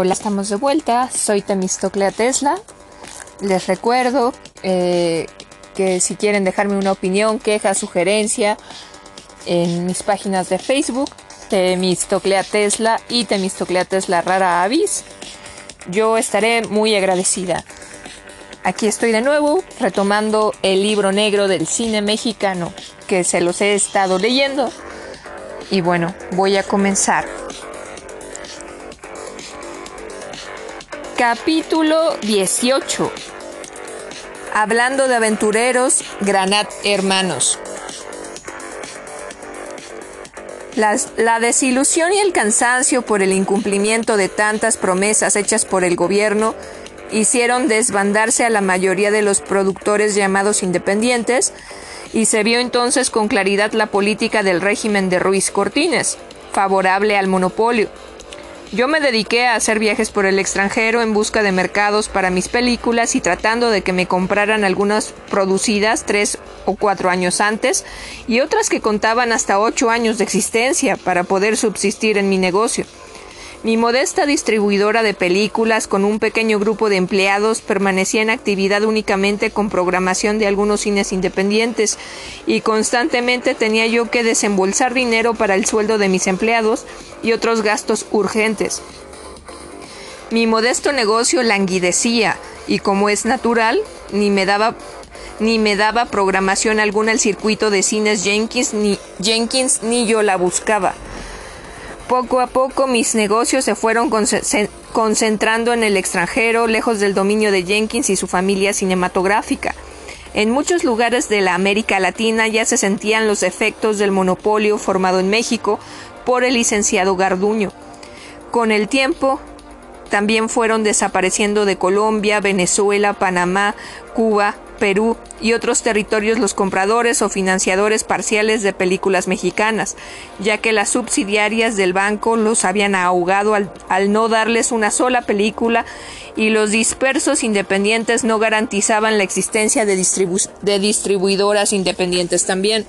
Hola, estamos de vuelta. Soy Temistoclea Tesla. Les recuerdo eh, que si quieren dejarme una opinión, queja, sugerencia en mis páginas de Facebook, Temistoclea Tesla y Temistoclea Tesla Rara Avis, yo estaré muy agradecida. Aquí estoy de nuevo retomando el libro negro del cine mexicano que se los he estado leyendo. Y bueno, voy a comenzar. Capítulo 18. Hablando de aventureros, Granat Hermanos. la desilusión y el cansancio por el incumplimiento de tantas promesas hechas por el gobierno hicieron desbandarse a la mayoría de los productores llamados independientes y se vio entonces con claridad la política del régimen de Ruiz Cortines, favorable al monopolio yo me dediqué a hacer viajes por el extranjero en busca de mercados para mis películas y tratando de que me compraran algunas producidas tres o cuatro años antes y otras que contaban hasta ocho años de existencia para poder subsistir en mi negocio. Mi modesta distribuidora de películas con un pequeño grupo de empleados permanecía en actividad únicamente con programación de algunos cines independientes y constantemente tenía yo que desembolsar dinero para el sueldo de mis empleados y otros gastos urgentes. Mi modesto negocio languidecía y como es natural, ni me daba ni me daba programación alguna el circuito de cines Jenkins ni Jenkins ni yo la buscaba. Poco a poco mis negocios se fueron concentrando en el extranjero, lejos del dominio de Jenkins y su familia cinematográfica. En muchos lugares de la América Latina ya se sentían los efectos del monopolio formado en México por el licenciado Garduño. Con el tiempo, también fueron desapareciendo de Colombia, Venezuela, Panamá, Cuba, Perú y otros territorios los compradores o financiadores parciales de películas mexicanas, ya que las subsidiarias del banco los habían ahogado al, no darles una sola película y los dispersos independientes no garantizaban la existencia de distribuidoras independientes también.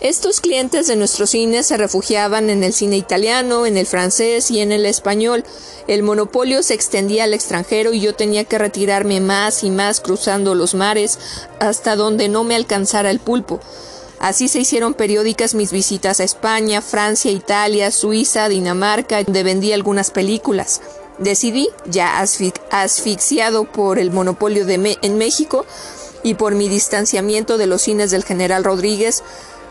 Estos clientes de nuestro cine se refugiaban en el cine italiano, en el francés y en el español. El monopolio se extendía al extranjero y yo tenía que retirarme más y más cruzando los mares hasta donde no me alcanzara el pulpo. Así se hicieron periódicas mis visitas a España, Francia, Italia, Suiza, Dinamarca, donde vendí algunas películas. Decidí, ya asfixiado por el monopolio de en México y por mi distanciamiento de los cines del general Rodríguez,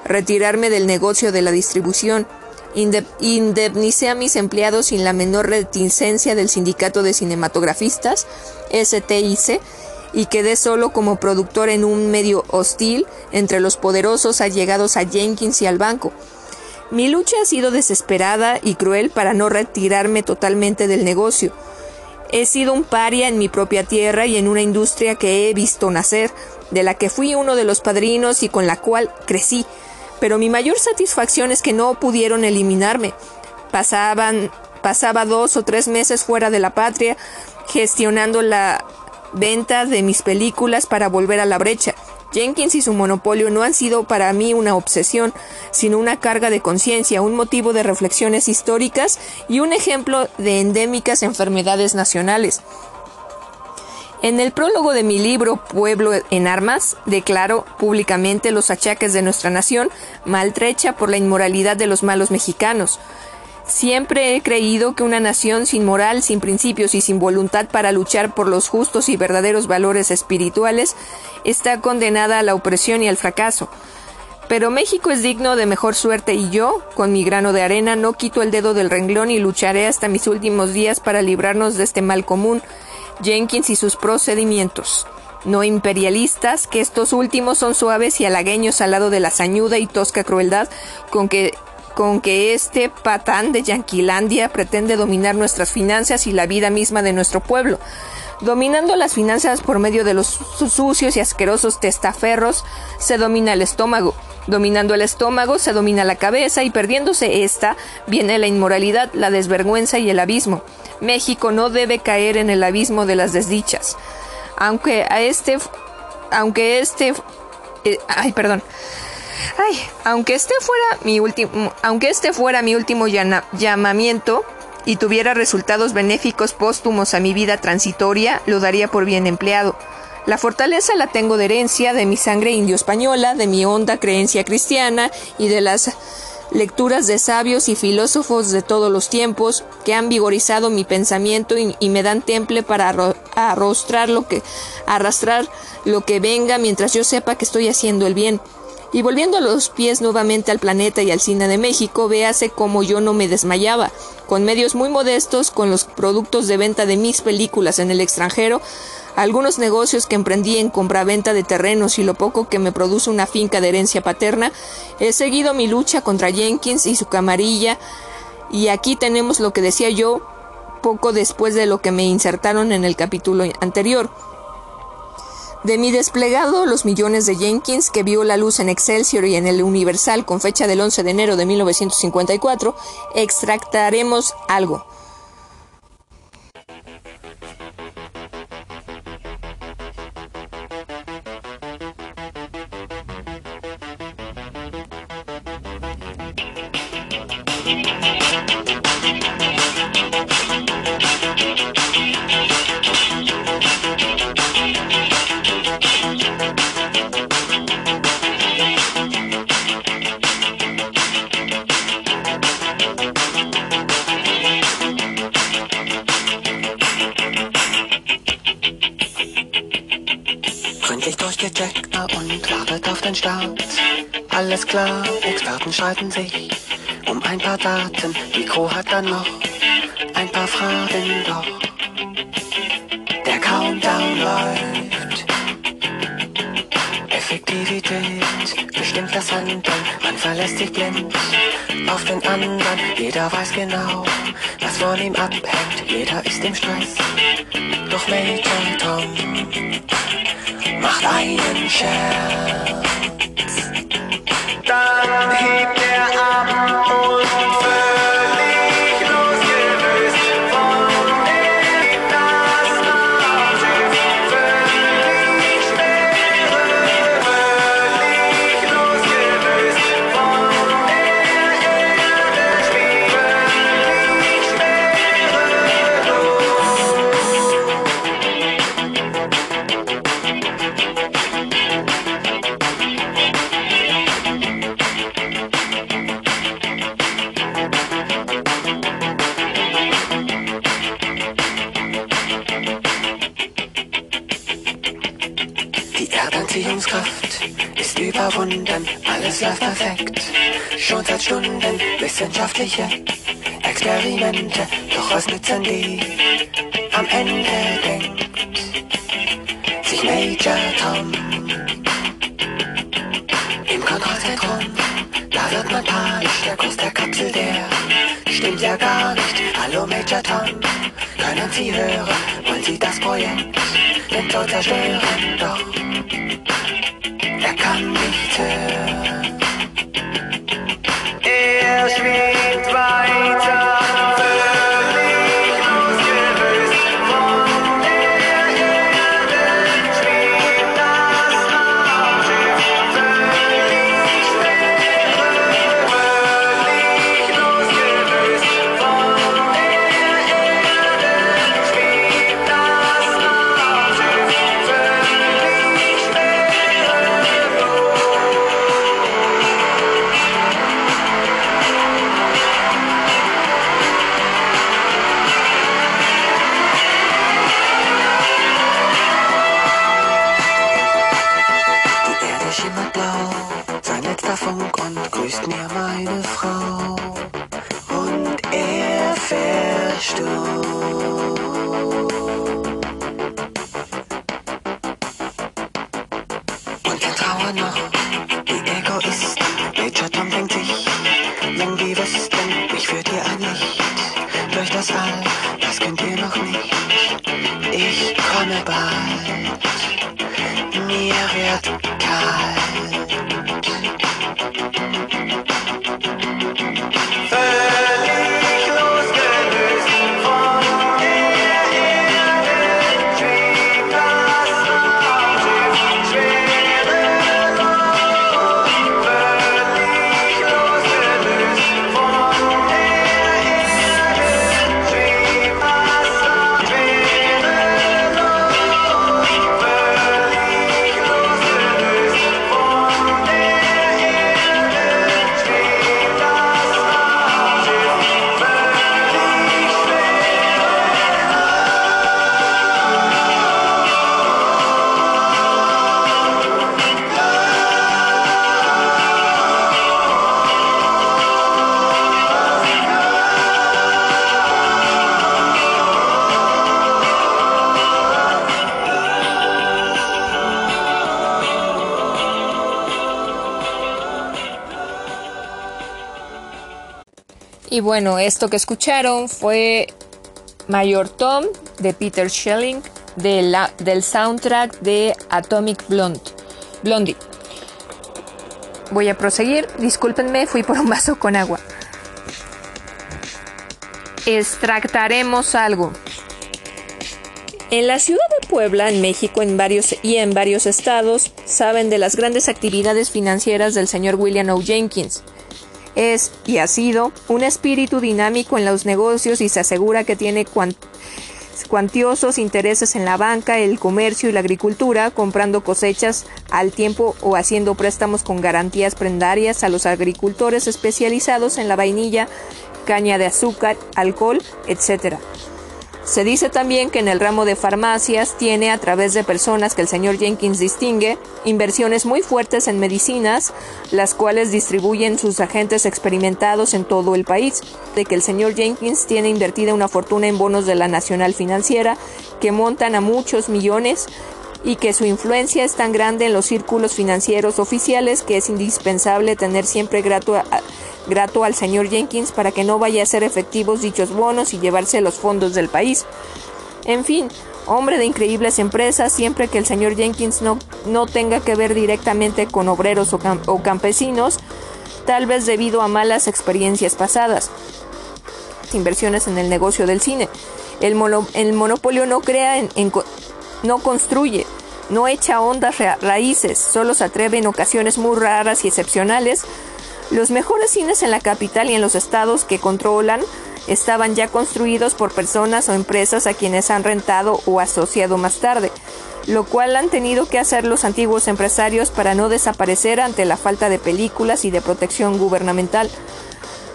retirarme del negocio de la distribución. indemnicé a mis empleados sin la menor reticencia del sindicato de cinematografistas, STIC, y quedé solo como productor en un medio hostil entre los poderosos allegados a Jenkins y al banco. Mi lucha ha sido desesperada y cruel para no retirarme totalmente del negocio. He sido un paria en mi propia tierra y en una industria que he visto nacer, de la que fui uno de los padrinos y con la cual crecí pero mi mayor satisfacción es que no pudieron eliminarme. Pasaban, pasaba dos o tres meses fuera de la patria, gestionando la venta de mis películas para volver a la brecha. Jenkins y su monopolio no han sido para mí una obsesión, sino una carga de conciencia, un motivo de reflexiones históricas y un ejemplo de endémicas enfermedades nacionales. En el prólogo de mi libro Pueblo en Armas, declaro públicamente los achaques de nuestra nación, maltrecha por la inmoralidad de los malos mexicanos. Siempre he creído que una nación sin moral, sin principios y sin voluntad para luchar por los justos y verdaderos valores espirituales está condenada a la opresión y al fracaso. Pero México es digno de mejor suerte y yo, con mi grano de arena, no quito el dedo del renglón y lucharé hasta mis últimos días para librarnos de este mal común Jenkins y sus procedimientos. No imperialistas, que estos últimos son suaves y halagueños al lado de la sañuda y tosca crueldad con que con que este patán de Yanquilandia pretende dominar nuestras finanzas y la vida misma de nuestro pueblo. Dominando las finanzas por medio de los sucios y asquerosos testaferros, se domina el estómago. Dominando el estómago, se domina la cabeza y perdiéndose esta, viene la inmoralidad, la desvergüenza y el abismo. México no debe caer en el abismo de las desdichas. Aunque a este, aunque este, eh, ay, perdón. Ay, aunque este fuera mi último, aunque este fuera mi último llamamiento, y tuviera resultados benéficos póstumos a mi vida transitoria, lo daría por bien empleado. La fortaleza la tengo de herencia, de mi sangre indio-española, de mi honda creencia cristiana y de las lecturas de sabios y filósofos de todos los tiempos que han vigorizado mi pensamiento y, me dan temple para arrostrar lo que arrastrar lo que venga mientras yo sepa que estoy haciendo el bien. Y volviendo los pies nuevamente al planeta y al cine de México, véase como yo no me desmayaba. Con medios muy modestos, con los productos de venta de mis películas en el extranjero, algunos negocios que emprendí en compraventa de terrenos y lo poco que me produce una finca de herencia paterna, he seguido mi lucha contra Jenkins y su camarilla, y aquí tenemos lo que decía yo poco después de lo que me insertaron en el capítulo anterior. De mi desplegado Los Millones de Jenkins, que vio la luz en Excelsior y en el Universal con fecha del 11 de enero de 1954, extractaremos algo. Alles klar, Experten streiten sich um ein paar Daten. Crew hat dann noch ein paar Fragen, doch der Countdown läuft. Effektivität bestimmt das Handeln, man verlässt sich blind auf den anderen. Jeder weiß genau, was von ihm abhängt, jeder ist im Stress. Doch Major Tom macht einen Scherz. Dann hebt er ab und überwunden, alles läuft perfekt. Schon seit Stunden wissenschaftliche Experimente, doch was nützen die? Am Ende denkt sich Major Tom im Kontrollzentrum. Da wird man panisch, der Kurs der Kapsel, der stimmt ja gar nicht. Hallo Major Tom, können Sie hören, wollen Sie das Projekt den Tod zerstören? Doch er kann nicht. Er ist Y bueno, esto que escucharon fue Mayor Tom de Peter Schelling del soundtrack de Atomic Blonde, Blondie. Voy a proseguir, discúlpenme, fui por un vaso con agua. Extractaremos algo. En la ciudad de Puebla, en México en varios, y en varios estados, saben de las grandes actividades financieras del señor William O. Jenkins. Es, y ha sido, un espíritu dinámico en los negocios y se asegura que tiene cuantiosos intereses en la banca, el comercio y la agricultura, comprando cosechas al tiempo o haciendo préstamos con garantías prendarias a los agricultores especializados en la vainilla, caña de azúcar, alcohol, etc. Se dice también que en el ramo de farmacias tiene, a través de personas que el señor Jenkins distingue, inversiones muy fuertes en medicinas, las cuales distribuyen sus agentes experimentados en todo el país, de que el señor Jenkins tiene invertida una fortuna en bonos de la Nacional Financiera, que montan a muchos millones, y que su influencia es tan grande en los círculos financieros oficiales que es indispensable tener siempre grato grato al señor Jenkins para que no vaya a ser efectivos dichos bonos y llevarse los fondos del país. En fin, hombre de increíbles empresas, siempre que el señor Jenkins no, no tenga que ver directamente con obreros o, campesinos, tal vez debido a malas experiencias pasadas. Inversiones en el negocio del cine. El, monopolio no crea, en, no construye, no echa ondas raíces, solo se atreve en ocasiones muy raras y excepcionales los mejores cines en la capital y en los estados que controlan estaban ya construidos por personas o empresas a quienes han rentado o asociado más tarde, lo cual han tenido que hacer los antiguos empresarios para no desaparecer ante la falta de películas y de protección gubernamental.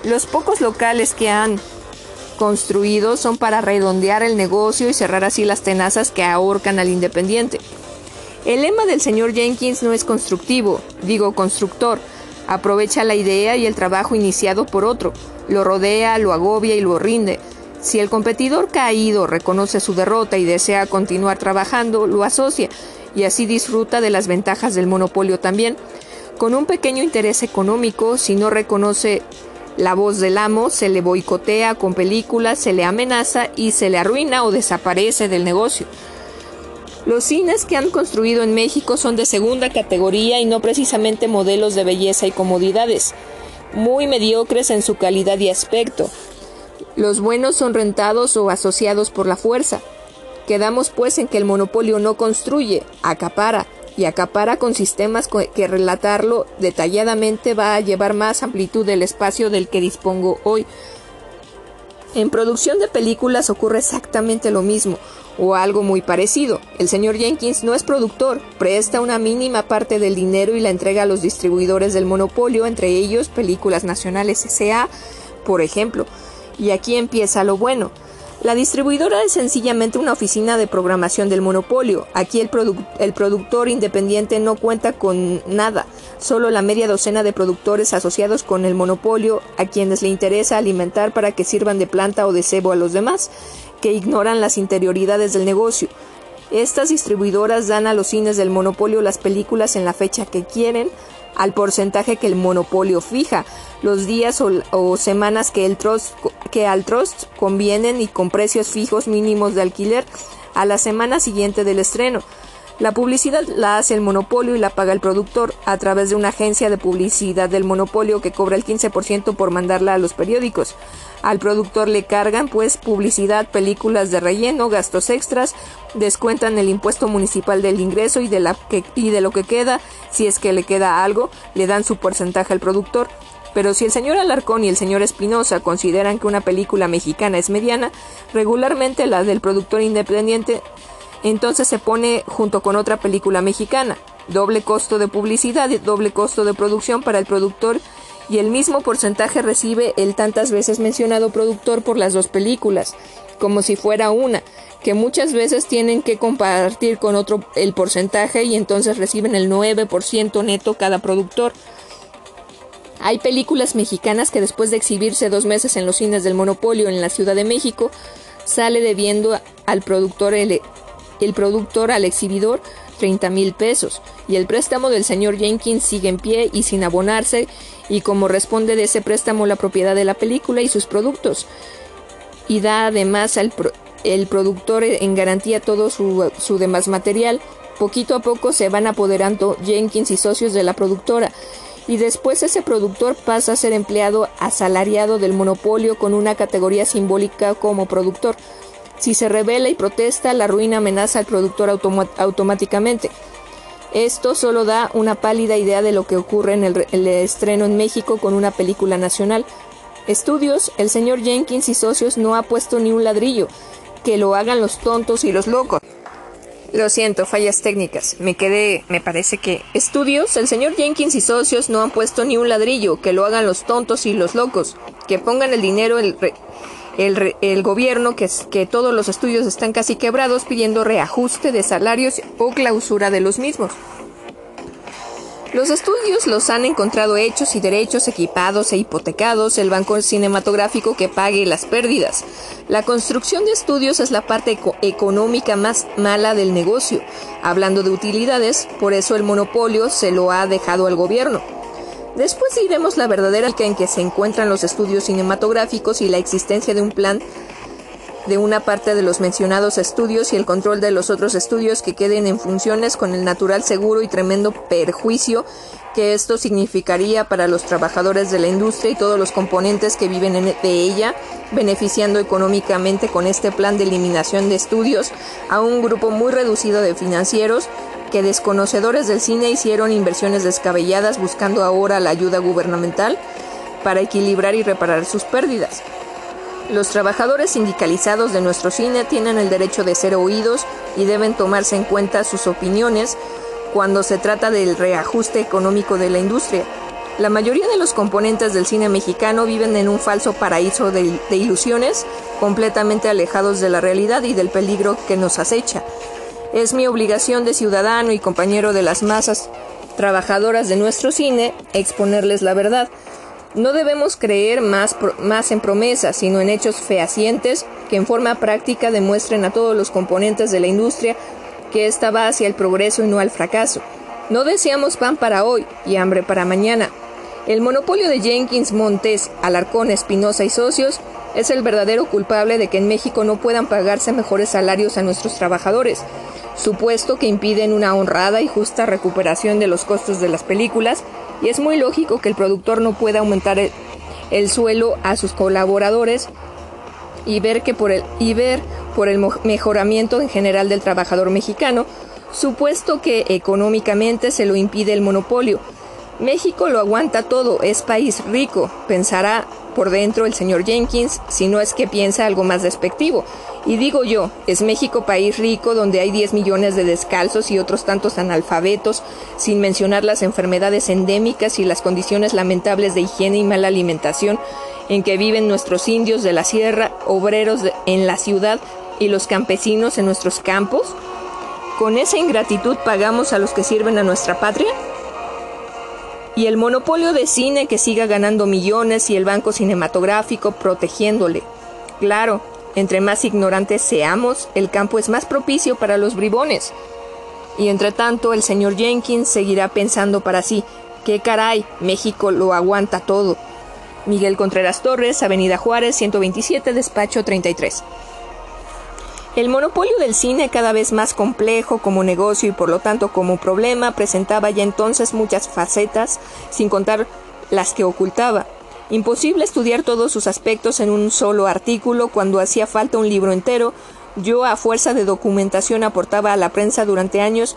Los pocos locales que han construido son para redondear el negocio y cerrar así las tenazas que ahorcan al independiente. El lema del señor Jenkins no es constructivo, digo constructor, Aprovecha la idea y el trabajo iniciado por otro, lo rodea, lo agobia y lo rinde. Si el competidor caído reconoce su derrota y desea continuar trabajando, lo asocia y así disfruta de las ventajas del monopolio también. Con un pequeño interés económico, si no reconoce la voz del amo, se le boicotea con películas, se le amenaza y se le arruina o desaparece del negocio. Los cines que han construido en México son de segunda categoría y no precisamente modelos de belleza y comodidades, muy mediocres en su calidad y aspecto. Los buenos son rentados o asociados por la fuerza. Quedamos pues en que el monopolio no construye, acapara, y acapara con sistemas que relatarlo detalladamente va a llevar más amplitud del espacio del que dispongo hoy. En producción de películas ocurre exactamente lo mismo o algo muy parecido. El señor Jenkins no es productor, presta una mínima parte del dinero y la entrega a los distribuidores del monopolio, entre ellos Películas Nacionales S.A., por ejemplo. Y aquí empieza lo bueno. La distribuidora es sencillamente una oficina de programación del monopolio. Aquí el, el, productor independiente no cuenta con nada, solo la media docena de productores asociados con el monopolio a quienes le interesa alimentar para que sirvan de planta o de cebo a los demás que ignoran las interioridades del negocio. Estas distribuidoras dan a los cines del monopolio las películas en la fecha que quieren, al porcentaje que el monopolio fija, los días o, semanas que, el trust, que al trust convienen y con precios fijos mínimos de alquiler a la semana siguiente del estreno. La publicidad la hace el monopolio y la paga el productor a través de una agencia de publicidad del monopolio que cobra el 15% por mandarla a los periódicos. Al productor le cargan pues publicidad, películas de relleno, gastos extras, descuentan el impuesto municipal del ingreso y de, la que, y de lo que queda, si es que le queda algo, le dan su porcentaje al productor. Pero si el señor Alarcón y el señor Espinosa consideran que una película mexicana es mediana, regularmente la del productor independiente entonces se pone junto con otra película mexicana. Doble costo de publicidad y doble costo de producción para el productor y el mismo porcentaje recibe el tantas veces mencionado productor por las dos películas, como si fuera una, que muchas veces tienen que compartir con otro el porcentaje y entonces reciben el 9% neto cada productor. Hay películas mexicanas que después de exhibirse dos meses en los cines del Monopolio en la Ciudad de México, sale debiendo al productor el, productor al exhibidor 30 mil pesos, y el préstamo del señor Jenkins sigue en pie y sin abonarse, y como responde de ese préstamo la propiedad de la película y sus productos, y da además al el productor en garantía todo su, su demás material. Poquito a poco se van apoderando Jenkins y socios de la productora, y después ese productor pasa a ser empleado asalariado del monopolio con una categoría simbólica como productor. Si se revela y protesta, la ruina amenaza al productor automáticamente. Esto solo da una pálida idea de lo que ocurre en el, estreno en México con una película nacional. Estudios, el señor Jenkins y socios no ha puesto ni un ladrillo. Que lo hagan los tontos y los locos. Lo siento, fallas técnicas. Me quedé, me parece que... Estudios, el señor Jenkins y socios no han puesto ni un ladrillo. Que lo hagan los tontos y los locos. Que pongan el dinero el, el, el gobierno, que, que todos los estudios están casi quebrados, pidiendo reajuste de salarios o clausura de los mismos. Los estudios los han encontrado hechos y derechos equipados e hipotecados, el banco cinematográfico que pague las pérdidas. La construcción de estudios es la parte económica más mala del negocio. Hablando de utilidades, por eso el monopolio se lo ha dejado al gobierno. Después diremos la verdadera en que se encuentran los estudios cinematográficos y la existencia de un plan de una parte de los mencionados estudios y el control de los otros estudios que queden en funciones con el natural seguro y tremendo perjuicio que esto significaría para los trabajadores de la industria y todos los componentes que viven de ella, beneficiando económicamente con este plan de eliminación de estudios a un grupo muy reducido de financieros que desconocedores del cine hicieron inversiones descabelladas buscando ahora la ayuda gubernamental para equilibrar y reparar sus pérdidas. Los trabajadores sindicalizados de nuestro cine tienen el derecho de ser oídos y deben tomarse en cuenta sus opiniones cuando se trata del reajuste económico de la industria. La mayoría de los componentes del cine mexicano viven en un falso paraíso de, ilusiones, completamente alejados de la realidad y del peligro que nos acecha. Es mi obligación de ciudadano y compañero de las masas trabajadoras de nuestro cine exponerles la verdad. No debemos creer más, más en promesas, sino en hechos fehacientes que en forma práctica demuestren a todos los componentes de la industria que ésta va hacia el progreso y no al fracaso. No deseamos pan para hoy y hambre para mañana. El monopolio de Jenkins, Montes, Alarcón, Espinosa y socios es el verdadero culpable de que en México no puedan pagarse mejores salarios a nuestros trabajadores, supuesto que impiden una honrada y justa recuperación de los costos de las películas y es muy lógico que el productor no pueda aumentar el, suelo a sus colaboradores y ver que por el y ver por el mejoramiento en general del trabajador mexicano, supuesto que económicamente se lo impide el monopolio. México lo aguanta todo, es país rico, pensará por dentro el señor Jenkins, si no es que piensa algo más despectivo. Y digo yo, es México país rico donde hay 10 millones de descalzos y otros tantos analfabetos, sin mencionar las enfermedades endémicas y las condiciones lamentables de higiene y mala alimentación en que viven nuestros indios de la sierra, obreros en la ciudad y los campesinos en nuestros campos. ¿Con esa ingratitud pagamos a los que sirven a nuestra patria? Y el monopolio de cine que siga ganando millones y el banco cinematográfico protegiéndole. Claro, entre más ignorantes seamos, el campo es más propicio para los bribones. Y entre tanto, el señor Jenkins seguirá pensando para sí, ¡qué caray! México lo aguanta todo. Miguel Contreras Torres, Avenida Juárez, 127, despacho 33. El monopolio del cine, cada vez más complejo como negocio y por lo tanto como problema, presentaba ya entonces muchas facetas, sin contar las que ocultaba. Imposible estudiar todos sus aspectos en un solo artículo cuando hacía falta un libro entero. Yo, a fuerza de documentación, aportaba a la prensa durante años,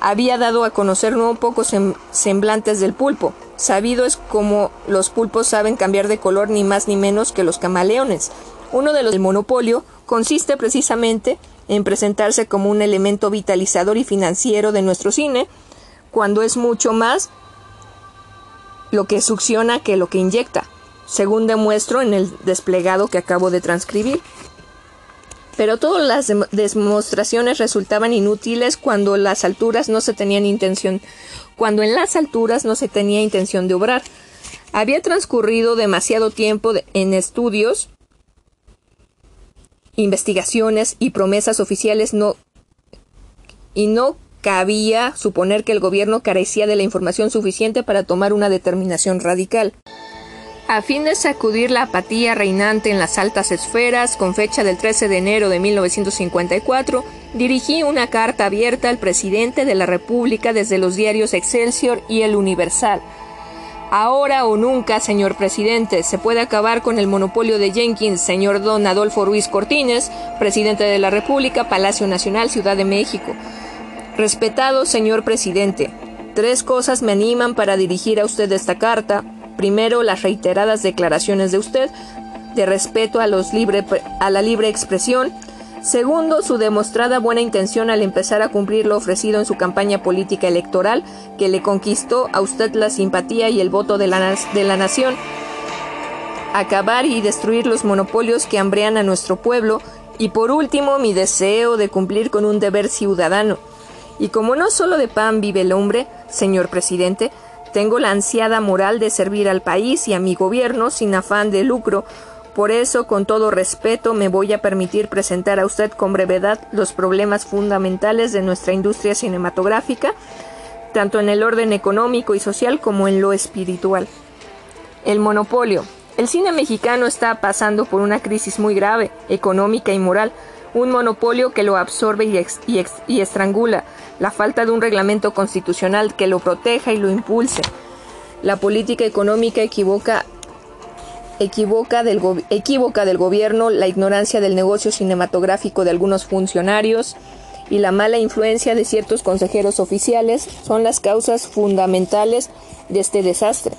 había dado a conocer no pocos semblantes del pulpo. Sabido es como los pulpos saben cambiar de color ni más ni menos que los camaleones. Uno de los del monopolio consiste precisamente en presentarse como un elemento vitalizador y financiero de nuestro cine, cuando es mucho más lo que succiona que lo que inyecta, según demuestro en el desplegado que acabo de transcribir. Pero todas las demostraciones resultaban inútiles cuando las alturas no se tenían intención, cuando en las alturas no se tenía intención de obrar. Había transcurrido demasiado tiempo en estudios, investigaciones y promesas oficiales no y no cabía suponer que el gobierno carecía de la información suficiente para tomar una determinación radical. A fin de sacudir la apatía reinante en las altas esferas, con fecha del 13 de enero de 1954, dirigí una carta abierta al presidente de la República desde los diarios Excelsior y El Universal. Ahora o nunca, señor presidente, se puede acabar con el monopolio de Jenkins, señor don Adolfo Ruiz Cortines, presidente de la República, Palacio Nacional, Ciudad de México. Respetado señor presidente, tres cosas me animan para dirigir a usted esta carta, Primero, las reiteradas declaraciones de usted de respeto a, los libre, a la libre expresión. Segundo, su demostrada buena intención al empezar a cumplir lo ofrecido en su campaña política electoral, que le conquistó a usted la simpatía y el voto de la, de la nación. Acabar y destruir los monopolios que hambrean a nuestro pueblo. Y por último, mi deseo de cumplir con un deber ciudadano. Y como no solo de pan vive el hombre, señor presidente, tengo la ansiada moral de servir al país y a mi gobierno sin afán de lucro. Por eso, con todo respeto, me voy a permitir presentar a usted con brevedad los problemas fundamentales de nuestra industria cinematográfica, tanto en el orden económico y social como en lo espiritual. El monopolio. El cine mexicano está pasando por una crisis muy grave, económica y moral, un monopolio que lo absorbe y, estrangula, la falta de un reglamento constitucional que lo proteja y lo impulse. La política económica equivoca, equivoca del, del gobierno, la ignorancia del negocio cinematográfico de algunos funcionarios y la mala influencia de ciertos consejeros oficiales son las causas fundamentales de este desastre.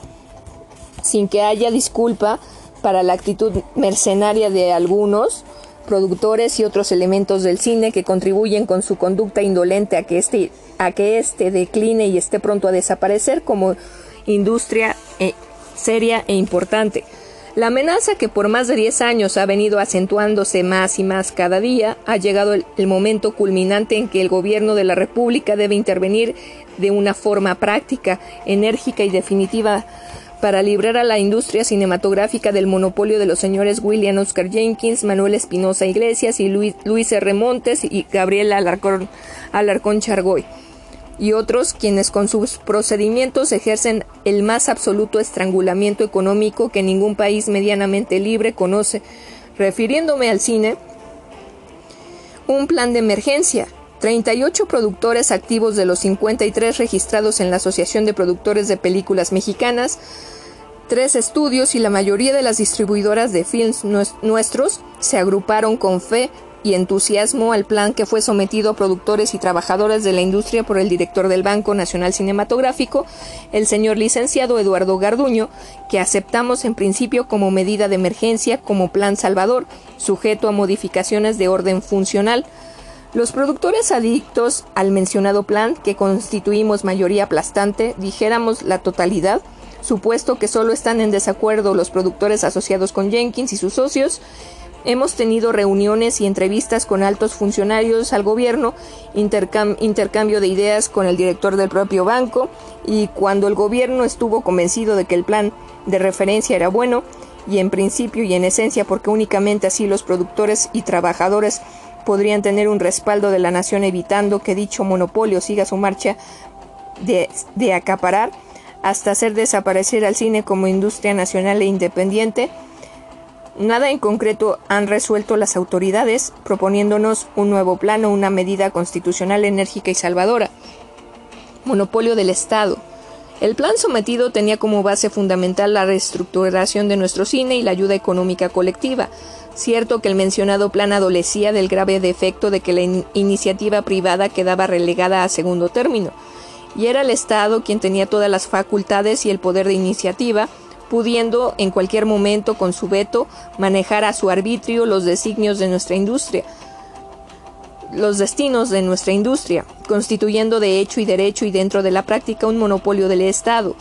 Sin que haya disculpa para la actitud mercenaria de algunos, productores y otros elementos del cine que contribuyen con su conducta indolente a que este, a que este decline y esté pronto a desaparecer como industria eh, seria e importante. La amenaza que por más de 10 años ha venido acentuándose más y más cada día, ha llegado el, el momento culminante en que el gobierno de la República debe intervenir de una forma práctica, enérgica y definitiva para librar a la industria cinematográfica del monopolio de los señores William Oscar Jenkins, Manuel Espinosa Iglesias y Luis, Luis R. Montes y Gabriela Alarcón, Alarcón Chargoy y otros quienes con sus procedimientos ejercen el más absoluto estrangulamiento económico que ningún país medianamente libre conoce. Refiriéndome al cine, un plan de emergencia 38 productores activos de los 53 registrados en la Asociación de Productores de Películas Mexicanas, tres estudios y la mayoría de las distribuidoras de films nuestros se agruparon con fe y entusiasmo al plan que fue sometido a productores y trabajadores de la industria por el director del Banco Nacional Cinematográfico, el señor licenciado Eduardo Garduño, que aceptamos en principio como medida de emergencia como plan salvador, sujeto a modificaciones de orden funcional, los productores adictos al mencionado plan, que constituimos mayoría aplastante, dijéramos la totalidad, supuesto que solo están en desacuerdo los productores asociados con Jenkins y sus socios, hemos tenido reuniones y entrevistas con altos funcionarios al gobierno, intercambio de ideas con el director del propio banco, y cuando el gobierno estuvo convencido de que el plan de referencia era bueno, y en principio y en esencia porque únicamente así los productores y trabajadores podrían tener un respaldo de la nación evitando que dicho monopolio siga su marcha de, acaparar hasta hacer desaparecer al cine como industria nacional e independiente, Nada en concreto han resuelto las autoridades, proponiéndonos un nuevo plano, una medida constitucional enérgica y salvadora. Monopolio del Estado. El plan sometido tenía como base fundamental la reestructuración de nuestro cine y la ayuda económica colectiva, Cierto que el mencionado plan adolecía del grave defecto de que la iniciativa privada quedaba relegada a segundo término, y era el Estado quien tenía todas las facultades y el poder de iniciativa, pudiendo en cualquier momento con su veto manejar a su arbitrio los designios de nuestra industria, los destinos de nuestra industria, constituyendo de hecho y derecho y dentro de la práctica un monopolio del Estado,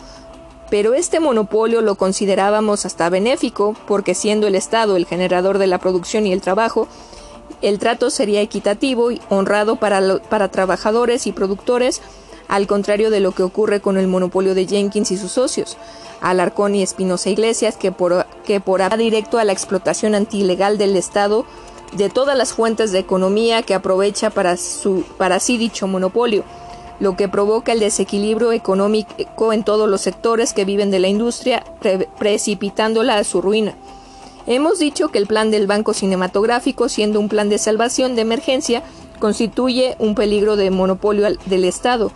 pero este monopolio lo considerábamos hasta benéfico, porque siendo el Estado el generador de la producción y el trabajo, el trato sería equitativo y honrado para, para trabajadores y productores, al contrario de lo que ocurre con el monopolio de Jenkins y sus socios, Alarcón y Espinosa Iglesias, que por, que por directo a la explotación antilegal del Estado de todas las fuentes de economía que aprovecha para, su, para sí dicho monopolio lo que provoca el desequilibrio económico en todos los sectores que viven de la industria, precipitándola a su ruina. Hemos dicho que el plan del Banco Cinematográfico, siendo un plan de salvación de emergencia, constituye un peligro de monopolio del Estado.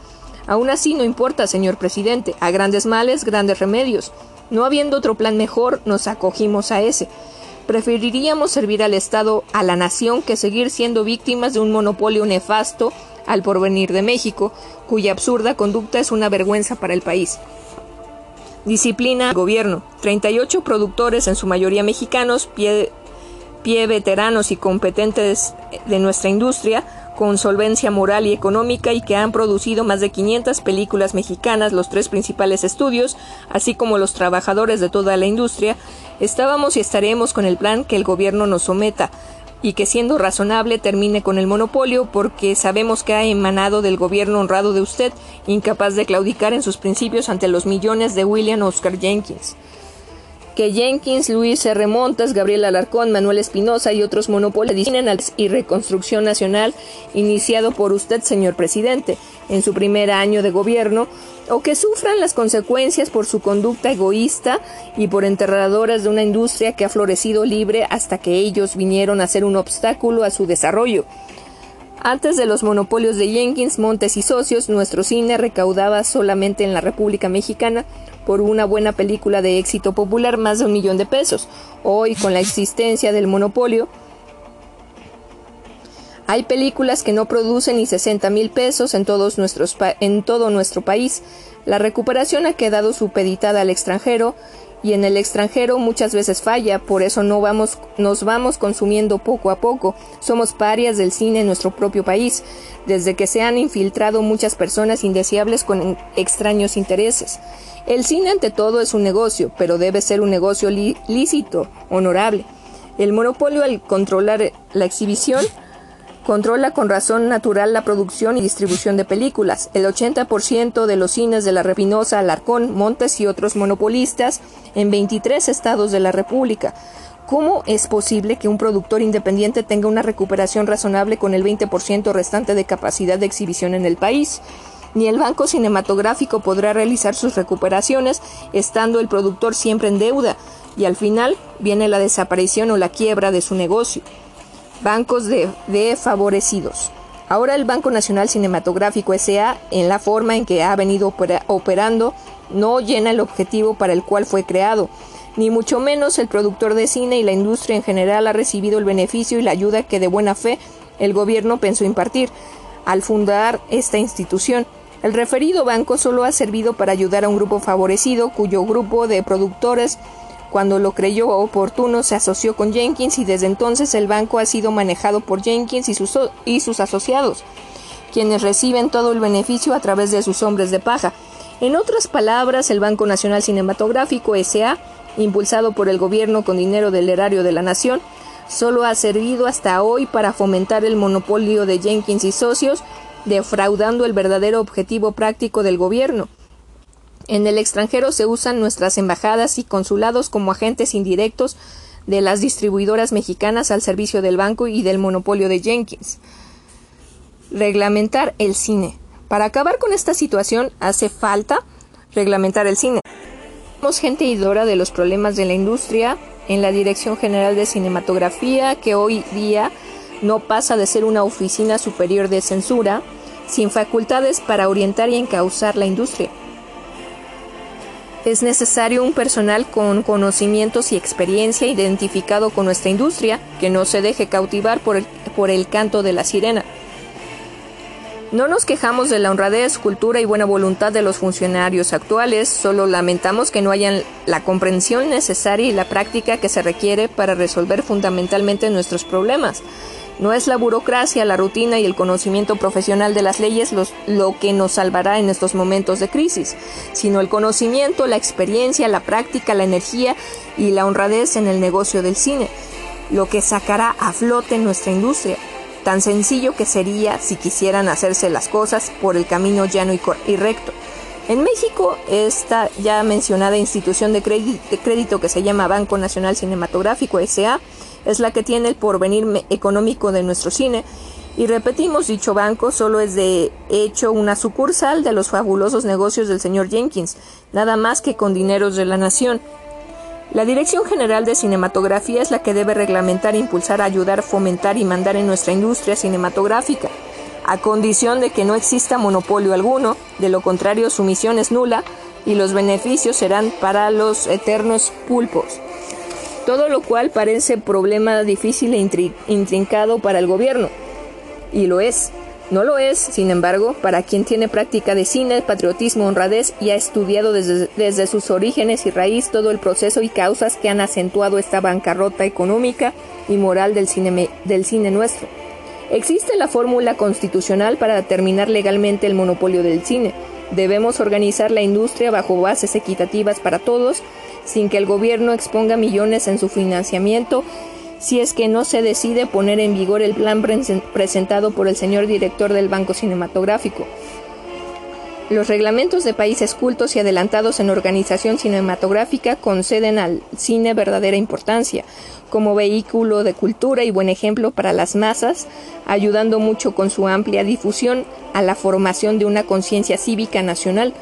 Aún así no importa, señor presidente, a grandes males, grandes remedios. No habiendo otro plan mejor, nos acogimos a ese. Preferiríamos servir al Estado, a la nación, que seguir siendo víctimas de un monopolio nefasto al porvenir de México, cuya absurda conducta es una vergüenza para el país. Disciplina gobierno. 38 productores, en su mayoría mexicanos, pie, pie veteranos y competentes de nuestra industria, con solvencia moral y económica y que han producido más de 500 películas mexicanas, los tres principales estudios, así como los trabajadores de toda la industria, estábamos y estaremos con el plan que el gobierno nos someta y que siendo razonable termine con el monopolio porque sabemos que ha emanado del gobierno honrado de usted, incapaz de claudicar en sus principios ante los millones de William Oscar Jenkins que Jenkins, Luis R. Montes, Gabriel Alarcón, Manuel Espinosa y otros monopolios y Reconstrucción Nacional iniciado por usted, señor presidente, en su primer año de gobierno, o que sufran las consecuencias por su conducta egoísta y por enterradoras de una industria que ha florecido libre hasta que ellos vinieron a ser un obstáculo a su desarrollo. Antes de los monopolios de Jenkins, Montes y socios, nuestro cine recaudaba solamente en la República Mexicana por una buena película de éxito popular más de un millón de pesos. Hoy, con la existencia del monopolio, hay películas que no producen ni 60 mil pesos en, todo nuestro país. La recuperación ha quedado supeditada al extranjero y en el extranjero muchas veces falla, por eso no vamos, nos vamos consumiendo poco a poco. Somos parias del cine en nuestro propio país, desde que se han infiltrado muchas personas indeseables con extraños intereses. El cine ante todo es un negocio, pero debe ser un negocio lícito, honorable. El monopolio al controlar la exhibición controla con razón natural la producción y distribución de películas. El 80% de los cines de la Repinosa, Alarcón, Montes y otros monopolistas en 23 estados de la República. ¿Cómo es posible que un productor independiente tenga una recuperación razonable con el 20% restante de capacidad de exhibición en el país? Ni el banco cinematográfico podrá realizar sus recuperaciones estando el productor siempre en deuda y al final viene la desaparición o la quiebra de su negocio. Bancos de, favorecidos. Ahora el Banco Nacional Cinematográfico SA, en la forma en que ha venido operando, no llena el objetivo para el cual fue creado, ni mucho menos el productor de cine y la industria en general ha recibido el beneficio y la ayuda que de buena fe el gobierno pensó impartir al fundar esta institución. El referido banco solo ha servido para ayudar a un grupo favorecido cuyo grupo de productores cuando lo creyó oportuno se asoció con Jenkins y desde entonces el banco ha sido manejado por Jenkins y sus, y sus asociados, quienes reciben todo el beneficio a través de sus hombres de paja. En otras palabras, el Banco Nacional Cinematográfico SA, impulsado por el gobierno con dinero del erario de la nación, solo ha servido hasta hoy para fomentar el monopolio de Jenkins y socios defraudando el verdadero objetivo práctico del gobierno. En el extranjero se usan nuestras embajadas y consulados como agentes indirectos de las distribuidoras mexicanas al servicio del banco y del monopolio de Jenkins. Reglamentar el cine. Para acabar con esta situación hace falta reglamentar el cine. Somos gente idora de los problemas de la industria en la Dirección General de Cinematografía que hoy día no pasa de ser una oficina superior de censura sin facultades para orientar y encauzar la industria. Es necesario un personal con conocimientos y experiencia identificado con nuestra industria, que no se deje cautivar por el, canto de la sirena. No nos quejamos de la honradez, cultura y buena voluntad de los funcionarios actuales, solo lamentamos que no hayan la comprensión necesaria y la práctica que se requiere para resolver fundamentalmente nuestros problemas. No es la burocracia, la rutina y el conocimiento profesional de las leyes lo que nos salvará en estos momentos de crisis, sino el conocimiento, la experiencia, la práctica, la energía y la honradez en el negocio del cine, lo que sacará a flote nuestra industria. Tan sencillo que sería si quisieran hacerse las cosas por el camino llano y, recto. En México, esta ya mencionada institución de crédito que se llama Banco Nacional Cinematográfico SA es la que tiene el porvenir económico de nuestro cine Y repetimos, dicho banco solo es de hecho una sucursal de los fabulosos negocios del señor Jenkins, nada más que con dineros de la nación. La Dirección General de Cinematografía es la que debe reglamentar, impulsar, ayudar, fomentar y mandar en nuestra industria cinematográfica, a condición de que no exista monopolio alguno, de lo contrario su misión es nula y los beneficios serán para los eternos pulpos. Todo lo cual parece problema difícil e intrincado para el gobierno y lo es. No lo es, sin embargo, para quien tiene práctica de cine, patriotismo, honradez y ha estudiado desde, sus orígenes y raíz todo el proceso y causas que han acentuado esta bancarrota económica y moral del cine, del cine nuestro. Existe la fórmula constitucional para determinar legalmente el monopolio del cine. Debemos organizar la industria bajo bases equitativas para todos, sin que el gobierno exponga millones en su financiamiento si es que no se decide poner en vigor el plan presentado por el señor director del Banco Cinematográfico. Los reglamentos de países cultos y adelantados en organización cinematográfica conceden al cine verdadera importancia, como vehículo de cultura y buen ejemplo para las masas, ayudando mucho con su amplia difusión a la formación de una conciencia cívica nacional.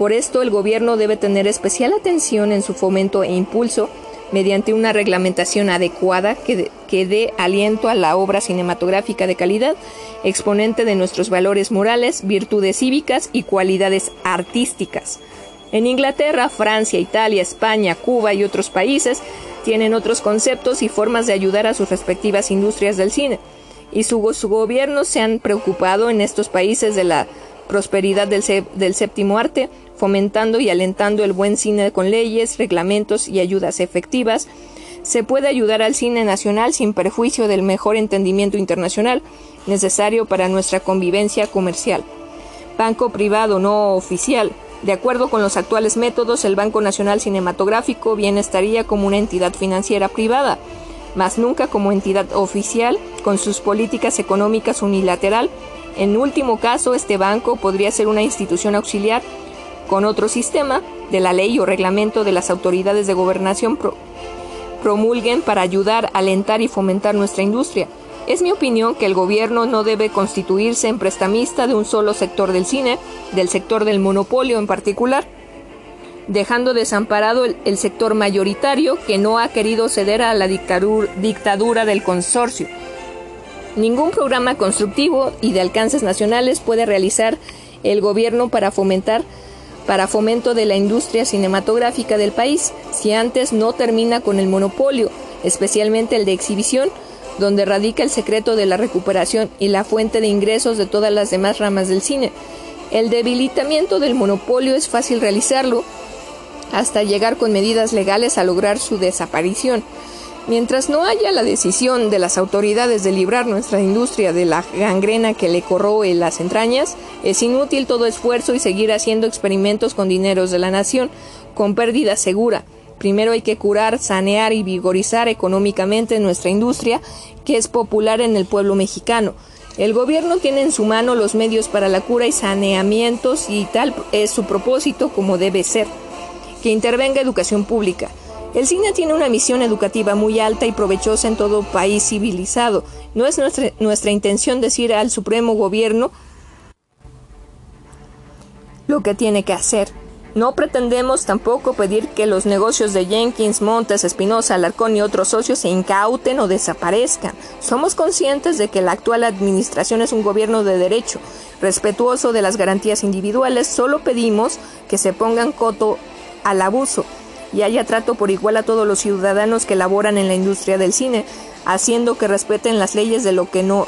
Por esto el gobierno debe tener especial atención en su fomento e impulso mediante una reglamentación adecuada que, dé aliento a la obra cinematográfica de calidad, exponente de nuestros valores morales, virtudes cívicas y cualidades artísticas. En Inglaterra, Francia, Italia, España, Cuba y otros países tienen otros conceptos y formas de ayudar a sus respectivas industrias del cine, y su, su gobierno se han preocupado en estos países de la prosperidad del, del séptimo arte, fomentando y alentando el buen cine con leyes, reglamentos y ayudas efectivas, se puede ayudar al cine nacional sin perjuicio del mejor entendimiento internacional necesario para nuestra convivencia comercial. Banco privado no oficial. De acuerdo con los actuales métodos, el Banco Nacional Cinematográfico bien estaría como una entidad financiera privada, mas nunca como entidad oficial con sus políticas económicas unilateral en último caso, este banco podría ser una institución auxiliar con otro sistema de la ley o reglamento de las autoridades de gobernación promulguen para ayudar, alentar y fomentar nuestra industria. Es mi opinión que el gobierno no debe constituirse en prestamista de un solo sector del cine, del sector del monopolio en particular, dejando desamparado el, sector mayoritario que no ha querido ceder a la dictadura del consorcio. Ningún programa constructivo y de alcances nacionales puede realizar el gobierno para fomentar para fomento de la industria cinematográfica del país si antes no termina con el monopolio, especialmente el de exhibición, donde radica el secreto de la recuperación y la fuente de ingresos de todas las demás ramas del cine. El debilitamiento del monopolio es fácil realizarlo hasta llegar con medidas legales a lograr su desaparición. Mientras no haya la decisión de las autoridades de librar nuestra industria de la gangrena que le corroe las entrañas, es inútil todo esfuerzo y seguir haciendo experimentos con dineros de la nación, con pérdida segura. Primero hay que curar, sanear y vigorizar económicamente nuestra industria, que es popular en el pueblo mexicano. El gobierno tiene en su mano los medios para la cura y saneamientos y tal es su propósito como debe ser. Que intervenga educación pública el cine tiene una misión educativa muy alta y provechosa en todo país civilizado. No es nuestra, nuestra intención decir al Supremo Gobierno lo que tiene que hacer. No pretendemos tampoco pedir que los negocios de Jenkins, Montes, Espinosa, Alarcón y otros socios se incauten o desaparezcan. Somos conscientes de que la actual administración es un gobierno de derecho, respetuoso de las garantías individuales. Solo pedimos que se pongan coto al abuso y haya trato por igual a todos los ciudadanos que laboran en la industria del cine, haciendo que respeten las leyes de, lo que no,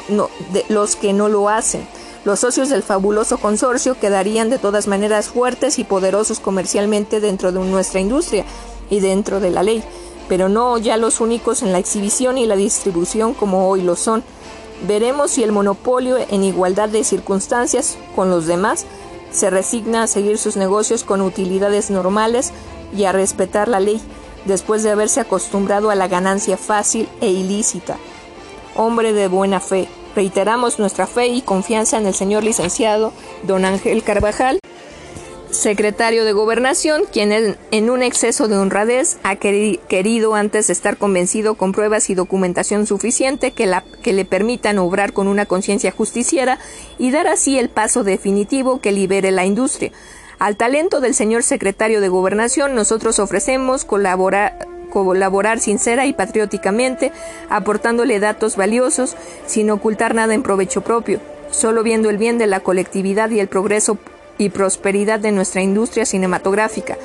los que no lo hacen. Los socios del fabuloso consorcio quedarían de todas maneras fuertes y poderosos comercialmente dentro de nuestra industria y dentro de la ley, pero no ya los únicos en la exhibición y la distribución como hoy lo son. Veremos si el monopolio en igualdad de circunstancias con los demás se resigna a seguir sus negocios con utilidades normales y a respetar la ley, después de haberse acostumbrado a la ganancia fácil e ilícita. Hombre de buena fe, reiteramos nuestra fe y confianza en el señor licenciado don Ángel Carvajal secretario de Gobernación, quien en un exceso de honradez ha querido antes estar convencido con pruebas y documentación suficiente que, la, que le permitan obrar con una conciencia justiciera y dar así el paso definitivo que libere la industria. Al talento del señor secretario de Gobernación nosotros ofrecemos colaborar, colaborar sincera y patrióticamente, aportándole datos valiosos, sin ocultar nada en provecho propio, solo viendo el bien de la colectividad y el progreso y prosperidad de nuestra industria cinematográfica,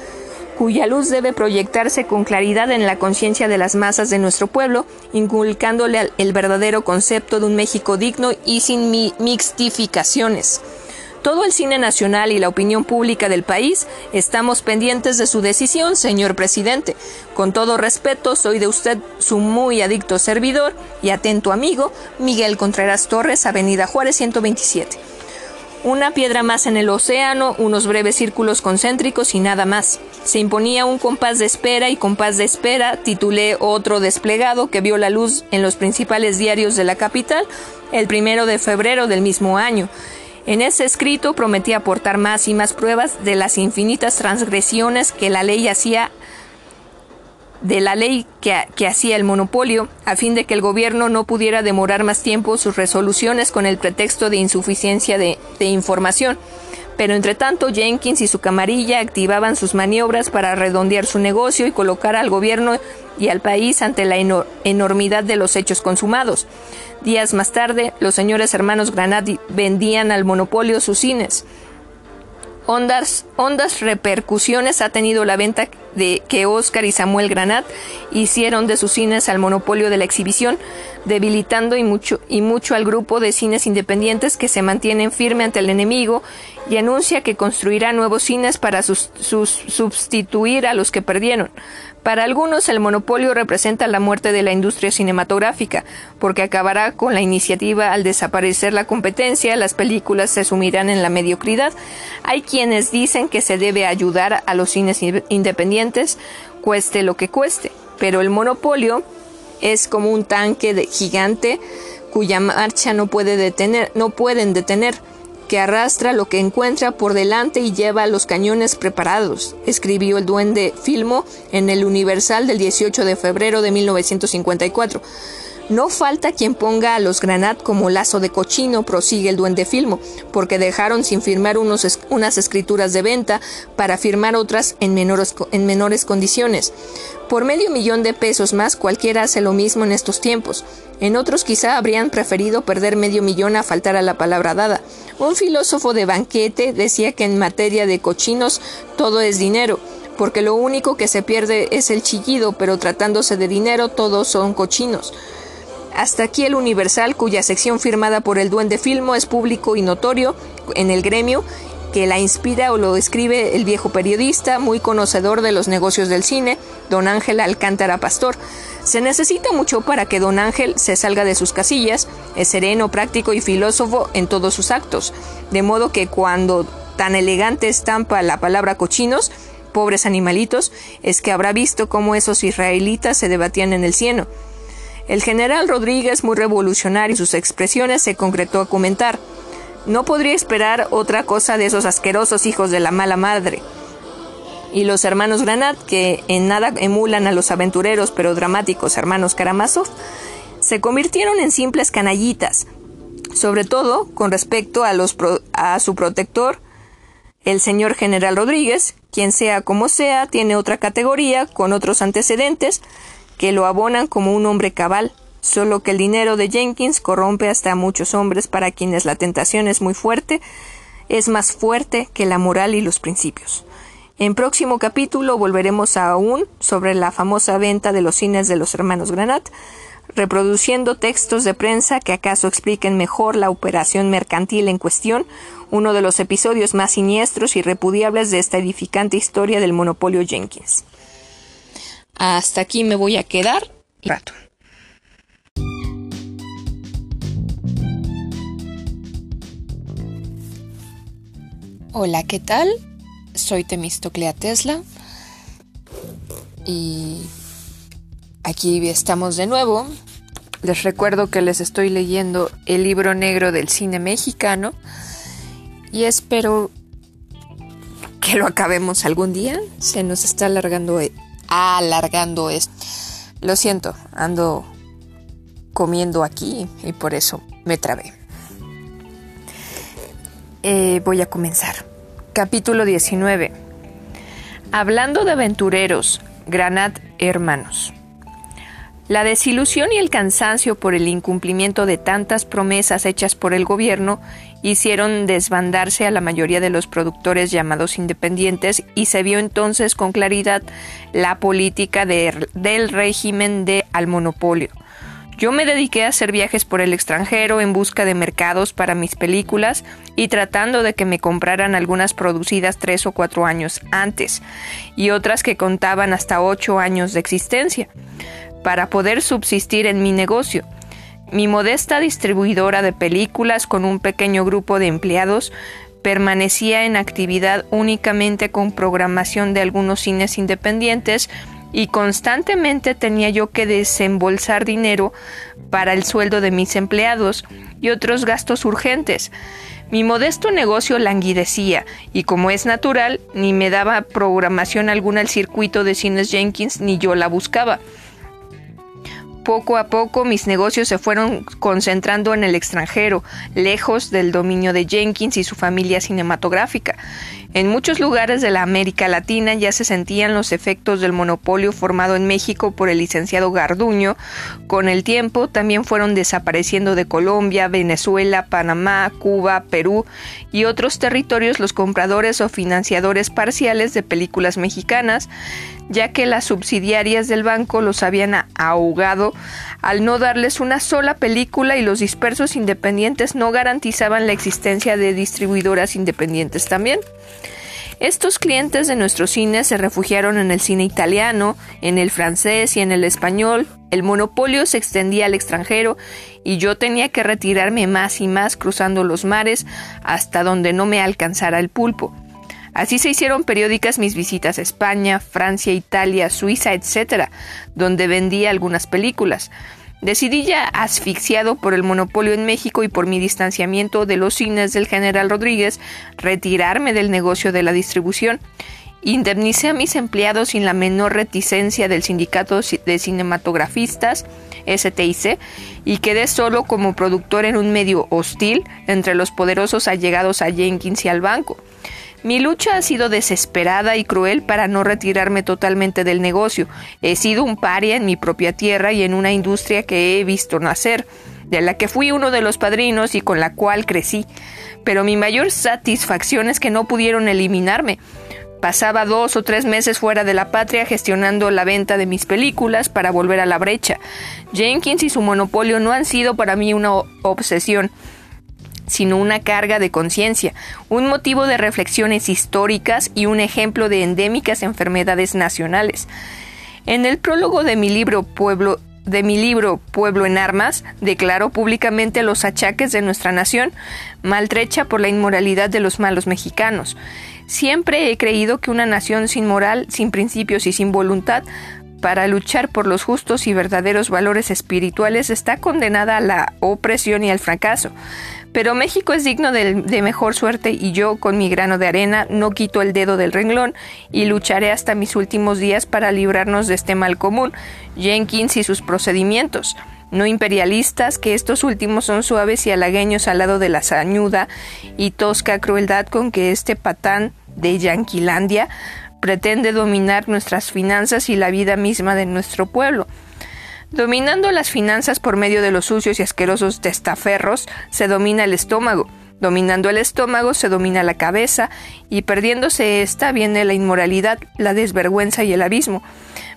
cuya luz debe proyectarse con claridad en la conciencia de las masas de nuestro pueblo, inculcándole el verdadero concepto de un México digno y sin mixtificaciones. Todo el cine nacional y la opinión pública del país estamos pendientes de su decisión, señor presidente. Con todo respeto, soy de usted su muy adicto servidor y atento amigo, Miguel Contreras Torres, Avenida Juárez 127. Una piedra más en el océano, unos breves círculos concéntricos y nada más. Se imponía un compás de espera y compás de espera titulé otro desplegado que vio la luz en los principales diarios de la capital el primero de febrero del mismo año. En ese escrito prometía aportar más y más pruebas de las infinitas transgresiones que la ley hacía de la ley que, hacía el monopolio, a fin de que el gobierno no pudiera demorar más tiempo sus resoluciones con el pretexto de insuficiencia de, información. Pero entre tanto, Jenkins y su camarilla activaban sus maniobras para redondear su negocio y colocar al gobierno y al país ante la enormidad de los hechos consumados. Días más tarde, los señores hermanos Granadi vendían al monopolio sus cines. Hondas, hondas repercusiones ha tenido la venta de que Oscar y Samuel Granat hicieron de sus cines al monopolio de la exhibición, debilitando y mucho, y mucho al grupo de cines independientes que se mantienen firme ante el enemigo y anuncia que construirá nuevos cines para sus, sustituir a los que perdieron. Para algunos el monopolio representa la muerte de la industria cinematográfica, porque acabará con la iniciativa al desaparecer la competencia, las películas se sumirán en la mediocridad. Hay quienes dicen que se debe ayudar a los cines independientes, cueste lo que cueste, pero el monopolio es como un tanque de gigante cuya marcha no puede detener, no pueden detener que arrastra lo que encuentra por delante y lleva los cañones preparados, escribió el duende Filmo en el Universal del 18 de febrero de 1954. No falta quien ponga a los Granat como lazo de cochino, prosigue el duende Filmo, porque dejaron sin firmar unos, unas escrituras de venta para firmar otras en menores, en menores condiciones. Por medio millón de pesos más cualquiera hace lo mismo en estos tiempos. En otros quizá habrían preferido perder medio millón a faltar a la palabra dada. Un filósofo de banquete decía que en materia de cochinos todo es dinero, porque lo único que se pierde es el chillido, pero tratándose de dinero todos son cochinos. Hasta aquí el Universal, cuya sección firmada por el Duende Filmo es público y notorio en el gremio, que la inspira o lo escribe el viejo periodista, muy conocedor de los negocios del cine, don Ángel Alcántara Pastor. Se necesita mucho para que don Ángel se salga de sus casillas, es sereno, práctico y filósofo en todos sus actos, de modo que cuando tan elegante estampa la palabra cochinos, pobres animalitos, es que habrá visto cómo esos israelitas se debatían en el cielo. El general Rodríguez, muy revolucionario en sus expresiones, se concretó a comentar. No podría esperar otra cosa de esos asquerosos hijos de la mala madre y los hermanos Granat, que en nada emulan a los aventureros pero dramáticos hermanos Karamazov, se convirtieron en simples canallitas, sobre todo con respecto a, los a su protector, el señor general Rodríguez, quien sea como sea, tiene otra categoría, con otros antecedentes, que lo abonan como un hombre cabal, solo que el dinero de Jenkins corrompe hasta a muchos hombres para quienes la tentación es muy fuerte, es más fuerte que la moral y los principios. En próximo capítulo volveremos aún sobre la famosa venta de los cines de los hermanos Granat, reproduciendo textos de prensa que acaso expliquen mejor la operación mercantil en cuestión, uno de los episodios más siniestros y repudiables de esta edificante historia del monopolio Jenkins. Hasta aquí me voy a quedar rato. Hola, ¿qué tal? soy Temistoclea Tesla y aquí estamos de nuevo. Les recuerdo que les estoy leyendo el libro negro del cine mexicano y espero que lo acabemos algún día. Se nos está alargando, alargando esto. Lo siento, ando comiendo aquí y por eso me trabé. Eh, voy a comenzar. Capítulo 19. Hablando de aventureros, Granat Hermanos. La desilusión y el cansancio por el incumplimiento de tantas promesas hechas por el gobierno hicieron desbandarse a la mayoría de los productores llamados independientes y se vio entonces con claridad la política del régimen de al monopolio. Yo me dediqué a hacer viajes por el extranjero en busca de mercados para mis películas y tratando de que me compraran algunas producidas tres o cuatro años antes y otras que contaban hasta ocho años de existencia para poder subsistir en mi negocio. Mi modesta distribuidora de películas con un pequeño grupo de empleados permanecía en actividad únicamente con programación de algunos cines independientes y constantemente tenía yo que desembolsar dinero para el sueldo de mis empleados y otros gastos urgentes. Mi modesto negocio languidecía y como es natural, ni me daba programación alguna al circuito de cines Jenkins ni yo la buscaba poco a poco mis negocios se fueron concentrando en el extranjero, lejos del dominio de Jenkins y su familia cinematográfica. En muchos lugares de la América Latina ya se sentían los efectos del monopolio formado en México por el licenciado Garduño. Con el tiempo también fueron desapareciendo de Colombia, Venezuela, Panamá, Cuba, Perú y otros territorios los compradores o financiadores parciales de películas mexicanas, ya que las subsidiarias del banco los habían ahogado al no darles una sola película y los dispersos independientes no garantizaban la existencia de distribuidoras independientes también. Estos clientes de nuestro cine se refugiaron en el cine italiano, en el francés y en el español. El monopolio se extendía al extranjero y yo tenía que retirarme más y más cruzando los mares hasta donde no me alcanzara el pulpo. Así se hicieron periódicas mis visitas a España, Francia, Italia, Suiza, etc., donde vendía algunas películas. Decidí ya, asfixiado por el monopolio en México y por mi distanciamiento de los cines del general Rodríguez, retirarme del negocio de la distribución. Indemnicé a mis empleados sin la menor reticencia del sindicato de cinematografistas, STIC, y quedé solo como productor en un medio hostil entre los poderosos allegados a Jenkins y al banco. Mi lucha ha sido desesperada y cruel para no retirarme totalmente del negocio. He sido un paria en mi propia tierra y en una industria que he visto nacer, de la que fui uno de los padrinos y con la cual crecí. Pero mi mayor satisfacción es que no pudieron eliminarme. Pasaba dos o tres meses fuera de la patria gestionando la venta de mis películas para volver a la brecha. Jenkins y su monopolio no han sido para mí una obsesión sino una carga de conciencia, un motivo de reflexiones históricas y un ejemplo de endémicas enfermedades nacionales. En el prólogo de mi libro Pueblo de mi libro Pueblo en Armas, declaró públicamente los achaques de nuestra nación, maltrecha por la inmoralidad de los malos mexicanos. Siempre he creído que una nación sin moral, sin principios y sin voluntad para luchar por los justos y verdaderos valores espirituales está condenada a la opresión y al fracaso. Pero México es digno de, mejor suerte y yo, con mi grano de arena, no quito el dedo del renglón y lucharé hasta mis últimos días para librarnos de este mal común, Jenkins y sus procedimientos. No imperialistas, que estos últimos son suaves y halagueños al lado de la sañuda y tosca crueldad con que este patán de Yanquilandia pretende dominar nuestras finanzas y la vida misma de nuestro pueblo. Dominando las finanzas por medio de los sucios y asquerosos testaferros, se domina el estómago. Dominando el estómago se domina la cabeza y perdiéndose esta viene la inmoralidad, la desvergüenza y el abismo.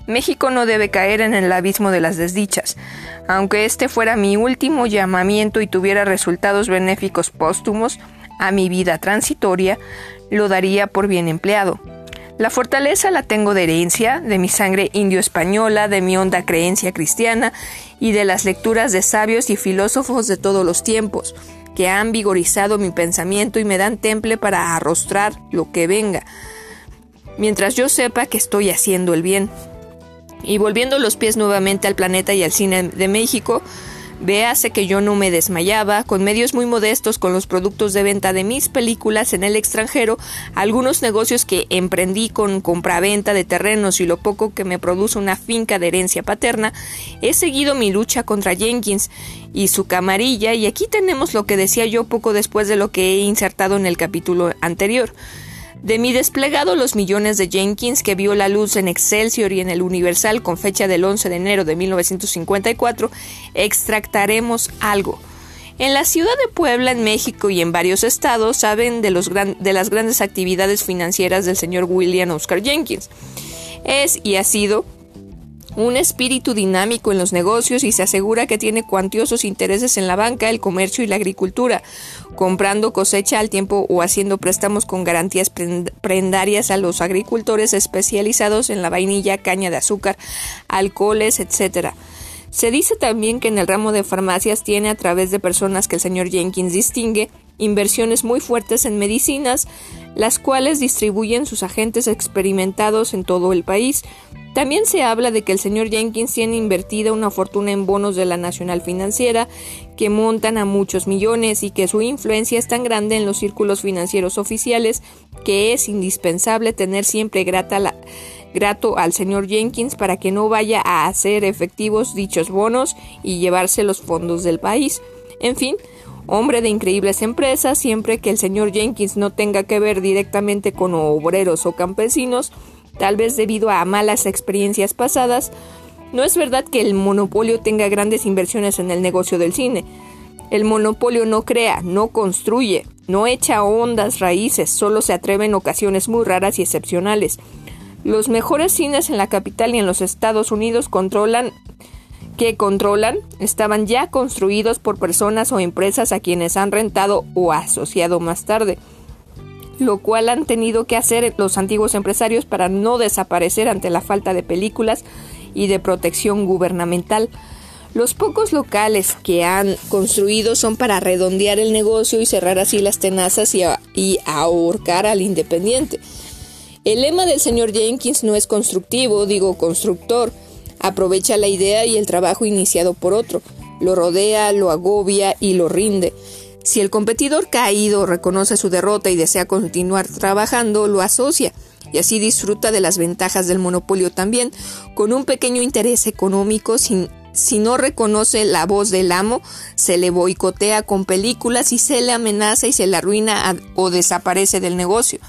México no debe caer en el abismo de las desdichas. Aunque este fuera mi último llamamiento y tuviera resultados benéficos póstumos a mi vida transitoria, lo daría por bien empleado. La fortaleza la tengo de herencia, de mi sangre indio-española, de mi honda creencia cristiana y de las lecturas de sabios y filósofos de todos los tiempos, que han vigorizado mi pensamiento y me dan temple para arrostrar lo que venga, mientras yo sepa que estoy haciendo el bien. Y volviendo los pies nuevamente al planeta y al cine de México, Véase que yo no me desmayaba, con medios muy modestos con los productos de venta de mis películas en el extranjero, algunos negocios que emprendí con compraventa de terrenos y lo poco que me produce una finca de herencia paterna, he seguido mi lucha contra Jenkins y su camarilla y aquí tenemos lo que decía yo poco después de lo que he insertado en el capítulo anterior. De mi desplegado Los Millones de Jenkins, que vio la luz en Excelsior y en el Universal con fecha del 11 de enero de 1954, extractaremos algo. En la ciudad de Puebla, en México y en varios estados saben de, de las grandes actividades financieras del señor William Oscar Jenkins. Es y ha sido un espíritu dinámico en los negocios y se asegura que tiene cuantiosos intereses en la banca, el comercio y la agricultura, comprando cosecha al tiempo o haciendo préstamos con garantías prendarias a los agricultores especializados en la vainilla, caña de azúcar, alcoholes, etc. Se dice también que en el ramo de farmacias tiene a través de personas que el señor Jenkins distingue inversiones muy fuertes en medicinas, las cuales distribuyen sus agentes experimentados en todo el país, también se habla de que el señor Jenkins tiene invertida una fortuna en bonos de la Nacional Financiera que montan a muchos millones y que su influencia es tan grande en los círculos financieros oficiales que es indispensable tener siempre grato al señor Jenkins para que no vaya a hacer efectivos dichos bonos y llevarse los fondos del país. En fin, hombre de increíbles empresas, siempre que el señor Jenkins no tenga que ver directamente con obreros o campesinos, tal vez debido a malas experiencias pasadas, no es verdad que el monopolio tenga grandes inversiones en el negocio del cine. El monopolio no crea, no construye, no echa ondas raíces, solo se atreve en ocasiones muy raras y excepcionales. Los mejores cines en la capital y en los Estados Unidos controlan que controlan estaban ya construidos por personas o empresas a quienes han rentado o asociado más tarde lo cual han tenido que hacer los antiguos empresarios para no desaparecer ante la falta de películas y de protección gubernamental. Los pocos locales que han construido son para redondear el negocio y cerrar así las tenazas y, y ahorcar al independiente. El lema del señor Jenkins no es constructivo, digo constructor. Aprovecha la idea y el trabajo iniciado por otro, lo rodea, lo agobia y lo rinde. Si el competidor caído reconoce su derrota y desea continuar trabajando, lo asocia y así disfruta de las ventajas del monopolio también, con un pequeño interés económico si no reconoce la voz del amo, se le boicotea con películas y se le amenaza y se le arruina o desaparece del negocio.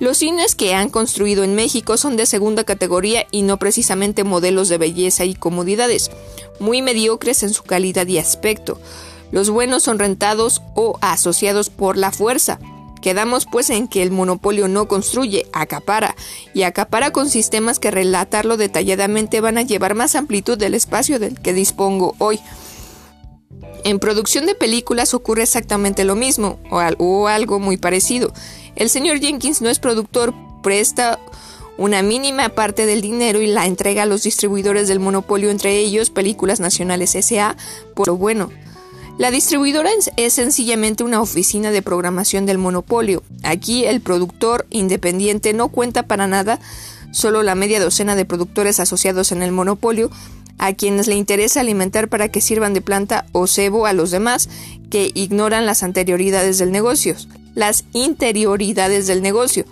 Los cines que han construido en México son de segunda categoría y no precisamente modelos de belleza y comodidades, muy mediocres en su calidad y aspecto. Los buenos son rentados o asociados por la fuerza. Quedamos pues en que el monopolio no construye, acapara, y acapara con sistemas que relatarlo detalladamente van a llevar más amplitud del espacio del que dispongo hoy. En producción de películas ocurre exactamente lo mismo, o, algo muy parecido. El señor Jenkins no es productor, presta una mínima parte del dinero y la entrega a los distribuidores del monopolio, entre ellos Películas Nacionales SA, por lo bueno. La distribuidora es sencillamente una oficina de programación del monopolio. Aquí el productor independiente no cuenta para nada, solo la media docena de productores asociados en el monopolio, a quienes le interesa alimentar para que sirvan de planta o cebo a los demás que ignoran las anterioridades del negocio, las interioridades del negocio.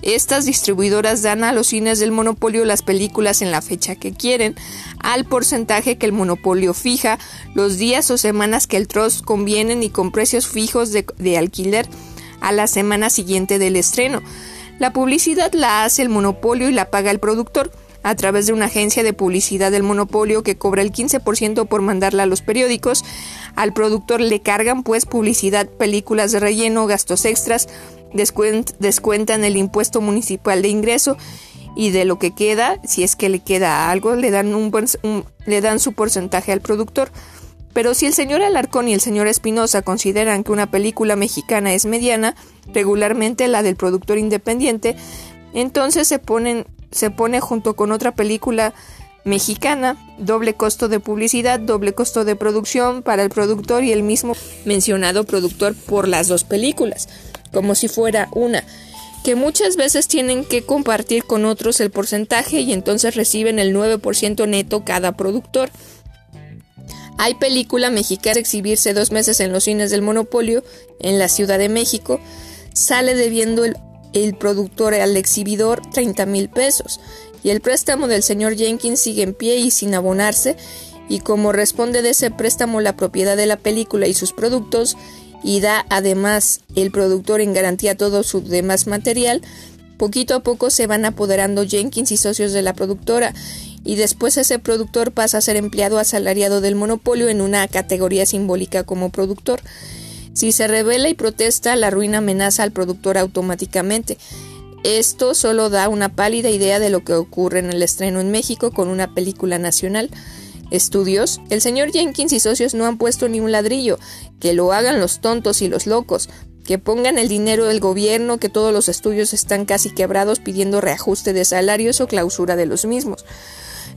Estas distribuidoras dan a los cines del monopolio las películas en la fecha que quieren, al porcentaje que el monopolio fija, los días o semanas que el trust convienen y con precios fijos de, de alquiler a la semana siguiente del estreno. La publicidad la hace el monopolio y la paga el productor a través de una agencia de publicidad del monopolio que cobra el 15% por mandarla a los periódicos. Al productor le cargan pues publicidad, películas de relleno, gastos extras, descuentan el impuesto municipal de ingreso y de lo que queda, si es que le queda algo, le dan, un, le dan su porcentaje al productor. Pero si el señor Alarcón y el señor Espinosa consideran que una película mexicana es mediana, regularmente la del productor independiente, entonces se, ponen, se pone junto con otra película mexicana, doble costo de publicidad, doble costo de producción para el productor y el mismo mencionado productor por las dos películas como si fuera una, que muchas veces tienen que compartir con otros el porcentaje y entonces reciben el 9% neto cada productor. Hay película mexicana exhibirse dos meses en los cines del Monopolio en la Ciudad de México. Sale debiendo el, el productor al exhibidor 30 mil pesos. Y el préstamo del señor Jenkins sigue en pie y sin abonarse. Y como responde de ese préstamo la propiedad de la película y sus productos y da además el productor en garantía todo su demás material, poquito a poco se van apoderando Jenkins y socios de la productora. Y después ese productor pasa a ser empleado asalariado del monopolio en una categoría simbólica como productor. Si se revela y protesta, la ruina amenaza al productor automáticamente. Esto solo da una pálida idea de lo que ocurre en el estreno en México con una película nacional. Estudios, el señor Jenkins y socios no han puesto ni un ladrillo, que lo hagan los tontos y los locos, que pongan el dinero del gobierno, que todos los estudios están casi quebrados pidiendo reajuste de salarios o clausura de los mismos.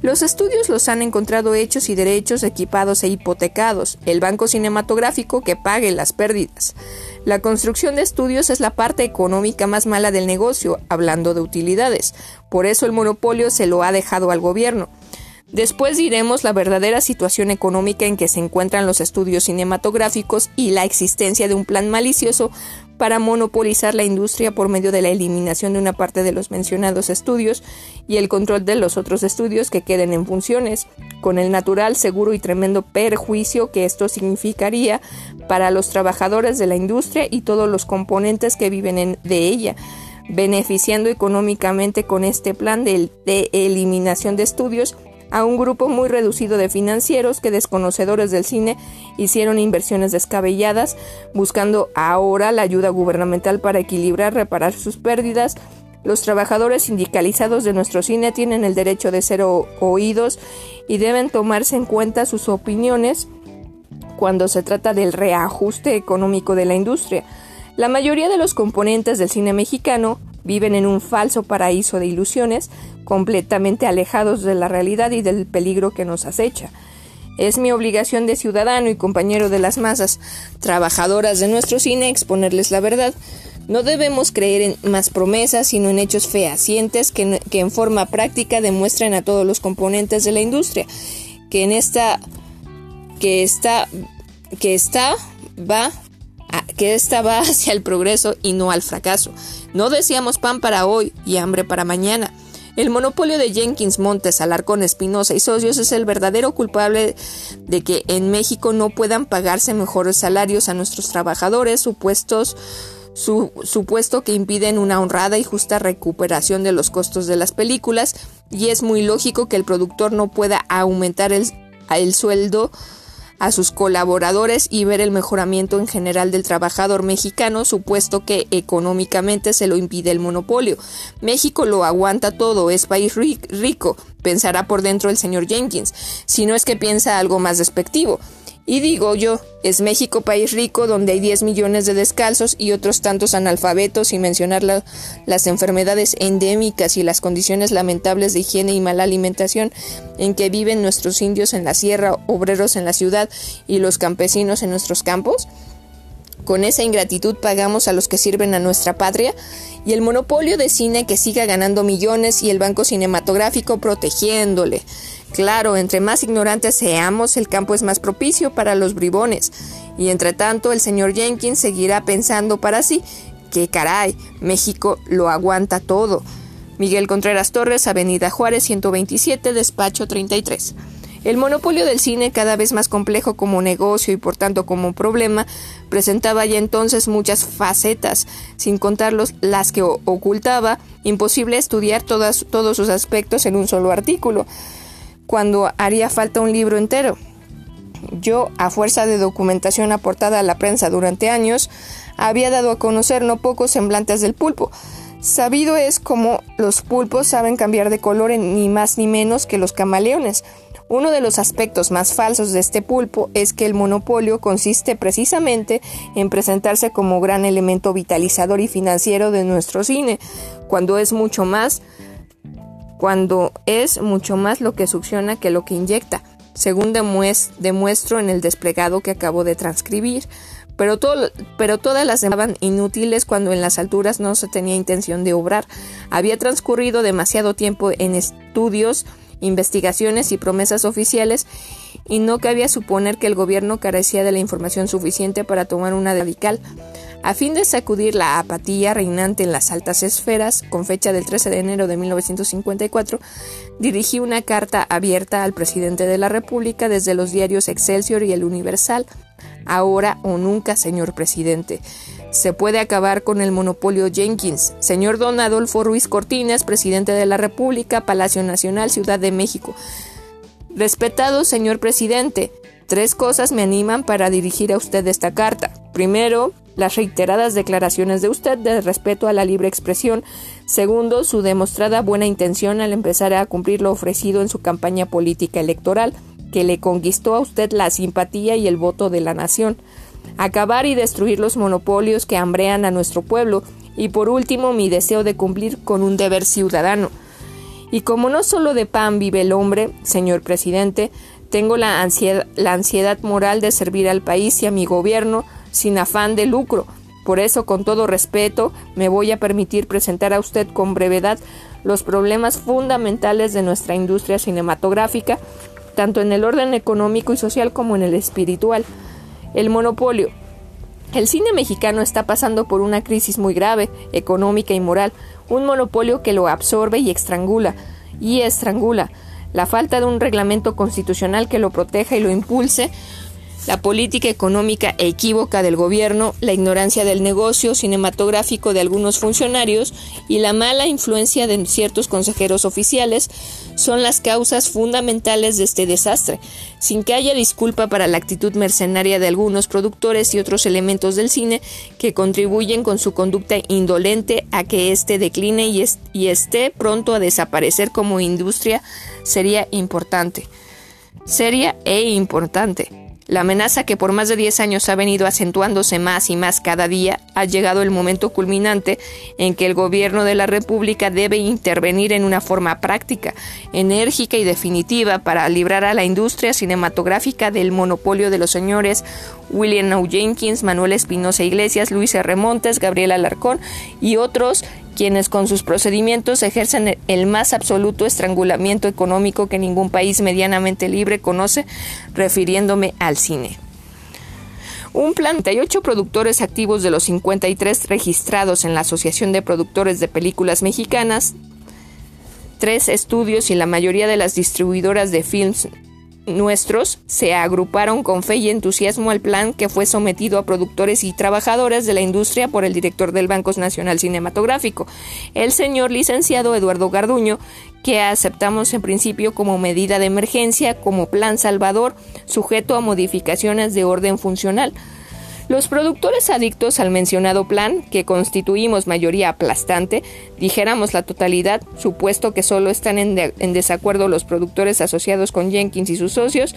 Los estudios los han encontrado hechos y derechos equipados e hipotecados, el banco cinematográfico que pague las pérdidas. La construcción de estudios es la parte económica más mala del negocio, hablando de utilidades. Por eso el monopolio se lo ha dejado al gobierno. Después diremos la verdadera situación económica en que se encuentran los estudios cinematográficos y la existencia de un plan malicioso para monopolizar la industria por medio de la eliminación de una parte de los mencionados estudios y el control de los otros estudios que queden en funciones, con el natural, seguro y tremendo perjuicio que esto significaría para los trabajadores de la industria y todos los componentes que viven de ella beneficiando económicamente con este plan de eliminación de estudios a un grupo muy reducido de financieros que desconocedores del cine hicieron inversiones descabelladas, buscando ahora la ayuda gubernamental para equilibrar, reparar sus pérdidas. Los trabajadores sindicalizados de nuestro cine tienen el derecho de ser oídos y deben tomarse en cuenta sus opiniones cuando se trata del reajuste económico de la industria. La mayoría de los componentes del cine mexicano viven en un falso paraíso de ilusiones, completamente alejados de la realidad y del peligro que nos acecha. Es mi obligación de ciudadano y compañero de las masas, trabajadoras de nuestro cine, exponerles la verdad. No debemos creer en más promesas, sino en hechos fehacientes que, que en forma práctica demuestren a todos los componentes de la industria que en esta que está que está va que esta va hacia el progreso y no al fracaso. No decíamos pan para hoy y hambre para mañana. El monopolio de Jenkins Montes, Alarcón Espinosa y socios es el verdadero culpable de que en México no puedan pagarse mejores salarios a nuestros trabajadores, supuestos su, supuesto que impiden una honrada y justa recuperación de los costos de las películas, y es muy lógico que el productor no pueda aumentar el, el sueldo a sus colaboradores y ver el mejoramiento en general del trabajador mexicano, supuesto que económicamente se lo impide el monopolio. México lo aguanta todo, es país rico, pensará por dentro el señor Jenkins, si no es que piensa algo más despectivo. Y digo yo, es México país rico donde hay 10 millones de descalzos y otros tantos analfabetos, sin mencionar las enfermedades endémicas y las condiciones lamentables de higiene y mala alimentación en que viven nuestros indios en la sierra, obreros en la ciudad y los campesinos en nuestros campos. Con esa ingratitud pagamos a los que sirven a nuestra patria y el monopolio de cine que siga ganando millones y el banco cinematográfico protegiéndole. Claro, entre más ignorantes seamos, el campo es más propicio para los bribones. Y entre tanto, el señor Jenkins seguirá pensando para sí que caray, México lo aguanta todo. Miguel Contreras Torres, Avenida Juárez 127, despacho 33. El monopolio del cine, cada vez más complejo como negocio y por tanto como problema, presentaba ya entonces muchas facetas, sin contar las que ocultaba, imposible estudiar todos sus aspectos en un solo artículo cuando haría falta un libro entero. Yo, a fuerza de documentación aportada a la prensa durante años, había dado a conocer no pocos semblantes del pulpo. Sabido es como los pulpos saben cambiar de color ni más ni menos que los camaleones. Uno de los aspectos más falsos de este pulpo es que el monopolio consiste precisamente en presentarse como gran elemento vitalizador y financiero de nuestro cine, cuando es mucho más cuando es mucho más lo que succiona que lo que inyecta, según demuestro en el desplegado que acabo de transcribir. Pero, pero todas las estaban inútiles cuando en las alturas no se tenía intención de obrar. Había transcurrido demasiado tiempo en estudios investigaciones y promesas oficiales, y no cabía suponer que el gobierno carecía de la información suficiente para tomar una radical. A fin de sacudir la apatía reinante en las altas esferas, con fecha del 13 de enero de 1954, dirigí una carta abierta al presidente de la República desde los diarios Excelsior y El Universal. Ahora o nunca, señor presidente. Se puede acabar con el monopolio Jenkins. Señor don Adolfo Ruiz Cortines, presidente de la República, Palacio Nacional, Ciudad de México. Respetado señor presidente, tres cosas me animan para dirigir a usted esta carta. Primero, las reiteradas declaraciones de usted de respeto a la libre expresión. Segundo, su demostrada buena intención al empezar a cumplir lo ofrecido en su campaña política electoral, que le conquistó a usted la simpatía y el voto de la nación. Acabar y destruir los monopolios que hambrean a nuestro pueblo. Y por último, mi deseo de cumplir con un deber ciudadano. Y como no solo de pan vive el hombre, señor presidente, tengo la ansiedad, la ansiedad moral de servir al país y a mi gobierno sin afán de lucro. Por eso, con todo respeto, me voy a permitir presentar a usted con brevedad los problemas fundamentales de nuestra industria cinematográfica, tanto en el orden económico y social como en el espiritual. El monopolio. El cine mexicano está pasando por una crisis muy grave, económica y moral, un monopolio que lo absorbe y estrangula, y estrangula. La falta de un reglamento constitucional que lo proteja y lo impulse la política económica equívoca del gobierno, la ignorancia del negocio cinematográfico de algunos funcionarios y la mala influencia de ciertos consejeros oficiales son las causas fundamentales de este desastre, sin que haya disculpa para la actitud mercenaria de algunos productores y otros elementos del cine que contribuyen con su conducta indolente a que éste decline y, y esté pronto a desaparecer como industria sería importante. Seria e importante. La amenaza que por más de 10 años ha venido acentuándose más y más cada día, ha llegado el momento culminante en que el gobierno de la República debe intervenir en una forma práctica, enérgica y definitiva para librar a la industria cinematográfica del monopolio de los señores William O. Jenkins, Manuel Espinosa Iglesias, Luis R. Montes, Gabriel Alarcón y otros quienes con sus procedimientos ejercen el más absoluto estrangulamiento económico que ningún país medianamente libre conoce, refiriéndome al cine. Un plan de ocho productores activos de los 53 registrados en la Asociación de Productores de Películas Mexicanas, tres estudios y la mayoría de las distribuidoras de films nuestros se agruparon con fe y entusiasmo al plan que fue sometido a productores y trabajadores de la industria por el director del Banco Nacional Cinematográfico, el señor licenciado Eduardo Garduño, que aceptamos en principio como medida de emergencia, como plan salvador, sujeto a modificaciones de orden funcional. Los productores adictos al mencionado plan, que constituimos mayoría aplastante, dijéramos la totalidad, supuesto que solo están en, en desacuerdo los productores asociados con Jenkins y sus socios,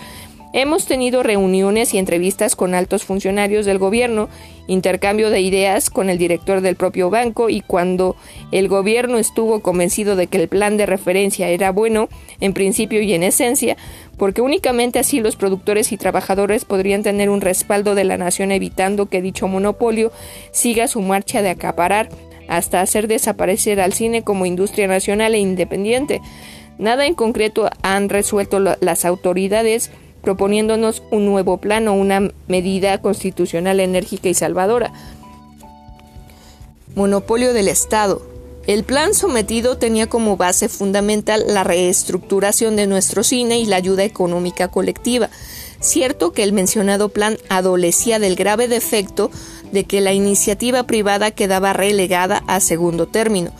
Hemos tenido reuniones y entrevistas con altos funcionarios del gobierno, intercambio de ideas con el director del propio banco y cuando el gobierno estuvo convencido de que el plan de referencia era bueno, en principio y en esencia, porque únicamente así los productores y trabajadores podrían tener un respaldo de la nación evitando que dicho monopolio siga su marcha de acaparar hasta hacer desaparecer al cine como industria nacional e independiente. Nada en concreto han resuelto las autoridades proponiéndonos un nuevo plan o una medida constitucional enérgica y salvadora. Monopolio del Estado. El plan sometido tenía como base fundamental la reestructuración de nuestro cine y la ayuda económica colectiva. Cierto que el mencionado plan adolecía del grave defecto de que la iniciativa privada quedaba relegada a segundo término,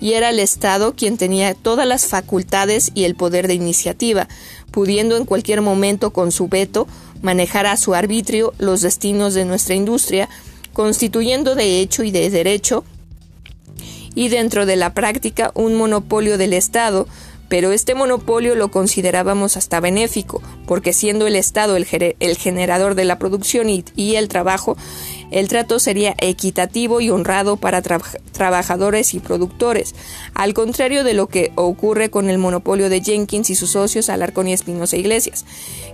y era el Estado quien tenía todas las facultades y el poder de iniciativa, pudiendo en cualquier momento con su veto manejar a su arbitrio los destinos de nuestra industria, constituyendo de hecho y de derecho y dentro de la práctica un monopolio del Estado, pero este monopolio lo considerábamos hasta benéfico, porque siendo el Estado el, generador de la producción y, el trabajo, el trato sería equitativo y honrado para trabajadores y productores, al contrario de lo que ocurre con el monopolio de Jenkins y sus socios Alarcón y Espinosa Iglesias,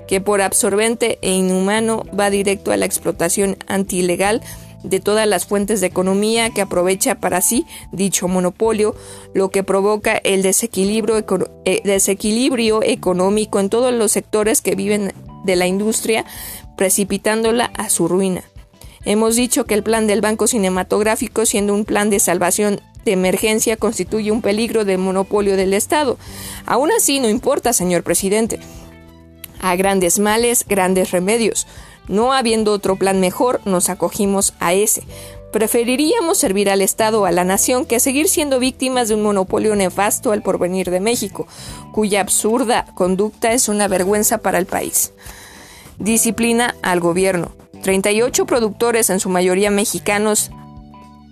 que por absorbente e inhumano va directo a la explotación antilegal de todas las fuentes de economía que aprovecha para sí dicho monopolio, lo que provoca el desequilibrio, eh, desequilibrio económico en todos los sectores que viven de la industria, precipitándola a su ruina. Hemos dicho que el plan del Banco Cinematográfico, siendo un plan de salvación de emergencia, constituye un peligro de monopolio del Estado. Aún así, no importa, señor presidente. A grandes males, grandes remedios. No habiendo otro plan mejor, nos acogimos a ese. Preferiríamos servir al Estado o a la nación que seguir siendo víctimas de un monopolio nefasto al porvenir de México, cuya absurda conducta es una vergüenza para el país. Disciplina al gobierno. 38 productores, en su mayoría mexicanos,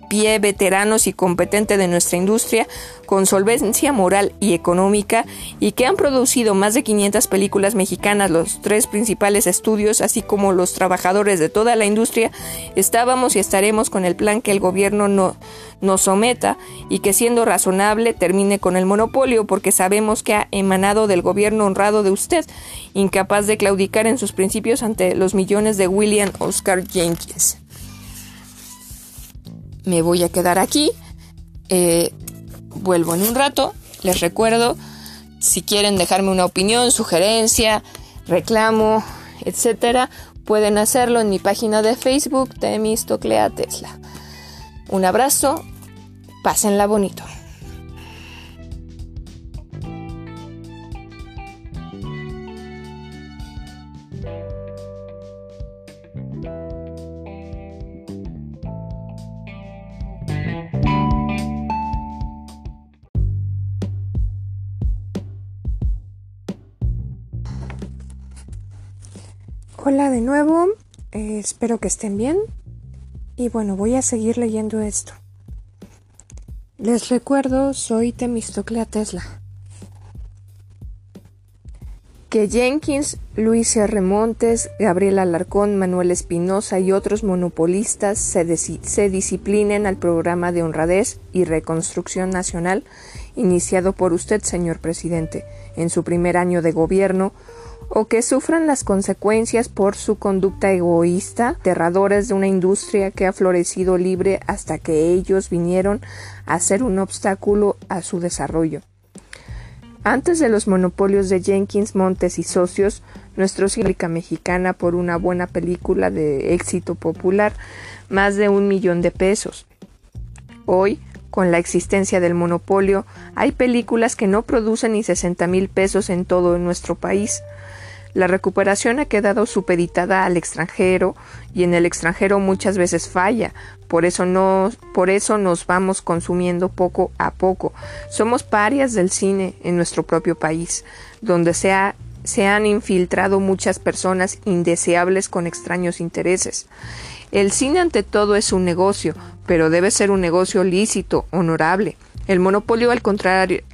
pie veteranos y competente de nuestra industria, con solvencia moral y económica, y que han producido más de 500 películas mexicanas, los tres principales estudios, así como los trabajadores de toda la industria, estábamos y estaremos con el plan que el gobierno no, nos someta y que siendo razonable termine con el monopolio, porque sabemos que ha emanado del gobierno honrado de usted, incapaz de claudicar en sus principios ante los millones de William Oscar Jenkins me voy a quedar aquí. Eh, vuelvo en un rato. Les recuerdo, si quieren dejarme una opinión, sugerencia, reclamo, etcétera, pueden hacerlo en mi página de Facebook, Temistoclea Tesla. Un abrazo, pásenla bonito. Hola de nuevo, eh, espero que estén bien y bueno, voy a seguir leyendo esto. Les recuerdo, soy Temistoclea Tesla. Que Jenkins, Luis R. Montes, Gabriel Alarcón, Manuel Espinosa y otros monopolistas se, se disciplinen al programa de honradez y reconstrucción nacional iniciado por usted, señor presidente, en su primer año de gobierno o que sufran las consecuencias por su conducta egoísta, aterradores de una industria que ha florecido libre hasta que ellos vinieron a ser un obstáculo a su desarrollo. Antes de los monopolios de Jenkins, Montes y socios, nuestro cívica mexicana por una buena película de éxito popular, más de un millón de pesos. Hoy, con la existencia del monopolio, hay películas que no producen ni 60 mil pesos en todo nuestro país. La recuperación ha quedado supeditada al extranjero y en el extranjero muchas veces falla. Por eso, no, por eso nos vamos consumiendo poco a poco. Somos parias del cine en nuestro propio país, donde se, se han infiltrado muchas personas indeseables con extraños intereses. El cine ante todo es un negocio, pero debe ser un negocio lícito, honorable. El monopolio, al,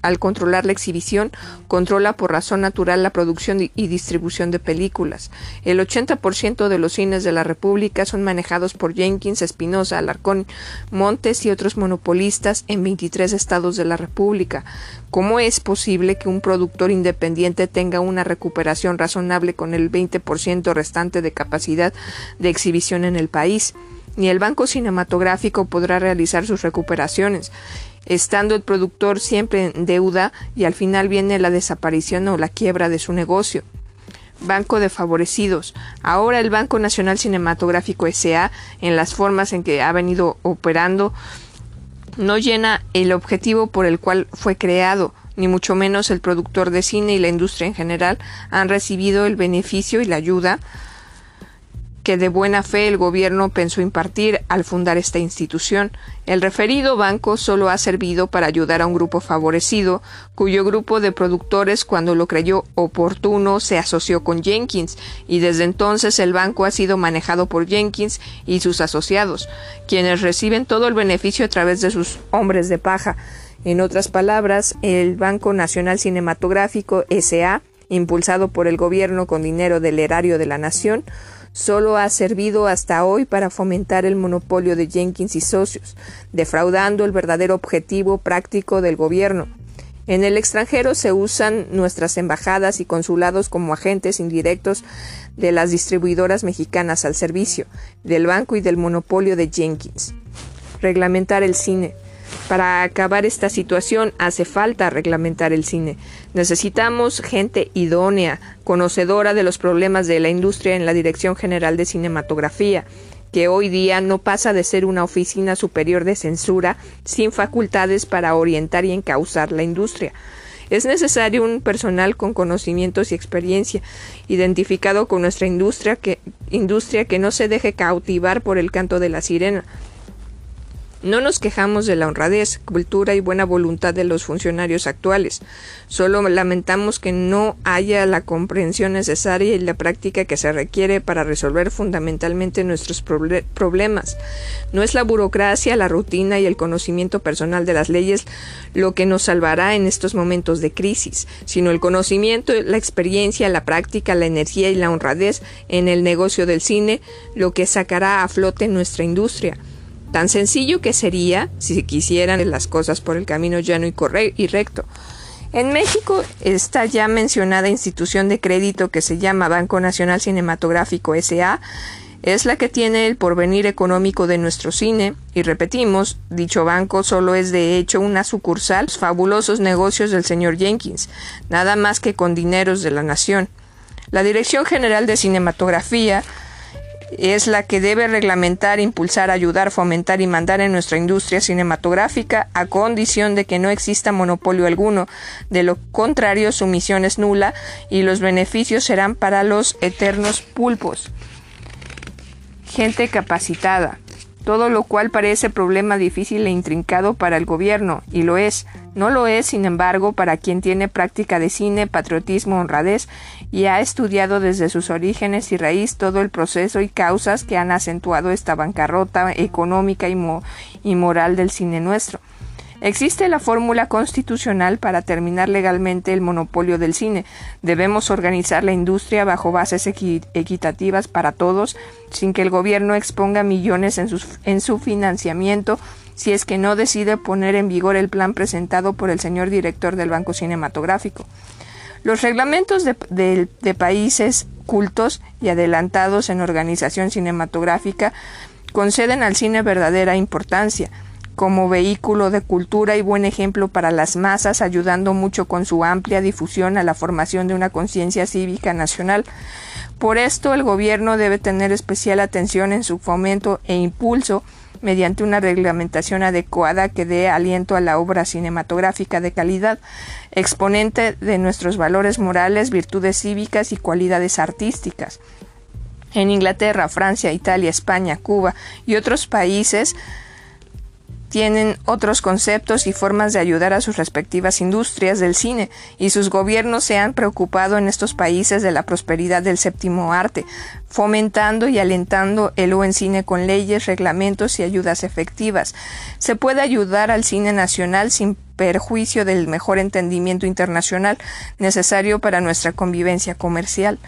al, controlar la exhibición, controla por razón natural la producción y distribución de películas. El 80% de los cines de la República son manejados por Jenkins, Espinosa, Alarcón, Montes y otros monopolistas en 23 estados de la República. ¿Cómo es posible que un productor independiente tenga una recuperación razonable con el 20% restante de capacidad de exhibición en el país? Ni el Banco Cinematográfico podrá realizar sus recuperaciones estando el productor siempre en deuda y al final viene la desaparición o la quiebra de su negocio. Banco de favorecidos. Ahora el Banco Nacional Cinematográfico S.A., en las formas en que ha venido operando, no llena el objetivo por el cual fue creado, ni mucho menos el productor de cine y la industria en general han recibido el beneficio y la ayuda que de buena fe el gobierno pensó impartir al fundar esta institución. El referido banco solo ha servido para ayudar a un grupo favorecido, cuyo grupo de productores, cuando lo creyó oportuno, se asoció con Jenkins, y desde entonces el banco ha sido manejado por Jenkins y sus asociados, quienes reciben todo el beneficio a través de sus hombres de paja. En otras palabras, el Banco Nacional Cinematográfico SA, impulsado por el gobierno con dinero del erario de la nación, solo ha servido hasta hoy para fomentar el monopolio de Jenkins y socios, defraudando el verdadero objetivo práctico del gobierno. En el extranjero se usan nuestras embajadas y consulados como agentes indirectos de las distribuidoras mexicanas al servicio del banco y del monopolio de Jenkins. Reglamentar el cine. Para acabar esta situación hace falta reglamentar el cine. Necesitamos gente idónea, conocedora de los problemas de la industria en la Dirección General de Cinematografía, que hoy día no pasa de ser una oficina superior de censura sin facultades para orientar y encauzar la industria. Es necesario un personal con conocimientos y experiencia, identificado con nuestra industria que, industria que no se deje cautivar por el canto de la sirena, no nos quejamos de la honradez, cultura y buena voluntad de los funcionarios actuales. Solo lamentamos que no haya la comprensión necesaria y la práctica que se requiere para resolver fundamentalmente nuestros problemas. No es la burocracia, la rutina y el conocimiento personal de las leyes lo que nos salvará en estos momentos de crisis, sino el conocimiento, la experiencia, la práctica, la energía y la honradez en el negocio del cine, lo que sacará a flote nuestra industria. Tan sencillo que sería si quisieran las cosas por el camino llano y, y recto. En México, esta ya mencionada institución de crédito que se llama Banco Nacional Cinematográfico SA es la que tiene el porvenir económico de nuestro cine, y repetimos, dicho banco solo es de hecho una sucursal los fabulosos negocios del señor Jenkins, nada más que con dineros de la nación. La Dirección General de Cinematografía es la que debe reglamentar, impulsar, ayudar, fomentar y mandar en nuestra industria cinematográfica a condición de que no exista monopolio alguno. De lo contrario, su misión es nula y los beneficios serán para los eternos pulpos. Gente capacitada todo lo cual parece problema difícil e intrincado para el gobierno, y lo es. No lo es, sin embargo, para quien tiene práctica de cine, patriotismo, honradez, y ha estudiado desde sus orígenes y raíz todo el proceso y causas que han acentuado esta bancarrota económica y, moral del cine nuestro. Existe la fórmula constitucional para terminar legalmente el monopolio del cine. Debemos organizar la industria bajo bases equitativas para todos, sin que el gobierno exponga millones en su financiamiento si es que no decide poner en vigor el plan presentado por el señor director del Banco Cinematográfico. Los reglamentos de, países cultos y adelantados en organización cinematográfica conceden al cine verdadera importancia como vehículo de cultura y buen ejemplo para las masas, ayudando mucho con su amplia difusión a la formación de una conciencia cívica nacional. Por esto, el gobierno debe tener especial atención en su fomento e impulso mediante una reglamentación adecuada que dé aliento a la obra cinematográfica de calidad, exponente de nuestros valores morales, virtudes cívicas y cualidades artísticas. En Inglaterra, Francia, Italia, España, Cuba y otros países tienen otros conceptos y formas de ayudar a sus respectivas industrias del cine, y sus gobiernos se han preocupado en estos países de la prosperidad del séptimo arte, fomentando y alentando el buen cine con leyes, reglamentos y ayudas efectivas. Se puede ayudar al cine nacional sin perjuicio del mejor entendimiento internacional necesario para nuestra convivencia comercial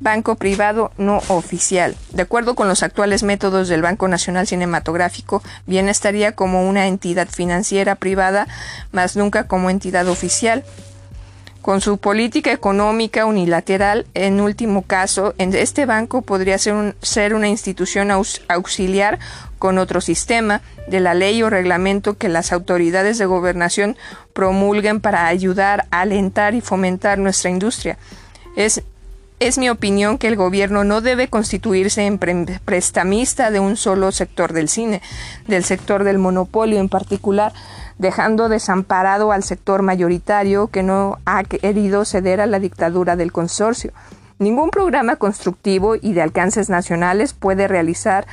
banco privado no oficial. De acuerdo con los actuales métodos del Banco Nacional Cinematográfico, bien estaría como una entidad financiera privada, más nunca como entidad oficial. Con su política económica unilateral, en último caso, este banco podría ser, una institución auxiliar con otro sistema de la ley o reglamento que las autoridades de gobernación promulguen para ayudar, alentar y fomentar nuestra industria. Es es mi opinión que el gobierno no debe constituirse en prestamista de un solo sector del cine, del sector del monopolio en particular, dejando desamparado al sector mayoritario que no ha querido ceder a la dictadura del consorcio. Ningún programa constructivo y de alcances nacionales puede realizar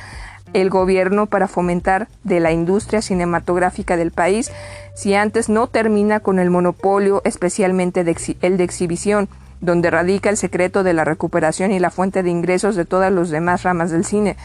el gobierno para fomentar de la industria cinematográfica del país si antes no termina con el monopolio, especialmente el de exhibición donde radica el secreto de la recuperación y la fuente de ingresos de todas las demás ramas del cine.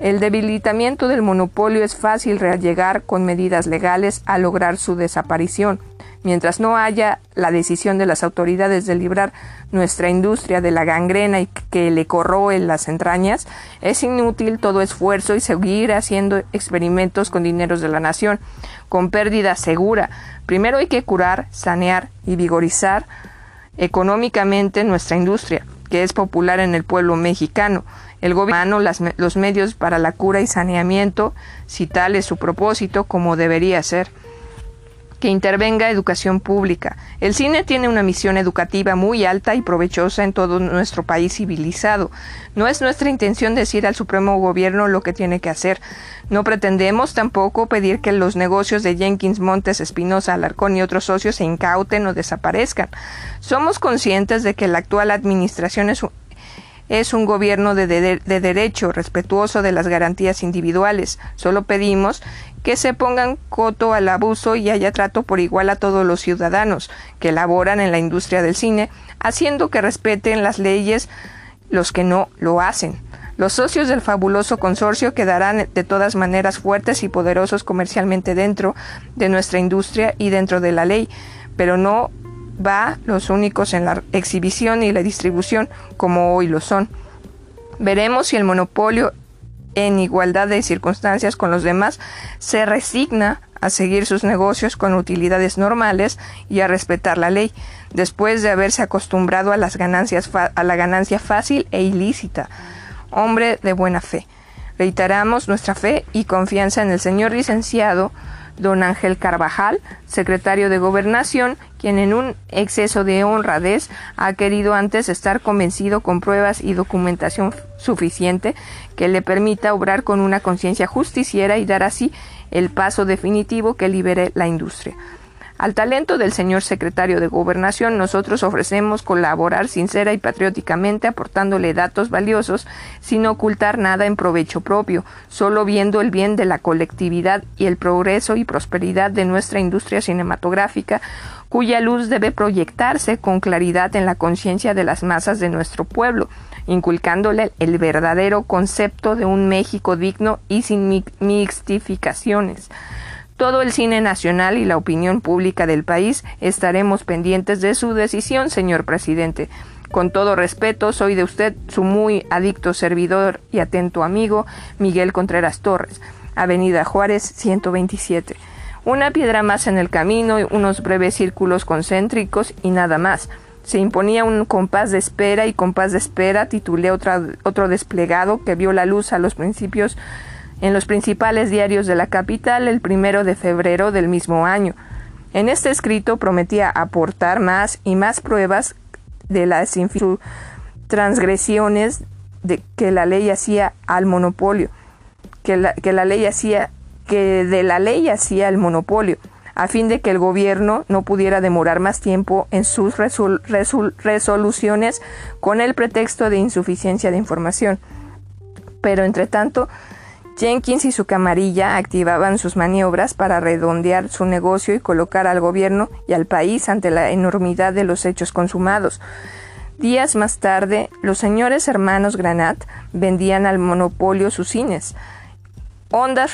El debilitamiento del monopolio es fácil llegar con medidas legales a lograr su desaparición. Mientras no haya la decisión de las autoridades de librar nuestra industria de la gangrena y que le corroe las entrañas, es inútil todo esfuerzo y seguir haciendo experimentos con dineros de la nación, con pérdida segura. Primero hay que curar, sanear y vigorizar económicamente nuestra industria, que es popular en el pueblo mexicano. El gobierno los medios para la cura y saneamiento, si tal es su propósito, como debería ser que intervenga educación pública. El cine tiene una misión educativa muy alta y provechosa en todo nuestro país civilizado. No es nuestra intención decir al Supremo Gobierno lo que tiene que hacer. No pretendemos tampoco pedir que los negocios de Jenkins, Montes, Espinosa, Alarcón y otros socios se incauten o desaparezcan. Somos conscientes de que la actual administración es un gobierno de, derecho, respetuoso de las garantías individuales. Solo pedimos que se pongan coto al abuso y haya trato por igual a todos los ciudadanos que laboran en la industria del cine, haciendo que respeten las leyes los que no lo hacen. Los socios del fabuloso consorcio quedarán de todas maneras fuertes y poderosos comercialmente dentro de nuestra industria y dentro de la ley, pero no va los únicos en la exhibición y la distribución como hoy lo son. Veremos si el monopolio en igualdad de circunstancias con los demás se resigna a seguir sus negocios con utilidades normales y a respetar la ley, después de haberse acostumbrado a las ganancias a la ganancia fácil e ilícita. Hombre de buena fe. Reiteramos nuestra fe y confianza en el señor licenciado don Ángel Carvajal, secretario de Gobernación, quien en un exceso de honradez ha querido antes estar convencido con pruebas y documentación suficiente que le permita obrar con una conciencia justiciera y dar así el paso definitivo que libere la industria. Al talento del señor secretario de Gobernación nosotros ofrecemos colaborar sincera y patrióticamente aportándole datos valiosos sin ocultar nada en provecho propio, solo viendo el bien de la colectividad y el progreso y prosperidad de nuestra industria cinematográfica cuya luz debe proyectarse con claridad en la conciencia de las masas de nuestro pueblo, inculcándole el verdadero concepto de un México digno y sin mixtificaciones todo el cine nacional y la opinión pública del país estaremos pendientes de su decisión, señor presidente. Con todo respeto, soy de usted su muy adicto servidor y atento amigo, Miguel Contreras Torres, Avenida Juárez 127. Una piedra más en el camino, unos breves círculos concéntricos y nada más. Se imponía un compás de espera y compás de espera titulé otro desplegado que vio la luz a los principios en los principales diarios de la capital el primero de febrero del mismo año. En este escrito prometía aportar más y más pruebas de las transgresiones que la ley hacía al monopolio, que la, que la ley hacía, que de la ley hacía el monopolio, a fin de que el gobierno no pudiera demorar más tiempo en sus resoluciones con el pretexto de insuficiencia de información. Pero entre tanto, Jenkins y su camarilla activaban sus maniobras para redondear su negocio y colocar al gobierno y al país ante la enormidad de los hechos consumados. Días más tarde, los señores hermanos Granat vendían al monopolio sus cines. Hondas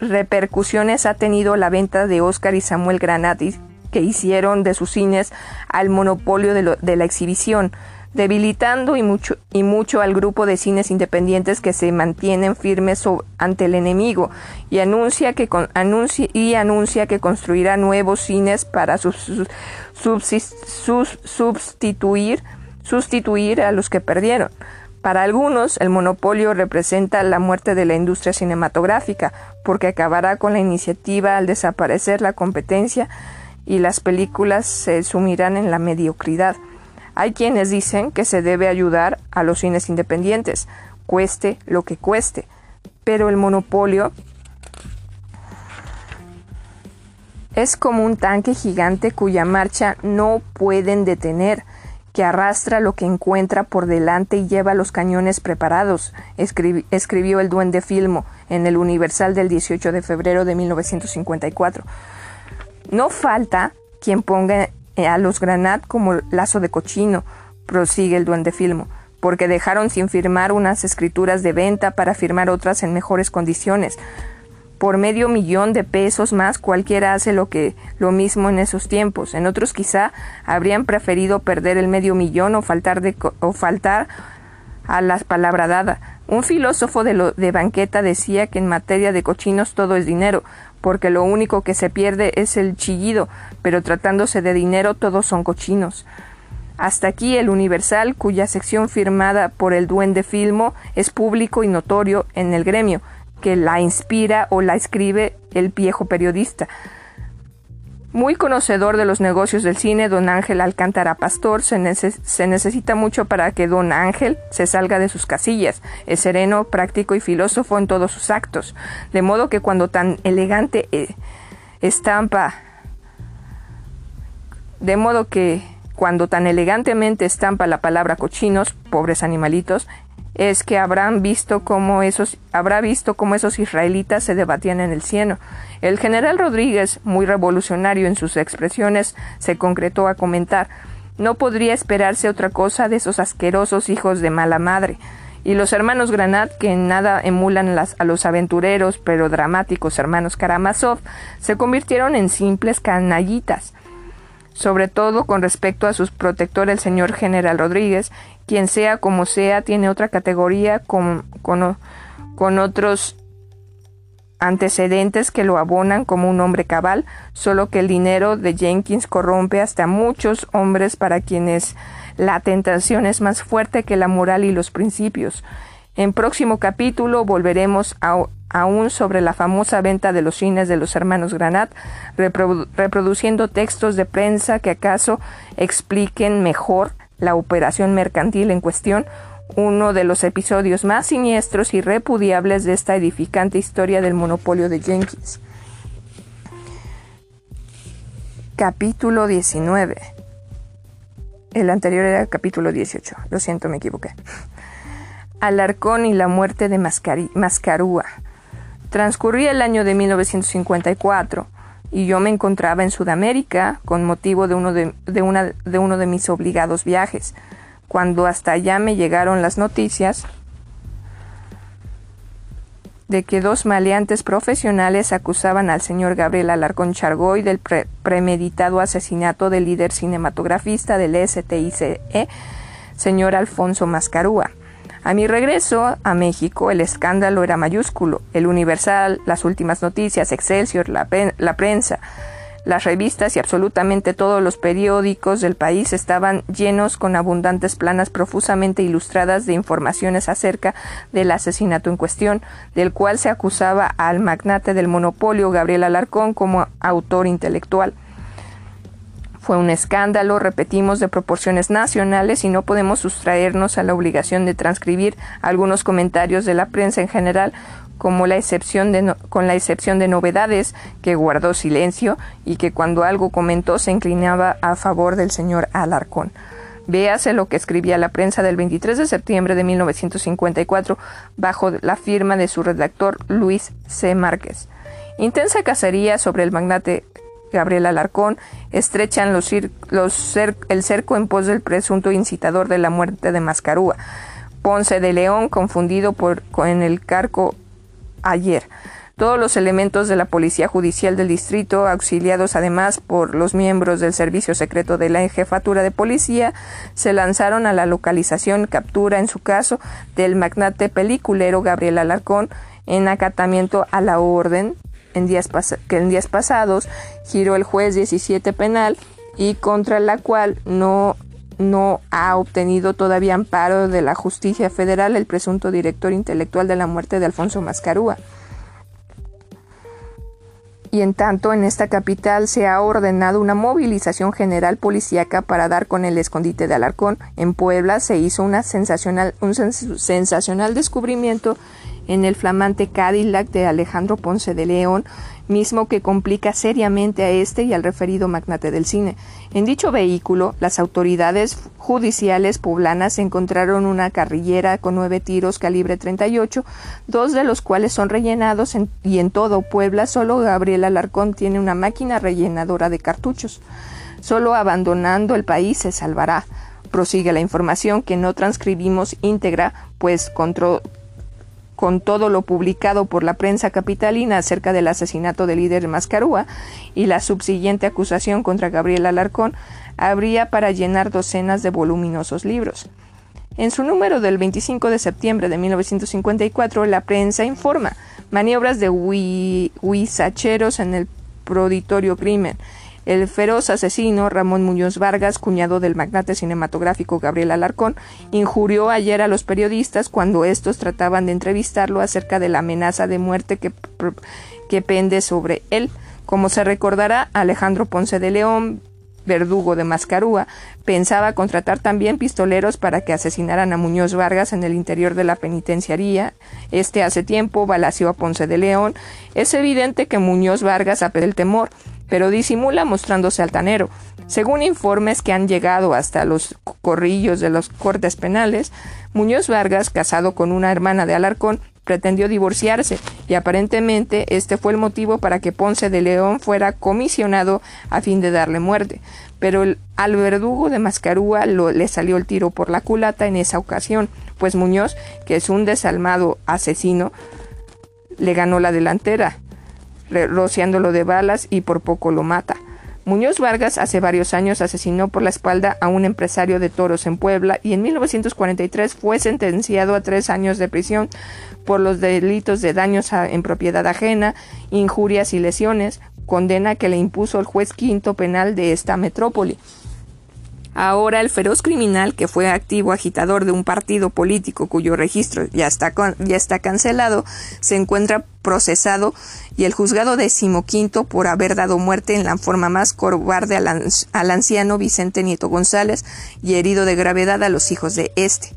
repercusiones ha tenido la venta de Oscar y Samuel Granat que hicieron de sus cines al monopolio de la exhibición debilitando y mucho, y mucho al grupo de cines independientes que se mantienen firmes ante el enemigo y anuncia que, y anuncia que construirá nuevos cines para sustituir, sustituir a los que perdieron. Para algunos, el monopolio representa la muerte de la industria cinematográfica, porque acabará con la iniciativa al desaparecer la competencia y las películas se sumirán en la mediocridad. Hay quienes dicen que se debe ayudar a los cines independientes, cueste lo que cueste, pero el monopolio es como un tanque gigante cuya marcha no pueden detener, que arrastra lo que encuentra por delante y lleva los cañones preparados, escribió el duende Filmo en el Universal del 18 de febrero de 1954. No falta quien ponga a los Granat como lazo de cochino, prosigue el duende Filmo. porque dejaron sin firmar unas escrituras de venta para firmar otras en mejores condiciones. Por medio millón de pesos más cualquiera hace lo que lo mismo en esos tiempos. En otros quizá habrían preferido perder el medio millón o faltar de, o faltar a las palabra dada. Un filósofo de, lo, de banqueta decía que en materia de cochinos todo es dinero, porque lo único que se pierde es el chillido, pero tratándose de dinero todos son cochinos. Hasta aquí el Universal, cuya sección firmada por el duende Filmo es público y notorio en el gremio, que la inspira o la escribe el viejo periodista. Muy conocedor de los negocios del cine, don Ángel Alcántara Pastor, se, necesita mucho para que don Ángel se salga de sus casillas. Es sereno, práctico y filósofo en todos sus actos. De modo que cuando tan elegante eh, estampa, de modo que cuando tan elegantemente estampa la palabra cochinos, pobres animalitos, es que habrán visto cómo esos, habrá visto cómo esos israelitas se debatían en el cielo. El general Rodríguez, muy revolucionario en sus expresiones, se concretó a comentar no podría esperarse otra cosa de esos asquerosos hijos de mala madre. Y los hermanos Granat, que en nada emulan a los aventureros pero dramáticos hermanos Karamazov, se convirtieron en simples canallitas sobre todo con respecto a su protector el señor general Rodríguez, quien sea como sea tiene otra categoría con, con, otros antecedentes que lo abonan como un hombre cabal, solo que el dinero de Jenkins corrompe hasta muchos hombres para quienes la tentación es más fuerte que la moral y los principios. En próximo capítulo volveremos a, aún sobre la famosa venta de los cines de los hermanos Granat, reproduciendo textos de prensa que acaso expliquen mejor la operación mercantil en cuestión, uno de los episodios más siniestros y repudiables de esta edificante historia del monopolio de Jenkins. Capítulo 19. El anterior era capítulo 18. Lo siento, me equivoqué. Alarcón y la muerte de Mascarúa. Transcurría el año de 1954 y yo me encontraba en Sudamérica con motivo de uno de, una, de uno de mis obligados viajes, cuando hasta allá me llegaron las noticias de que dos maleantes profesionales acusaban al señor Gabriel Alarcón Chargoy del premeditado asesinato del líder cinematografista del STICE, señor Alfonso Mascarúa. A mi regreso a México, el escándalo era mayúsculo. El Universal, las últimas noticias, Excelsior, la, prensa, las revistas y absolutamente todos los periódicos del país estaban llenos con abundantes planas profusamente ilustradas de informaciones acerca del asesinato en cuestión, del cual se acusaba al magnate del monopolio Gabriel Alarcón como autor intelectual. Fue un escándalo, repetimos, de proporciones nacionales y no podemos sustraernos a la obligación de transcribir algunos comentarios de la prensa en general, como la excepción de con la excepción de novedades, que guardó silencio y que cuando algo comentó se inclinaba a favor del señor Alarcón. Véase lo que escribía la prensa del 23 de septiembre de 1954 bajo la firma de su redactor Luis C. Márquez. Intensa cacería sobre el magnate Gabriel Alarcón, estrechan los, el cerco en pos del presunto incitador de la muerte de Mascarúa. Ponce de León, confundido por, con el carco ayer. Todos los elementos de la Policía Judicial del Distrito, auxiliados además por los miembros del Servicio Secreto de la Jefatura de Policía, se lanzaron a la localización, captura en su caso, del magnate peliculero Gabriel Alarcón, en acatamiento a la orden en días que en días pasados giró el juez 17 penal y contra la cual no, no ha obtenido todavía amparo de la justicia federal el presunto director intelectual de la muerte de Alfonso Mascarúa. Y en tanto, en esta capital se ha ordenado una movilización general policíaca para dar con el escondite de Alarcón. En Puebla se hizo una sensacional, un sensacional descubrimiento en el flamante Cadillac de Alejandro Ponce de León, mismo que complica seriamente a este y al referido magnate del cine. En dicho vehículo, las autoridades judiciales poblanas encontraron una carrillera con nueve tiros calibre 38, dos de los cuales son rellenados y en todo Puebla solo Gabriel Alarcón tiene una máquina rellenadora de cartuchos. Solo abandonando el país se salvará. prosigue la información que no transcribimos íntegra, pues control con todo lo publicado por la prensa capitalina acerca del asesinato del líder Mascarúa y la subsiguiente acusación contra Gabriel Alarcón, habría para llenar docenas de voluminosos libros. En su número del 25 de septiembre de 1954, la prensa informa maniobras de huizacheros en el proditorio crimen, el feroz asesino Ramón Muñoz Vargas, cuñado del magnate cinematográfico Gabriel Alarcón, injurió ayer a los periodistas cuando estos trataban de entrevistarlo acerca de la amenaza de muerte que, pende sobre él. Como se recordará, Alejandro Ponce de León, verdugo de Mascarúa, pensaba contratar también pistoleros para que asesinaran a Muñoz Vargas en el interior de la penitenciaría. Este hace tiempo balació a Ponce de León. Es evidente que Muñoz Vargas apeló el temor pero disimula mostrándose altanero. Según informes que han llegado hasta los corrillos de los cortes penales, Muñoz Vargas, casado con una hermana de Alarcón, pretendió divorciarse y aparentemente este fue el motivo para que Ponce de León fuera comisionado a fin de darle muerte. Pero al verdugo de Mascarúa le salió el tiro por la culata en esa ocasión, pues Muñoz, que es un desalmado asesino, le ganó la delantera rociándolo de balas y por poco lo mata. Muñoz Vargas hace varios años asesinó por la espalda a un empresario de toros en Puebla y en 1943 fue sentenciado a tres años de prisión por los delitos de daños en propiedad ajena, injurias y lesiones, condena que le impuso el juez quinto penal de esta metrópoli. Ahora el feroz criminal, que fue activo agitador de un partido político cuyo registro ya está, ya está cancelado, se encuentra procesado y el juzgado decimoquinto por haber dado muerte en la forma más cobarde al, al anciano Vicente Nieto González y herido de gravedad a los hijos de este.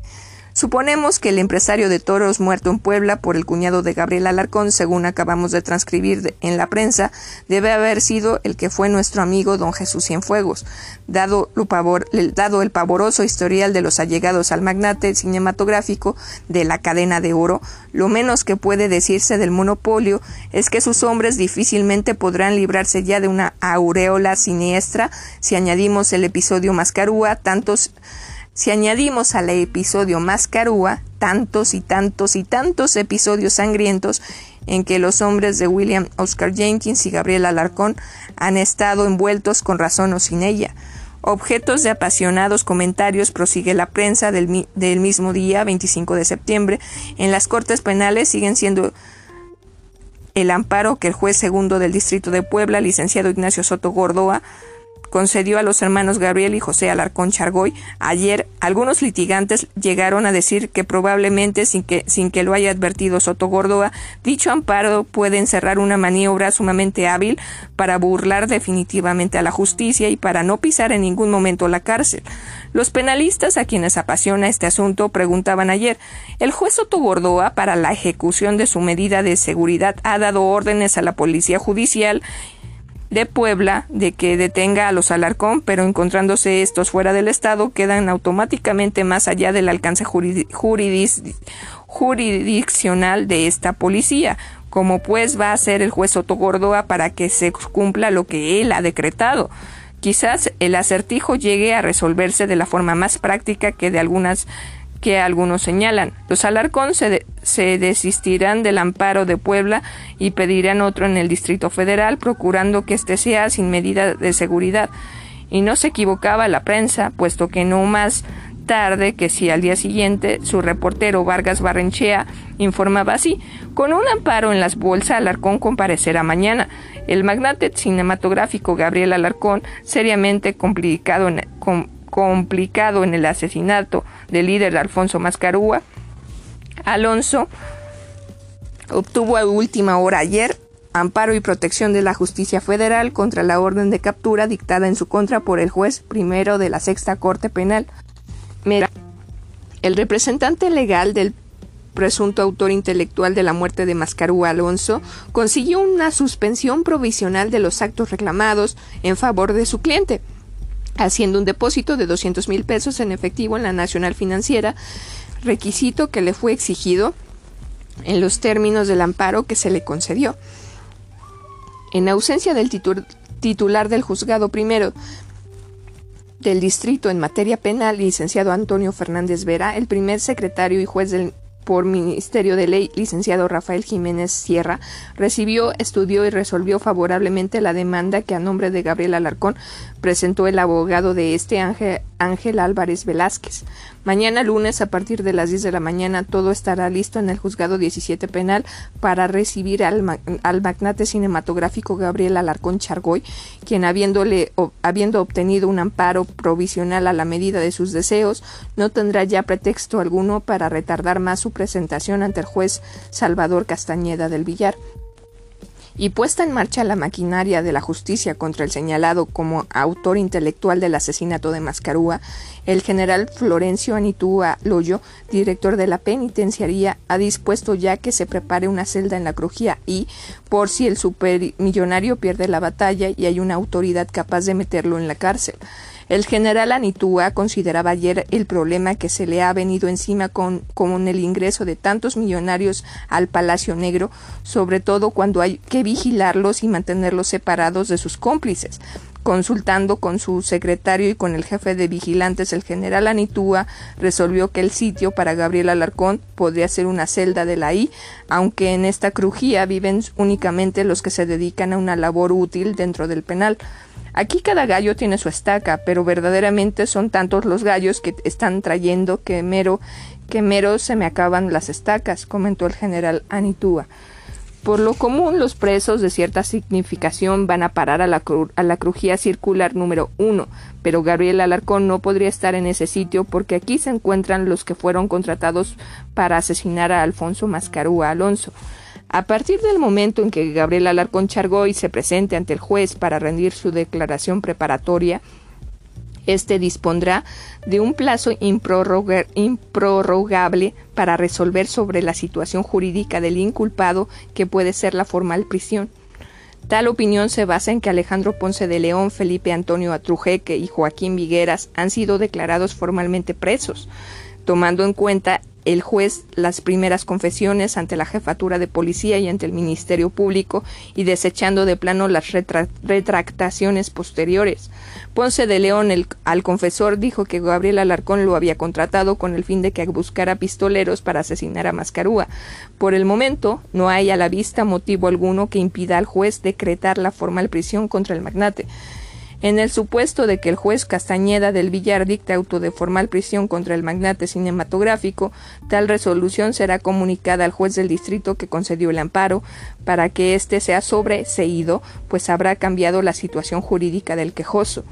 Suponemos que el empresario de toros muerto en Puebla por el cuñado de Gabriel Alarcón, según acabamos de transcribir en la prensa, debe haber sido el que fue nuestro amigo don Jesús Cienfuegos. Dado, el pavoroso historial de los allegados al magnate cinematográfico de la cadena de oro, lo menos que puede decirse del monopolio es que sus hombres difícilmente podrán librarse ya de una aureola siniestra si añadimos el episodio Mascarúa, tantos si añadimos al episodio Mascarúa tantos y tantos y tantos episodios sangrientos en que los hombres de William Oscar Jenkins y Gabriel Alarcón han estado envueltos con razón o sin ella. Objetos de apasionados comentarios prosigue la prensa del, del mismo día, 25 de septiembre. En las Cortes Penales siguen siendo el amparo que el juez segundo del Distrito de Puebla, licenciado Ignacio Soto Gordoa, concedió a los hermanos Gabriel y José Alarcón Chargoy. Ayer algunos litigantes llegaron a decir que probablemente sin que, sin que lo haya advertido Soto Gordoa, dicho amparo puede encerrar una maniobra sumamente hábil para burlar definitivamente a la justicia y para no pisar en ningún momento la cárcel. Los penalistas a quienes apasiona este asunto preguntaban ayer, el juez Soto Gordoa para la ejecución de su medida de seguridad ha dado órdenes a la policía judicial de Puebla de que detenga a los Alarcón, pero encontrándose estos fuera del Estado, quedan automáticamente más allá del alcance jurisdiccional de esta policía, como pues va a ser el juez Gordoa para que se cumpla lo que él ha decretado. Quizás el acertijo llegue a resolverse de la forma más práctica que de algunas que algunos señalan. Los Alarcón se, se, desistirán del amparo de Puebla y pedirán otro en el Distrito Federal, procurando que éste sea sin medida de seguridad. Y no se equivocaba la prensa, puesto que no más tarde que si al día siguiente su reportero Vargas Barrenchea informaba así, con un amparo en las bolsas Alarcón comparecerá mañana. El magnate cinematográfico Gabriel Alarcón, seriamente complicado en, complicado en el asesinato del líder Alfonso Mascarúa, Alonso obtuvo a última hora ayer amparo y protección de la justicia federal contra la orden de captura dictada en su contra por el juez primero de la sexta corte penal. El representante legal del presunto autor intelectual de la muerte de Mascarúa Alonso, consiguió una suspensión provisional de los actos reclamados en favor de su cliente haciendo un depósito de 200 mil pesos en efectivo en la Nacional Financiera, requisito que le fue exigido en los términos del amparo que se le concedió. En ausencia del titular del juzgado primero del distrito en materia penal, licenciado Antonio Fernández Vera, el primer secretario y juez del por Ministerio de Ley, licenciado Rafael Jiménez Sierra, recibió, estudió y resolvió favorablemente la demanda que a nombre de Gabriel Alarcón presentó el abogado de este Ángel, Ángel Álvarez Velázquez. Mañana lunes a partir de las 10 de la mañana todo estará listo en el juzgado 17 penal para recibir al, magnate cinematográfico Gabriel Alarcón Chargoy, quien habiéndole, habiendo obtenido un amparo provisional a la medida de sus deseos, no tendrá ya pretexto alguno para retardar más su presentación ante el juez Salvador Castañeda del Villar y puesta en marcha la maquinaria de la justicia contra el señalado como autor intelectual del asesinato de Mascarúa, el general Florencio Anitúa Loyo, director de la penitenciaría, ha dispuesto ya que se prepare una celda en la crujía y, por si el supermillonario pierde la batalla y hay una autoridad capaz de meterlo en la cárcel. El general Anitúa consideraba ayer el problema que se le ha venido encima con, el ingreso de tantos millonarios al Palacio Negro, sobre todo cuando hay que vigilarlos y mantenerlos separados de sus cómplices. Consultando con su secretario y con el jefe de vigilantes, el general Anitúa resolvió que el sitio para Gabriel Alarcón podría ser una celda de la I, aunque en esta crujía viven únicamente los que se dedican a una labor útil dentro del penal. Aquí cada gallo tiene su estaca, pero verdaderamente son tantos los gallos que están trayendo que mero, que mero se me acaban las estacas, comentó el general Anitúa. Por lo común, los presos de cierta significación van a parar a la, a la crujía circular número uno, pero Gabriel Alarcón no podría estar en ese sitio porque aquí se encuentran los que fueron contratados para asesinar a Alfonso Mascarúa Alonso. A partir del momento en que Gabriel Alarcón Chargoy se presente ante el juez para rendir su declaración preparatoria, este dispondrá de un plazo improrrogable para resolver sobre la situación jurídica del inculpado que puede ser la formal prisión. Tal opinión se basa en que Alejandro Ponce de León, Felipe Antonio Atrujeque y Joaquín Vigueras han sido declarados formalmente presos, tomando en cuenta el juez las primeras confesiones ante la jefatura de policía y ante el Ministerio Público y desechando de plano las retractaciones posteriores. Ponce de León, al confesor, dijo que Gabriel Alarcón lo había contratado con el fin de que buscara pistoleros para asesinar a Mascarúa. Por el momento, no hay a la vista motivo alguno que impida al juez decretar la formal prisión contra el magnate. En el supuesto de que el juez Castañeda del Villar dicte auto de formal prisión contra el magnate cinematográfico, tal resolución será comunicada al juez del distrito que concedió el amparo para que éste sea sobreseído, pues habrá cambiado la situación jurídica del quejoso.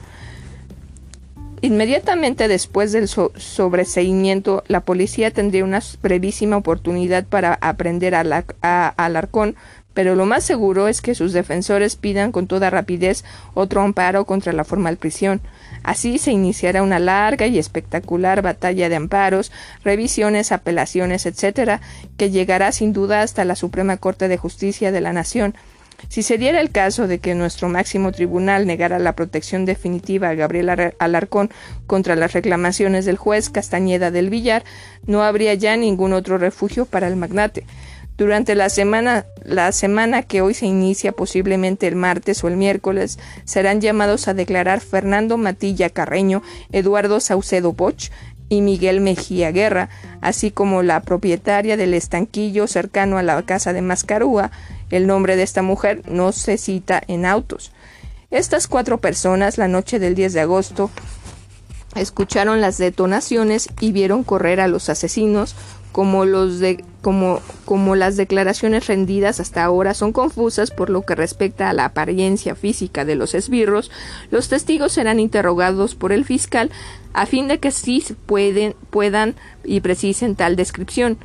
Inmediatamente después del sobreseimiento, la policía tendría una brevísima oportunidad para aprender a, a Alarcón pero lo más seguro es que sus defensores pidan con toda rapidez otro amparo contra la formal prisión. Así se iniciará una larga y espectacular batalla de amparos, revisiones, apelaciones, etcétera, que llegará sin duda hasta la Suprema Corte de Justicia de la Nación. Si se diera el caso de que nuestro máximo tribunal negara la protección definitiva a Gabriel Alarcón contra las reclamaciones del juez Castañeda del Villar, no habría ya ningún otro refugio para el magnate. Durante la semana, la semana que hoy se inicia, posiblemente el martes o el miércoles, serán llamados a declarar Fernando Matilla Carreño, Eduardo Saucedo Boch y Miguel Mejía Guerra, así como la propietaria del estanquillo cercano a la casa de Mascarúa. El nombre de esta mujer no se cita en autos. Estas cuatro personas, la noche del 10 de agosto, escucharon las detonaciones y vieron correr a los asesinos como, los de, como, como las declaraciones rendidas hasta ahora son confusas por lo que respecta a la apariencia física de los esbirros, los testigos serán interrogados por el fiscal a fin de que sí pueden, puedan y precisen tal descripción.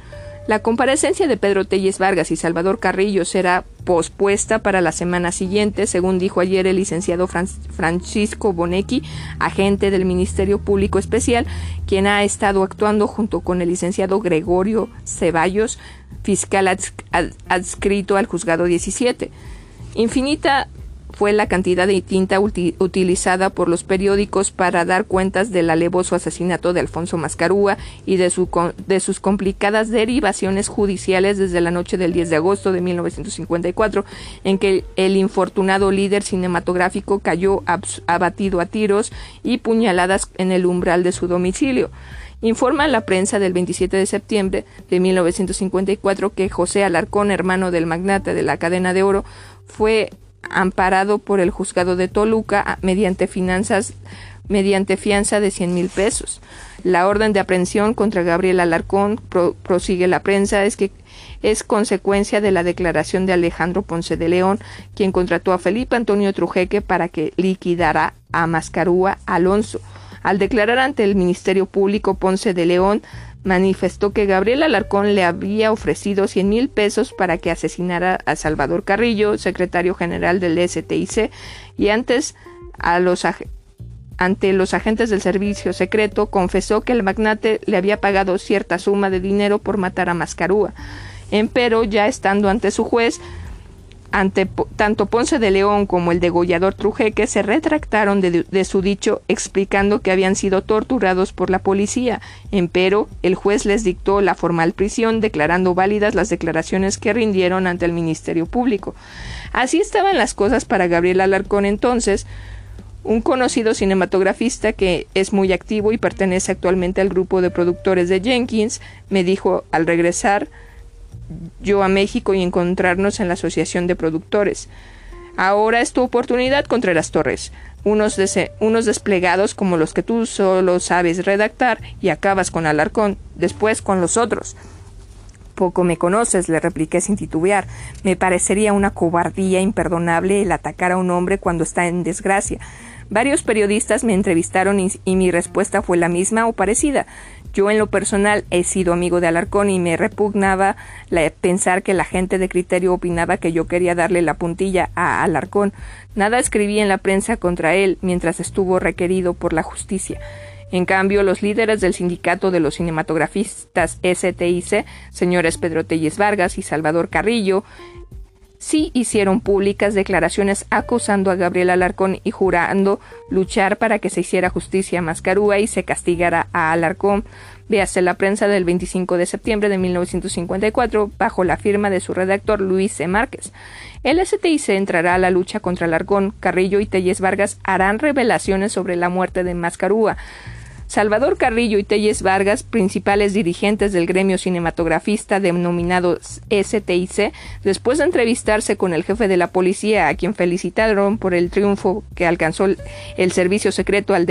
La comparecencia de Pedro Telles Vargas y Salvador Carrillo será pospuesta para la semana siguiente, según dijo ayer el licenciado Francisco Bonecchi, agente del Ministerio Público Especial, quien ha estado actuando junto con el licenciado Gregorio Ceballos, fiscal adscrito al juzgado 17. Infinita fue la cantidad de tinta utilizada por los periódicos para dar cuentas del alevoso asesinato de Alfonso Mascarúa y de, su, de sus complicadas derivaciones judiciales desde la noche del 10 de agosto de 1954, en que el infortunado líder cinematográfico cayó abatido a tiros y puñaladas en el umbral de su domicilio. Informa la prensa del 27 de septiembre de 1954 que José Alarcón, hermano del magnate de la cadena de oro, fue amparado por el juzgado de Toluca mediante finanzas mediante fianza de 100 mil pesos. La orden de aprehensión contra Gabriel Alarcón, prosigue la prensa, es que es consecuencia de la declaración de Alejandro Ponce de León, quien contrató a Felipe Antonio Trujeque para que liquidara a Mascarúa Alonso. Al declarar ante el Ministerio Público, Ponce de León manifestó que Gabriel Alarcón le había ofrecido 100 mil pesos para que asesinara a Salvador Carrillo, secretario general del STIC, y antes ante los agentes del servicio secreto confesó que el magnate le había pagado cierta suma de dinero por matar a Mascarúa. Empero, ya estando ante su juez, ante tanto Ponce de León como el degollador Trujeque se retractaron de, su dicho explicando que habían sido torturados por la policía. Empero, el juez les dictó la formal prisión declarando válidas las declaraciones que rindieron ante el Ministerio Público. Así estaban las cosas para Gabriel Alarcón entonces, un conocido cinematografista que es muy activo y pertenece actualmente al grupo de productores de Jenkins, me dijo al regresar yo a México y encontrarnos en la Asociación de Productores. Ahora es tu oportunidad, Contreras Torres. Unos, unos desplegados como los que tú solo sabes redactar y acabas con Alarcón, después con los otros. Poco me conoces, le repliqué sin titubear. Me parecería una cobardía imperdonable el atacar a un hombre cuando está en desgracia. Varios periodistas me entrevistaron y, mi respuesta fue la misma o parecida. Yo en lo personal he sido amigo de Alarcón y me repugnaba pensar que la gente de criterio opinaba que yo quería darle la puntilla a Alarcón. Nada escribí en la prensa contra él mientras estuvo requerido por la justicia. En cambio, los líderes del sindicato de los cinematografistas STIC, señores Pedro Telles Vargas y Salvador Carrillo, sí hicieron públicas declaraciones acusando a Gabriel Alarcón y jurando luchar para que se hiciera justicia a Mascarúa y se castigara a Alarcón. Véase la prensa del 25 de septiembre de 1954 bajo la firma de su redactor Luis C. Márquez. El STIC entrará a la lucha contra Alarcón, Carrillo y Telles Vargas harán revelaciones sobre la muerte de Mascarúa. Salvador Carrillo y Telles Vargas, principales dirigentes del gremio cinematografista denominado STIC, después de entrevistarse con el jefe de la policía, a quien felicitaron por el triunfo que alcanzó el servicio secreto al,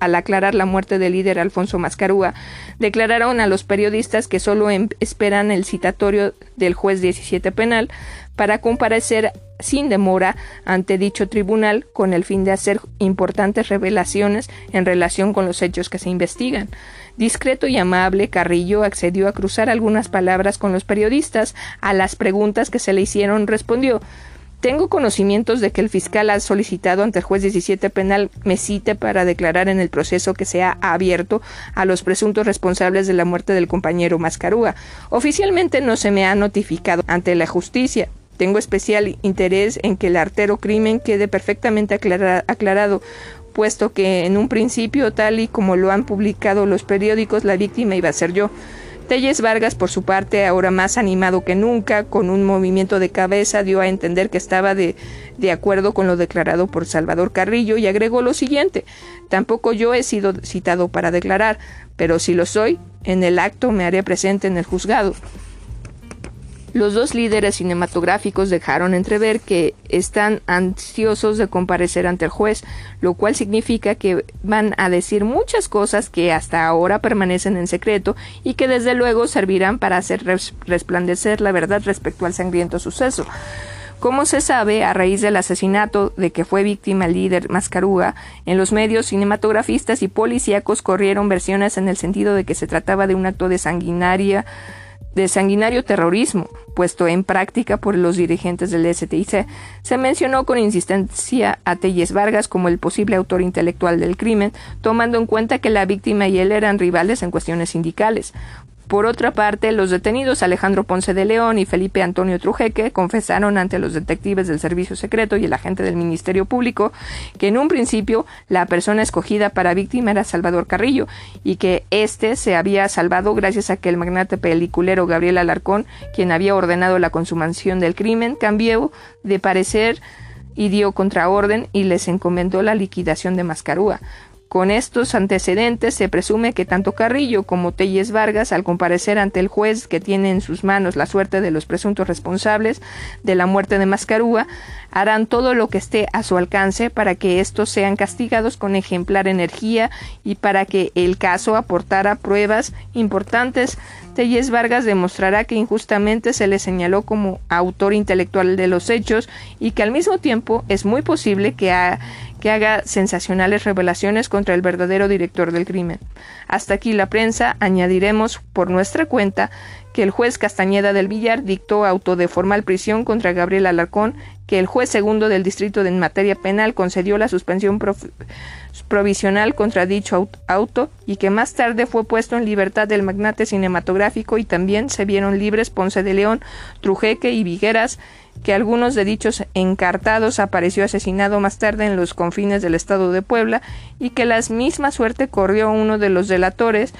al aclarar la muerte del líder Alfonso Mascarúa, declararon a los periodistas que solo em, esperan el citatorio del juez 17 penal para comparecer sin demora ante dicho tribunal con el fin de hacer importantes revelaciones en relación con los hechos que se investigan. Discreto y amable, Carrillo accedió a cruzar algunas palabras con los periodistas. A las preguntas que se le hicieron respondió tengo conocimientos de que el fiscal ha solicitado ante el juez 17 penal me cite para declarar en el proceso que se ha abierto a los presuntos responsables de la muerte del compañero Mascarúa. Oficialmente no se me ha notificado ante la justicia. Tengo especial interés en que el artero crimen quede perfectamente aclarado, puesto que en un principio, tal y como lo han publicado los periódicos, la víctima iba a ser yo. Telles Vargas, por su parte, ahora más animado que nunca, con un movimiento de cabeza, dio a entender que estaba de, de, acuerdo con lo declarado por Salvador Carrillo y agregó lo siguiente Tampoco yo he sido citado para declarar, pero si lo soy, en el acto me haré presente en el juzgado. Los dos líderes cinematográficos dejaron entrever que están ansiosos de comparecer ante el juez, lo cual significa que van a decir muchas cosas que hasta ahora permanecen en secreto y que desde luego servirán para hacer resplandecer la verdad respecto al sangriento suceso. Como se sabe, a raíz del asesinato de que fue víctima el líder Mascaruga, en los medios cinematografistas y policíacos corrieron versiones en el sentido de que se trataba de un acto de sanguinaria de sanguinario terrorismo puesto en práctica por los dirigentes del STIC. Se mencionó con insistencia a Telles Vargas como el posible autor intelectual del crimen, tomando en cuenta que la víctima y él eran rivales en cuestiones sindicales. Por otra parte, los detenidos Alejandro Ponce de León y Felipe Antonio Trujeque confesaron ante los detectives del Servicio Secreto y el agente del Ministerio Público que en un principio la persona escogida para víctima era Salvador Carrillo y que éste se había salvado gracias a que el magnate peliculero Gabriel Alarcón, quien había ordenado la consumación del crimen, cambió de parecer y dio contraorden y les encomendó la liquidación de Mascarúa. Con estos antecedentes se presume que tanto Carrillo como Telles Vargas, al comparecer ante el juez que tiene en sus manos la suerte de los presuntos responsables de la muerte de Mascarúa, harán todo lo que esté a su alcance para que estos sean castigados con ejemplar energía y para que el caso aportara pruebas importantes. Telles Vargas demostrará que injustamente se le señaló como autor intelectual de los hechos y que al mismo tiempo es muy posible que ha que haga sensacionales revelaciones contra el verdadero director del crimen. Hasta aquí la prensa, añadiremos por nuestra cuenta que el juez Castañeda del Villar dictó auto de formal prisión contra Gabriel Alarcón, que el juez segundo del distrito en materia penal concedió la suspensión provisional contra dicho auto y que más tarde fue puesto en libertad del magnate cinematográfico y también se vieron libres Ponce de León, Trujeque y Vigueras, que algunos de dichos encartados apareció asesinado más tarde en los confines del estado de Puebla y que la misma suerte corrió uno de los delatores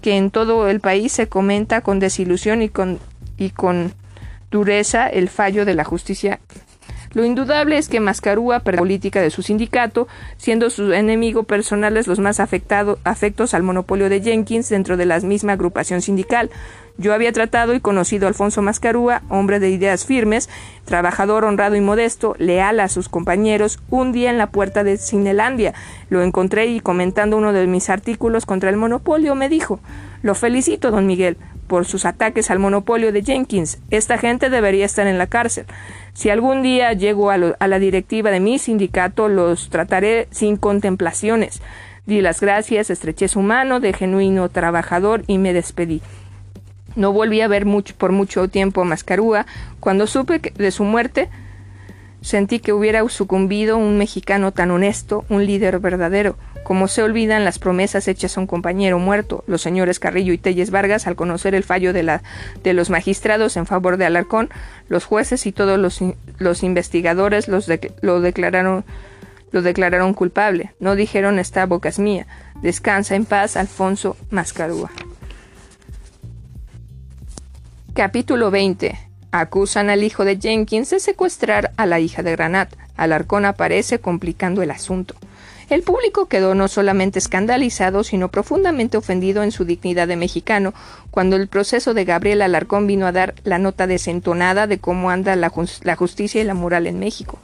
que en todo el país se comenta con desilusión y con, y con dureza el fallo de la justicia lo indudable es que Mascarúa perdió la política de su sindicato, siendo su enemigo personales los más afectado, afectos al monopolio de Jenkins dentro de la misma agrupación sindical. Yo había tratado y conocido a Alfonso Mascarúa, hombre de ideas firmes, trabajador honrado y modesto, leal a sus compañeros, un día en la puerta de Cinelandia. Lo encontré y comentando uno de mis artículos contra el monopolio me dijo Lo felicito, don Miguel, por sus ataques al monopolio de Jenkins. Esta gente debería estar en la cárcel. Si algún día llego a, la directiva de mi sindicato, los trataré sin contemplaciones. Di las gracias, estreché su mano de genuino trabajador y me despedí. No volví a ver mucho, por mucho tiempo a Mascarúa. Cuando supe de su muerte, sentí que hubiera sucumbido un mexicano tan honesto, un líder verdadero. Como se olvidan las promesas hechas a un compañero muerto, los señores Carrillo y Telles Vargas, al conocer el fallo de, la, de los magistrados en favor de Alarcón, los jueces y todos los, investigadores lo, declararon, lo declararon culpable. No dijeron esta boca es mía. Descansa en paz, Alfonso Mascarúa. Capítulo 20. Acusan al hijo de Jenkins de secuestrar a la hija de Granat. Alarcón aparece complicando el asunto. El público quedó no solamente escandalizado, sino profundamente ofendido en su dignidad de mexicano, cuando el proceso de Gabriel Alarcón vino a dar la nota desentonada de cómo anda la, la justicia y la moral en México.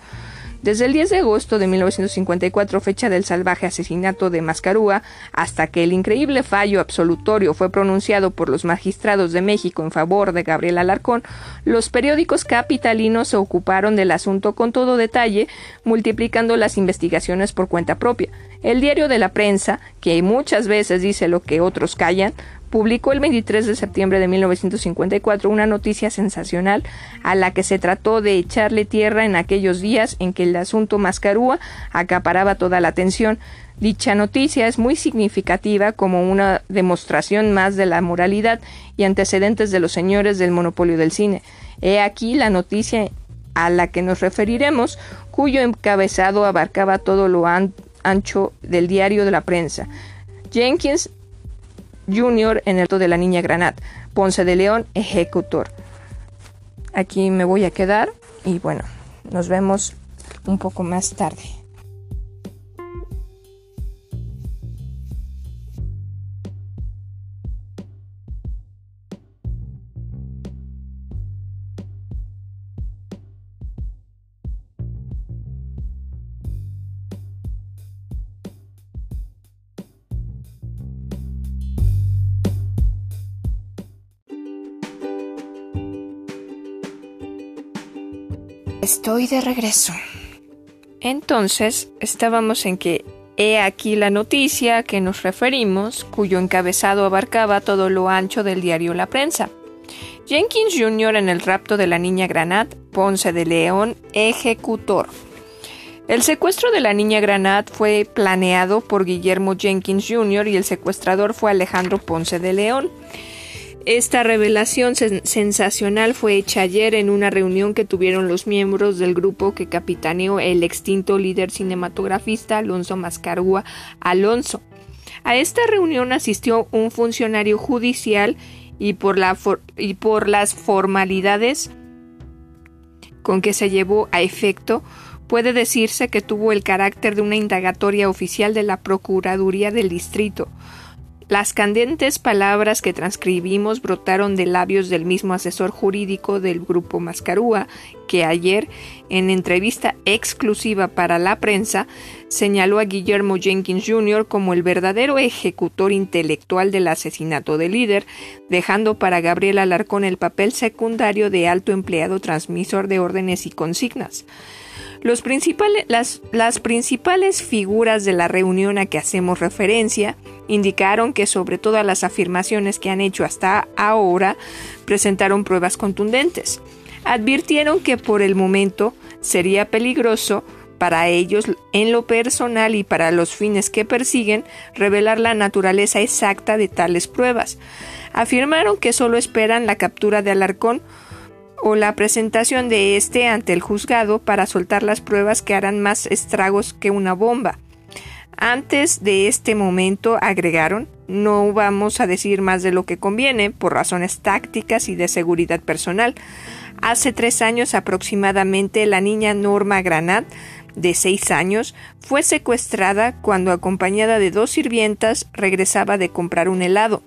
Desde el 10 de agosto de 1954, fecha del salvaje asesinato de Mascarúa, hasta que el increíble fallo absolutorio fue pronunciado por los magistrados de México en favor de Gabriel Alarcón, los periódicos capitalinos se ocuparon del asunto con todo detalle, multiplicando las investigaciones por cuenta propia. El diario de la prensa, que muchas veces dice lo que otros callan, publicó el 23 de septiembre de 1954 una noticia sensacional a la que se trató de echarle tierra en aquellos días en que el asunto Mascarúa acaparaba toda la atención. Dicha noticia es muy significativa como una demostración más de la moralidad y antecedentes de los señores del monopolio del cine. He aquí la noticia a la que nos referiremos, cuyo encabezado abarcaba todo lo ancho del diario de la prensa. Jenkins Junior en el de la Niña Granat, Ponce de León, ejecutor. Aquí me voy a quedar y bueno, nos vemos un poco más tarde. Estoy de regreso. Entonces, estábamos en que he aquí la noticia a que nos referimos, cuyo encabezado abarcaba todo lo ancho del diario La Prensa. Jenkins Jr. en el rapto de la niña Granat, Ponce de León, ejecutor. El secuestro de la niña Granat fue planeado por Guillermo Jenkins Jr. y el secuestrador fue Alejandro Ponce de León. Esta revelación sensacional fue hecha ayer en una reunión que tuvieron los miembros del grupo que capitaneó el extinto líder cinematografista Alonso Mascarúa Alonso. A esta reunión asistió un funcionario judicial y por, la y por las formalidades con que se llevó a efecto, puede decirse que tuvo el carácter de una indagatoria oficial de la Procuraduría del Distrito, las candentes palabras que transcribimos brotaron de labios del mismo asesor jurídico del grupo Mascarúa, que ayer, en entrevista exclusiva para la prensa, señaló a Guillermo Jenkins Jr. como el verdadero ejecutor intelectual del asesinato del líder, dejando para Gabriel Alarcón el papel secundario de alto empleado transmisor de órdenes y consignas. Los principales, las, las principales figuras de la reunión a que hacemos referencia indicaron que sobre todas las afirmaciones que han hecho hasta ahora presentaron pruebas contundentes. Advirtieron que por el momento sería peligroso para ellos en lo personal y para los fines que persiguen revelar la naturaleza exacta de tales pruebas. Afirmaron que solo esperan la captura de Alarcón o la presentación de éste ante el juzgado para soltar las pruebas que harán más estragos que una bomba. Antes de este momento, agregaron, no vamos a decir más de lo que conviene por razones tácticas y de seguridad personal. Hace tres años aproximadamente la niña Norma Granat, de seis años, fue secuestrada cuando acompañada de dos sirvientas regresaba de comprar un helado.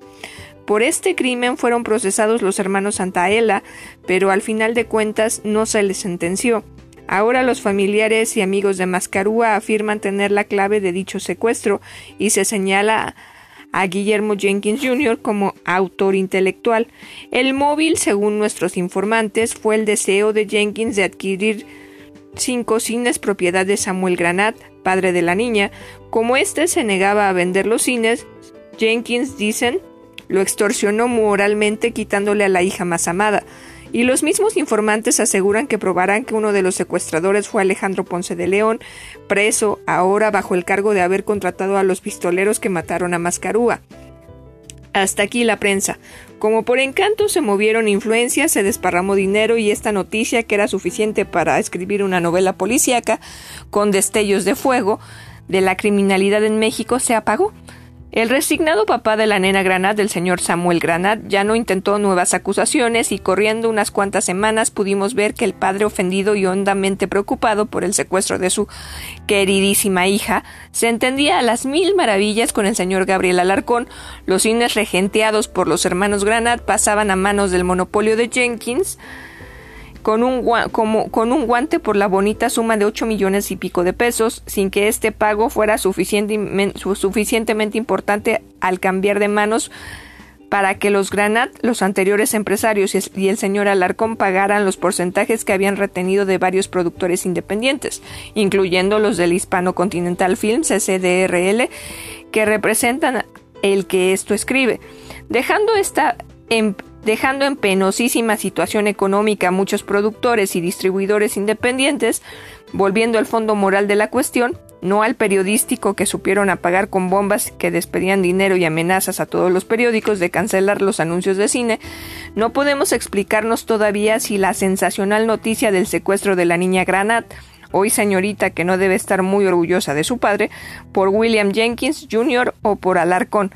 Por este crimen fueron procesados los hermanos Santaella, pero al final de cuentas no se les sentenció. Ahora los familiares y amigos de Mascarúa afirman tener la clave de dicho secuestro y se señala a Guillermo Jenkins Jr. como autor intelectual. El móvil, según nuestros informantes, fue el deseo de Jenkins de adquirir cinco cines propiedad de Samuel Granat, padre de la niña. Como éste se negaba a vender los cines, Jenkins, dicen, lo extorsionó moralmente quitándole a la hija más amada, y los mismos informantes aseguran que probarán que uno de los secuestradores fue Alejandro Ponce de León, preso ahora bajo el cargo de haber contratado a los pistoleros que mataron a Mascarúa. Hasta aquí la prensa. Como por encanto se movieron influencias, se desparramó dinero y esta noticia, que era suficiente para escribir una novela policíaca con destellos de fuego de la criminalidad en México, se apagó. El resignado papá de la nena Granat, del señor Samuel Granat, ya no intentó nuevas acusaciones y corriendo unas cuantas semanas pudimos ver que el padre ofendido y hondamente preocupado por el secuestro de su queridísima hija se entendía a las mil maravillas con el señor Gabriel Alarcón. Los cines regenteados por los hermanos Granat pasaban a manos del monopolio de Jenkins con un, como, con un guante por la bonita suma de ocho millones y pico de pesos, sin que este pago fuera suficientemente importante al cambiar de manos para que los Granat, los anteriores empresarios y el señor Alarcón pagaran los porcentajes que habían retenido de varios productores independientes, incluyendo los del Hispano Continental Films, SDRL, que representan el que esto escribe. Dejando esta em, dejando en penosísima situación económica a muchos productores y distribuidores independientes, volviendo al fondo moral de la cuestión, no al periodístico que supieron apagar con bombas que despedían dinero y amenazas a todos los periódicos de cancelar los anuncios de cine, no podemos explicarnos todavía si la sensacional noticia del secuestro de la niña Granat, hoy señorita que no debe estar muy orgullosa de su padre, por William Jenkins Jr. o por Alarcón,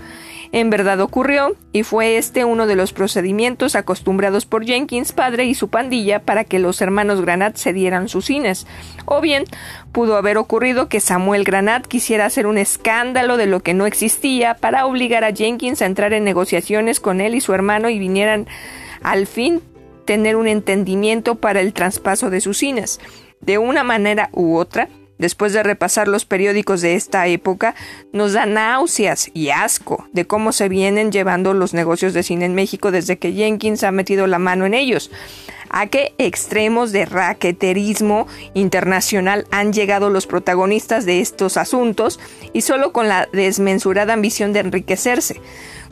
en verdad ocurrió, y fue este uno de los procedimientos acostumbrados por Jenkins padre y su pandilla para que los hermanos Granat cedieran sus cines. O bien, pudo haber ocurrido que Samuel Granat quisiera hacer un escándalo de lo que no existía para obligar a Jenkins a entrar en negociaciones con él y su hermano y vinieran al fin tener un entendimiento para el traspaso de sus cines. De una manera u otra, después de repasar los periódicos de esta época, nos da náuseas y asco de cómo se vienen llevando los negocios de cine en México desde que Jenkins ha metido la mano en ellos. ¿A qué extremos de raqueterismo internacional han llegado los protagonistas de estos asuntos y solo con la desmensurada ambición de enriquecerse?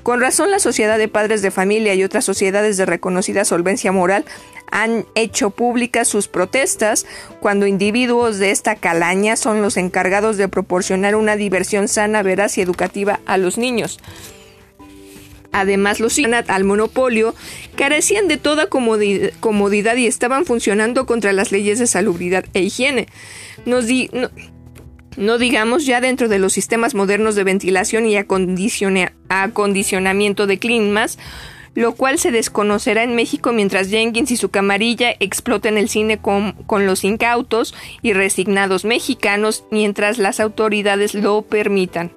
Con razón, la Sociedad de Padres de Familia y otras sociedades de reconocida solvencia moral han hecho públicas sus protestas cuando individuos de esta calaña son los encargados de proporcionar una diversión sana, veraz y educativa a los niños. Además, los al monopolio carecían de toda comodidad y estaban funcionando contra las leyes de salubridad e higiene. No, digamos ya dentro de los sistemas modernos de ventilación y acondicionamiento de climas, lo cual se desconocerá en México mientras Jenkins y su camarilla exploten el cine con, los incautos y resignados mexicanos mientras las autoridades lo permitan.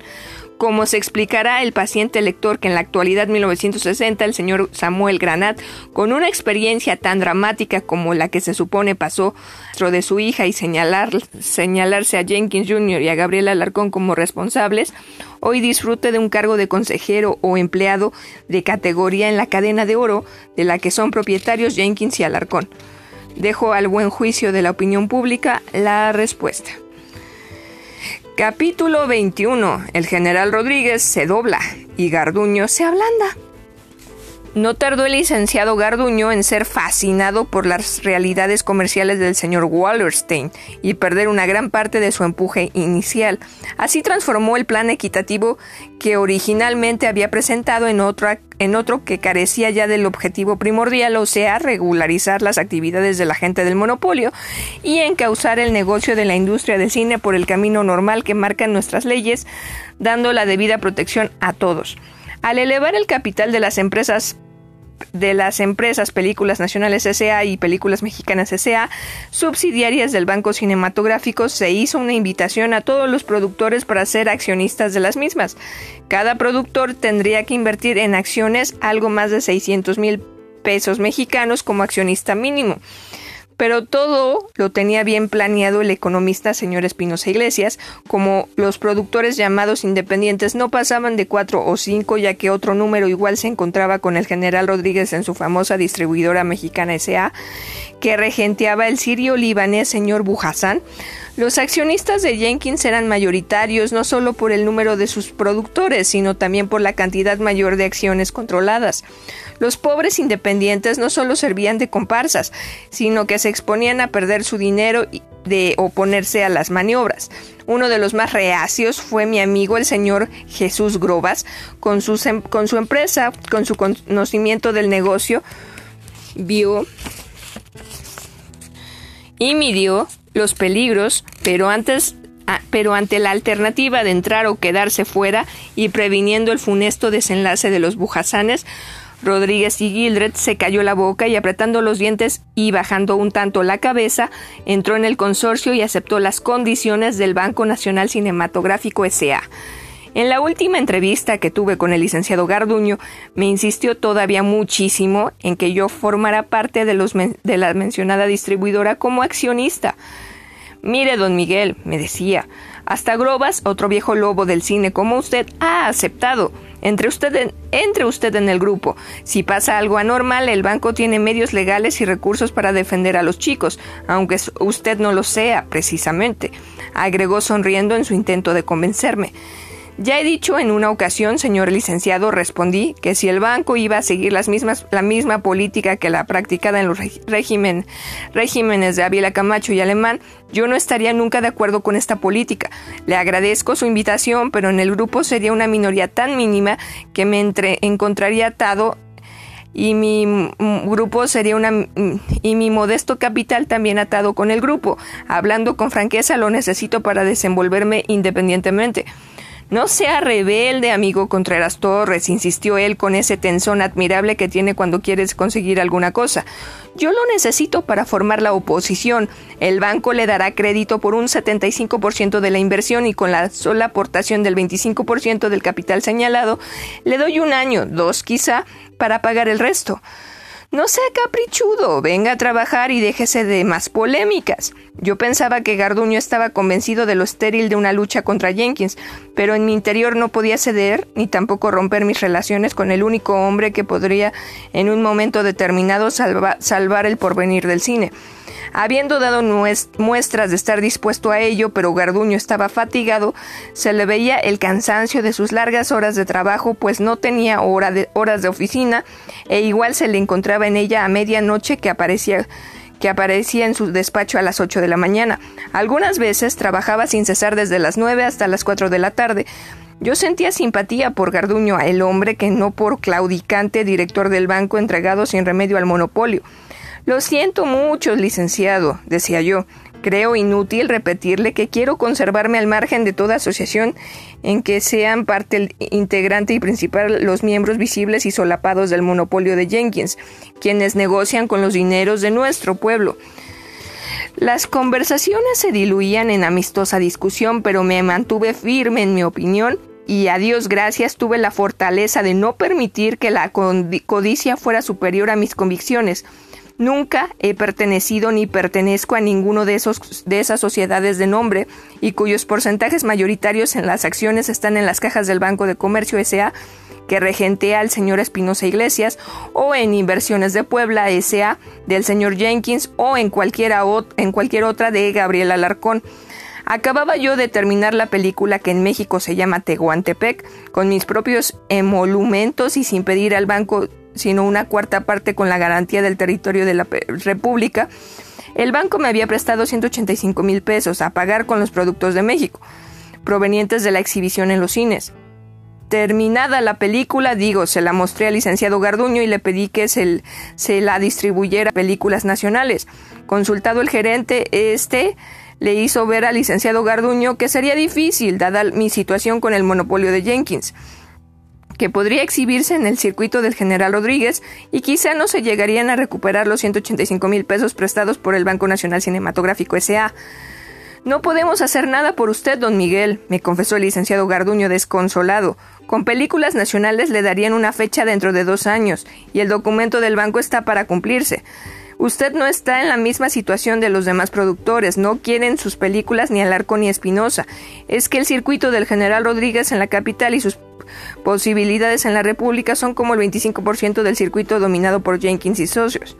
Como se explicará el paciente lector que en la actualidad 1960 el señor Samuel Granat, con una experiencia tan dramática como la que se supone pasó de su hija y señalar, señalarse a Jenkins Jr. y a Gabriela Alarcón como responsables, hoy disfrute de un cargo de consejero o empleado de categoría en la cadena de oro de la que son propietarios Jenkins y Alarcón. Dejo al buen juicio de la opinión pública la respuesta. Capítulo 21. El general Rodríguez se dobla y Garduño se ablanda. No tardó el licenciado Garduño en ser fascinado por las realidades comerciales del señor Wallerstein y perder una gran parte de su empuje inicial. Así transformó el plan equitativo que originalmente había presentado en en otro que carecía ya del objetivo primordial, o sea, regularizar las actividades de la gente del monopolio y encauzar el negocio de la industria del cine por el camino normal que marcan nuestras leyes, dando la debida protección a todos. Al elevar el capital de las empresas de las empresas Películas Nacionales S.A. y Películas Mexicanas S.A., subsidiarias del Banco Cinematográfico, se hizo una invitación a todos los productores para ser accionistas de las mismas. Cada productor tendría que invertir en acciones algo más de 600 mil pesos mexicanos como accionista mínimo. Pero todo lo tenía bien planeado el economista señor Espinosa Iglesias, como los productores llamados independientes no pasaban de cuatro o cinco, ya que otro número igual se encontraba con el general Rodríguez en su famosa distribuidora mexicana S.A., que regenteaba el sirio libanés señor Bujasán, los accionistas de Jenkins eran mayoritarios no solo por el número de sus productores, sino también por la cantidad mayor de acciones controladas. Los pobres independientes no solo servían de comparsas, sino que se exponían a perder su dinero de oponerse a las maniobras. Uno de los más reacios fue mi amigo el señor Jesús Grobas, con su, em, con su empresa, con su conocimiento del negocio, vio y midió los peligros, pero antes pero ante la alternativa de entrar o quedarse fuera y previniendo el funesto desenlace de los bujasanes, Rodríguez y Gildred se cayó la boca y apretando los dientes y bajando un tanto la cabeza, entró en el consorcio y aceptó las condiciones del Banco Nacional Cinematográfico S.A. En la última entrevista que tuve con el licenciado Garduño, me insistió todavía muchísimo en que yo formara parte de, de la mencionada distribuidora como accionista. Mire, don Miguel, me decía, hasta Grobas, otro viejo lobo del cine como usted, ha aceptado. Entre usted, en, entre usted en el grupo. Si pasa algo anormal, el banco tiene medios legales y recursos para defender a los chicos, aunque usted no lo sea, precisamente, agregó sonriendo en su intento de convencerme. Ya he dicho en una ocasión, señor licenciado, respondí que si el banco iba a seguir las mismas, la misma política que la practicada en los régimen, regímenes de Ávila Camacho y Alemán, yo no estaría nunca de acuerdo con esta política. Le agradezco su invitación, pero en el grupo sería una minoría tan mínima que me entre, encontraría atado y mi grupo sería una y mi modesto capital también atado con el grupo. Hablando con franqueza lo necesito para desenvolverme independientemente. No sea rebelde, amigo Contreras Torres, insistió él con ese tensón admirable que tiene cuando quieres conseguir alguna cosa. Yo lo necesito para formar la oposición. El banco le dará crédito por un 75% de la inversión y con la sola aportación del 25% del capital señalado, le doy un año, dos quizá, para pagar el resto. No sea caprichudo, venga a trabajar y déjese de más polémicas. Yo pensaba que Garduño estaba convencido de lo estéril de una lucha contra Jenkins, pero en mi interior no podía ceder ni tampoco romper mis relaciones con el único hombre que podría en un momento determinado salvar el porvenir del cine. Habiendo dado muestras de estar dispuesto a ello, pero Garduño estaba fatigado, se le veía el cansancio de sus largas horas de trabajo, pues no tenía horas de oficina, e igual se le encontraba en ella a medianoche que aparecía que aparecía en su despacho a las 8 de la mañana. Algunas veces trabajaba sin cesar desde las 9 hasta las 4 de la tarde, Yo sentía simpatía por Garduño, el hombre que no por claudicante director del banco entregado sin remedio al monopolio. Lo siento mucho, licenciado, decía yo. Creo inútil repetirle que quiero conservarme al margen de toda asociación en que sean parte integrante y principal los miembros visibles y solapados del monopolio de Jenkins, quienes negocian con los dineros de nuestro pueblo. Las conversaciones se diluían en amistosa discusión, pero me mantuve firme en mi opinión y a Dios gracias tuve la fortaleza de no permitir que la codicia fuera superior a mis convicciones. Nunca he pertenecido ni pertenezco a ninguno de, esos, de esas sociedades de nombre y cuyos porcentajes mayoritarios en las acciones están en las cajas del Banco de Comercio S.A. que regentea al señor Espinosa Iglesias o en Inversiones de Puebla S.A. del señor Jenkins o en, cualquiera en cualquier otra de Gabriel Alarcón. Acababa yo de terminar la película que en México se llama Tehuantepec, con mis propios emolumentos y sin pedir al banco sino una cuarta parte con la garantía del territorio de la República, el banco me había prestado 185 mil pesos a pagar con los productos de México, provenientes de la exhibición en los cines. Terminada la película, digo, se la mostré al licenciado Garduño y le pedí que se, la distribuyera a películas nacionales. Consultado el gerente, este le hizo ver al licenciado Garduño que sería difícil, dada mi situación con el monopolio de Jenkins que podría exhibirse en el circuito del general Rodríguez y quizá no se llegarían a recuperar los 185 mil pesos prestados por el Banco Nacional Cinematográfico S.A. No podemos hacer nada por usted, don Miguel, me confesó el licenciado Garduño desconsolado. Con películas nacionales le darían una fecha dentro de dos años, y el documento del banco está para cumplirse. Usted no está en la misma situación de los demás productores, no quieren sus películas ni Alarco ni Espinosa. Es que el circuito del general Rodríguez en la capital y sus posibilidades en la República son como el 25% del circuito dominado por Jenkins y socios.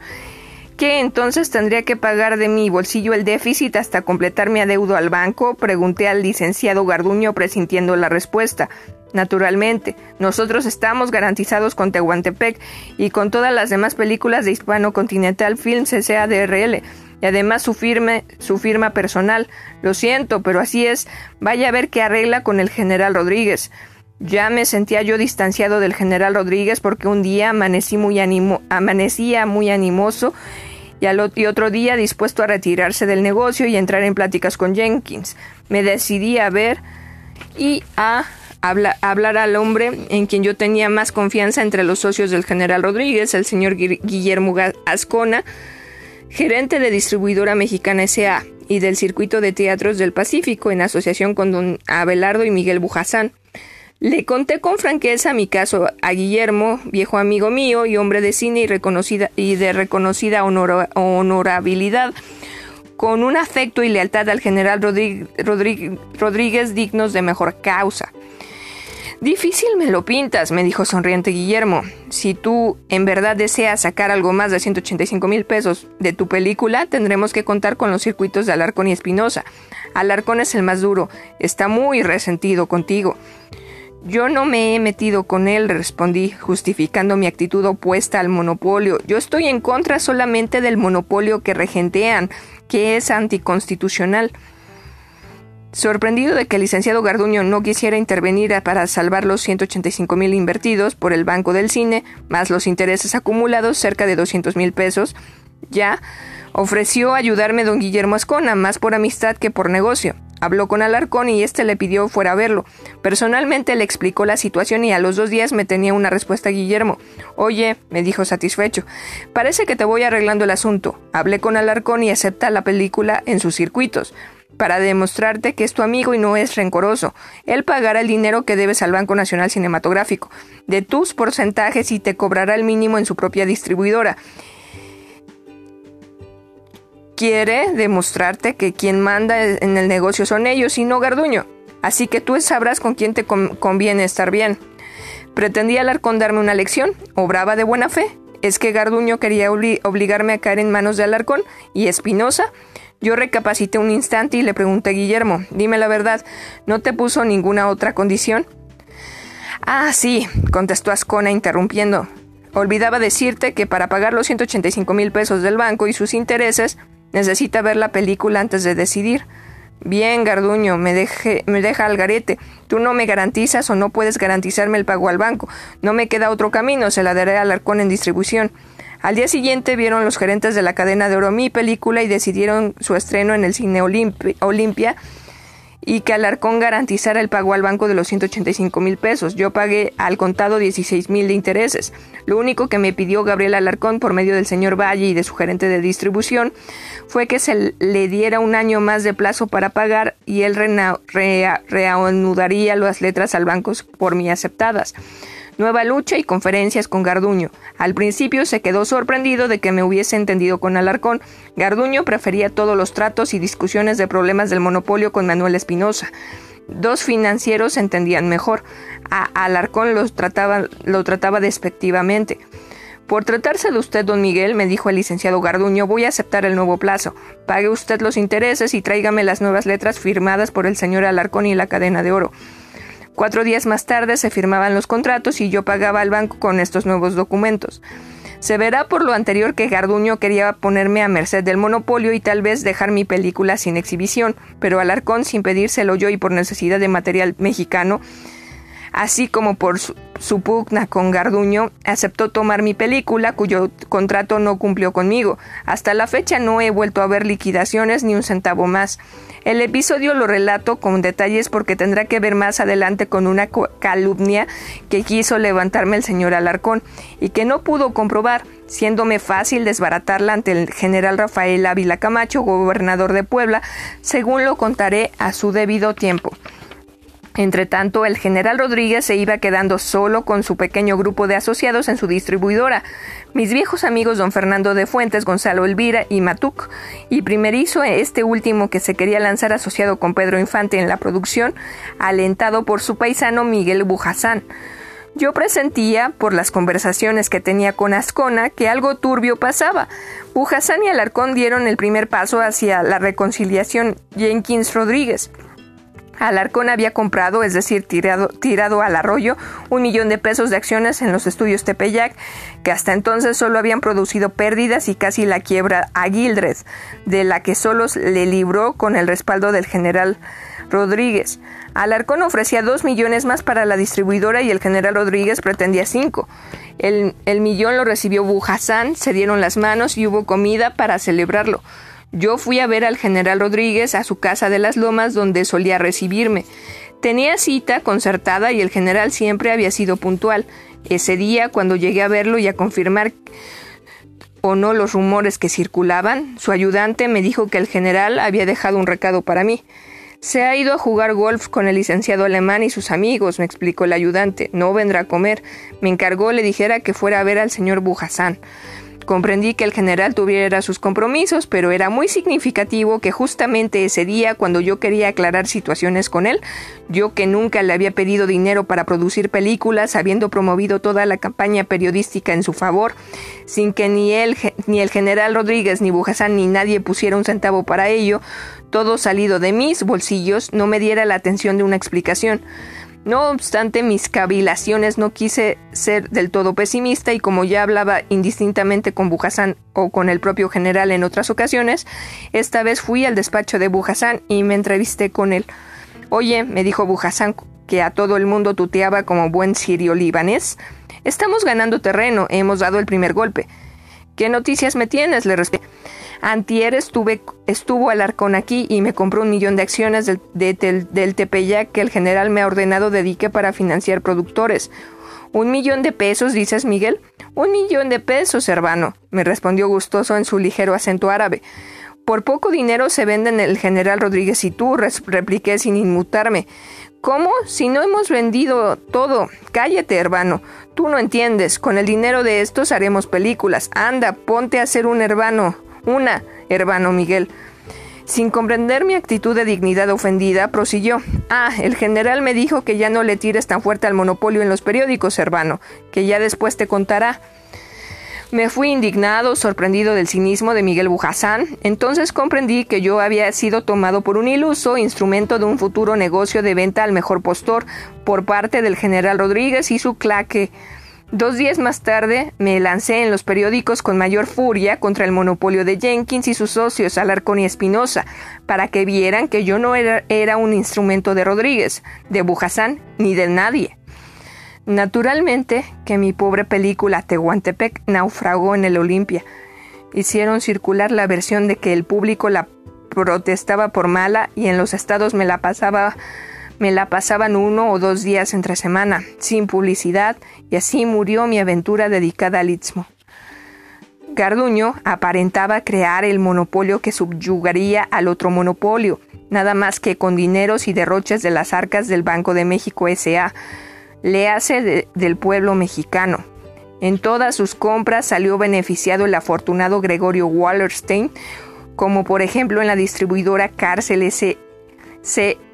¿Qué entonces tendría que pagar de mi bolsillo el déficit hasta completar mi adeudo al banco? Pregunté al licenciado Garduño presintiendo la respuesta. Naturalmente, nosotros estamos garantizados con Tehuantepec y con todas las demás películas de Hispano Continental Films S.A.D.R.L. y además su, firme, su firma personal. Lo siento, pero así es. Vaya a ver qué arregla con el general Rodríguez. Ya me sentía yo distanciado del general Rodríguez porque un día amanecí muy amanecía muy animoso y, al otro día dispuesto a retirarse del negocio y entrar en pláticas con Jenkins. Me decidí a ver y a hablar al hombre en quien yo tenía más confianza entre los socios del general Rodríguez, el señor Guillermo Ascona, gerente de distribuidora mexicana S.A. y del circuito de teatros del Pacífico en asociación con don Abelardo y Miguel Bujazán. Le conté con franqueza mi caso a Guillermo, viejo amigo mío y hombre de cine y, reconocida, de reconocida honorabilidad, con un afecto y lealtad al general Rodríguez dignos de mejor causa. Difícil me lo pintas, me dijo sonriente Guillermo. Si tú en verdad deseas sacar algo más de 185 mil pesos de tu película, tendremos que contar con los circuitos de Alarcón y Espinosa. Alarcón es el más duro, está muy resentido contigo. Yo no me he metido con él, respondí, justificando mi actitud opuesta al monopolio. Yo estoy en contra solamente del monopolio que regentean, que es anticonstitucional. Sorprendido de que el licenciado Garduño no quisiera intervenir para salvar los 185 mil invertidos por el Banco del Cine, más los intereses acumulados, cerca de 200 mil pesos, ya ofreció ayudarme don Guillermo Ascona, más por amistad que por negocio. Habló con Alarcón y éste le pidió fuera a verlo. Personalmente le explicó la situación y a los dos días me tenía una respuesta Guillermo. Oye, me dijo satisfecho, parece que te voy arreglando el asunto. Hablé con Alarcón y acepta la película en sus circuitos. Para demostrarte que es tu amigo y no es rencoroso. Él pagará el dinero que debes al Banco Nacional Cinematográfico, de tus porcentajes y te cobrará el mínimo en su propia distribuidora quiere demostrarte que quien manda en el negocio son ellos y no Garduño. Así que tú sabrás con quién te conviene estar bien. Pretendía Alarcón darme una lección, obraba de buena fe. Es que Garduño quería obligarme a caer en manos de Alarcón y Espinosa. Yo recapacité un instante y le pregunté a Guillermo, dime la verdad, ¿no te puso ninguna otra condición? Ah, sí, contestó Ascona interrumpiendo. Olvidaba decirte que para pagar los 185 mil pesos del banco y sus intereses, Necesita ver la película antes de decidir. Bien, Garduño, me, deje, me deja al garete. Tú no me garantizas o no puedes garantizarme el pago al banco. No me queda otro camino, se la daré al arcón en distribución. Al día siguiente vieron los gerentes de la cadena de oro mi película y decidieron su estreno en el cine Olimpia y que Alarcón garantizara el pago al banco de los 185 mil pesos. Yo pagué al contado 16 mil de intereses. Lo único que me pidió Gabriel Alarcón por medio del señor Valle y de su gerente de distribución fue que se le diera un año más de plazo para pagar y él reanudaría las letras al banco por mí aceptadas. Nueva lucha y conferencias con Garduño. Al principio se quedó sorprendido de que me hubiese entendido con Alarcón. Garduño prefería todos los tratos y discusiones de problemas del monopolio con Manuel Espinosa. Dos financieros se entendían mejor. A Alarcón los lo trataba despectivamente. Por tratarse de usted, don Miguel, me dijo el licenciado Garduño, voy a aceptar el nuevo plazo. Pague usted los intereses y tráigame las nuevas letras firmadas por el señor Alarcón y la cadena de oro. Cuatro días más tarde se firmaban los contratos y yo pagaba al banco con estos nuevos documentos. Se verá por lo anterior que Garduño quería ponerme a merced del monopolio y tal vez dejar mi película sin exhibición, pero Alarcón, sin pedírselo yo y por necesidad de material mexicano, así como por su, pugna con Garduño, aceptó tomar mi película, cuyo contrato no cumplió conmigo. Hasta la fecha no he vuelto a ver liquidaciones ni un centavo más. El episodio lo relato con detalles porque tendrá que ver más adelante con una calumnia que quiso levantarme el señor Alarcón y que no pudo comprobar, siéndome fácil desbaratarla ante el general Rafael Ávila Camacho, gobernador de Puebla, según lo contaré a su debido tiempo. Entre tanto, el general Rodríguez se iba quedando solo con su pequeño grupo de asociados en su distribuidora, mis viejos amigos don Fernando de Fuentes, Gonzalo Elvira y Matuc, y primerizo este último que se quería lanzar asociado con Pedro Infante en la producción, alentado por su paisano Miguel Bujazán. Yo presentía, por las conversaciones que tenía con Ascona, que algo turbio pasaba. Bujazán y Alarcón dieron el primer paso hacia la reconciliación Jenkins Rodríguez. Alarcón había comprado, es decir, tirado, tirado al arroyo, un millón de pesos de acciones en los estudios Tepeyac, que hasta entonces solo habían producido pérdidas y casi la quiebra a Gildred, de la que solo le libró con el respaldo del general Rodríguez. Alarcón ofrecía dos millones más para la distribuidora y el general Rodríguez pretendía cinco. El, el millón lo recibió Bujasán, se dieron las manos y hubo comida para celebrarlo. Yo fui a ver al general Rodríguez a su casa de las Lomas donde solía recibirme. Tenía cita concertada y el general siempre había sido puntual. Ese día, cuando llegué a verlo y a confirmar o no los rumores que circulaban, su ayudante me dijo que el general había dejado un recado para mí. Se ha ido a jugar golf con el licenciado alemán y sus amigos, me explicó el ayudante. No vendrá a comer. Me encargó le dijera que fuera a ver al señor Bujasán. Comprendí que el general tuviera sus compromisos, pero era muy significativo que justamente ese día, cuando yo quería aclarar situaciones con él, yo que nunca le había pedido dinero para producir películas, habiendo promovido toda la campaña periodística en su favor, sin que ni él, ni el general Rodríguez, ni Bujasán, ni nadie pusiera un centavo para ello, todo salido de mis bolsillos, no me diera la atención de una explicación. No obstante mis cavilaciones no quise ser del todo pesimista y como ya hablaba indistintamente con Bujasán o con el propio general en otras ocasiones, esta vez fui al despacho de Bujasán y me entrevisté con él. Oye, me dijo Bujasán, que a todo el mundo tuteaba como buen sirio libanés, estamos ganando terreno, hemos dado el primer golpe. ¿Qué noticias me tienes? le respondí. Antier estuve, estuvo Alarcón aquí y me compró un millón de acciones del, del Tepeyac que el general me ha ordenado dedique para financiar productores. ¿Un millón de pesos, dices Miguel? Un millón de pesos, hermano, me respondió gustoso en su ligero acento árabe. Por poco dinero se venden el general Rodríguez y tú, repliqué sin inmutarme. ¿Cómo? Si no hemos vendido todo. Cállate, hermano. Tú no entiendes. Con el dinero de estos haremos películas. Anda, ponte a ser un hermano. Una, hermano Miguel. Sin comprender mi actitud de dignidad ofendida, prosiguió. Ah, el general me dijo que ya no le tires tan fuerte al monopolio en los periódicos, hermano, que ya después te contará. Me fui indignado, sorprendido del cinismo de Miguel Bujazán. Entonces comprendí que yo había sido tomado por un iluso instrumento de un futuro negocio de venta al mejor postor por parte del general Rodríguez y su claque Dos días más tarde me lancé en los periódicos con mayor furia contra el monopolio de Jenkins y sus socios Alarcón y Espinosa, para que vieran que yo no era, un instrumento de Rodríguez, de Bujasán ni de nadie. Naturalmente que mi pobre película Tehuantepec naufragó en el Olimpia. Hicieron circular la versión de que el público la protestaba por mala y en los estados me la pasaba me la pasaban uno o dos días entre semana, sin publicidad, y así murió mi aventura dedicada al istmo. Garduño aparentaba crear el monopolio que subyugaría al otro monopolio, nada más que con dineros y derroches de las arcas del Banco de México S.A., le hace del pueblo mexicano. En todas sus compras salió beneficiado el afortunado Gregorio Wallerstein, como por ejemplo en la distribuidora Cárcel SC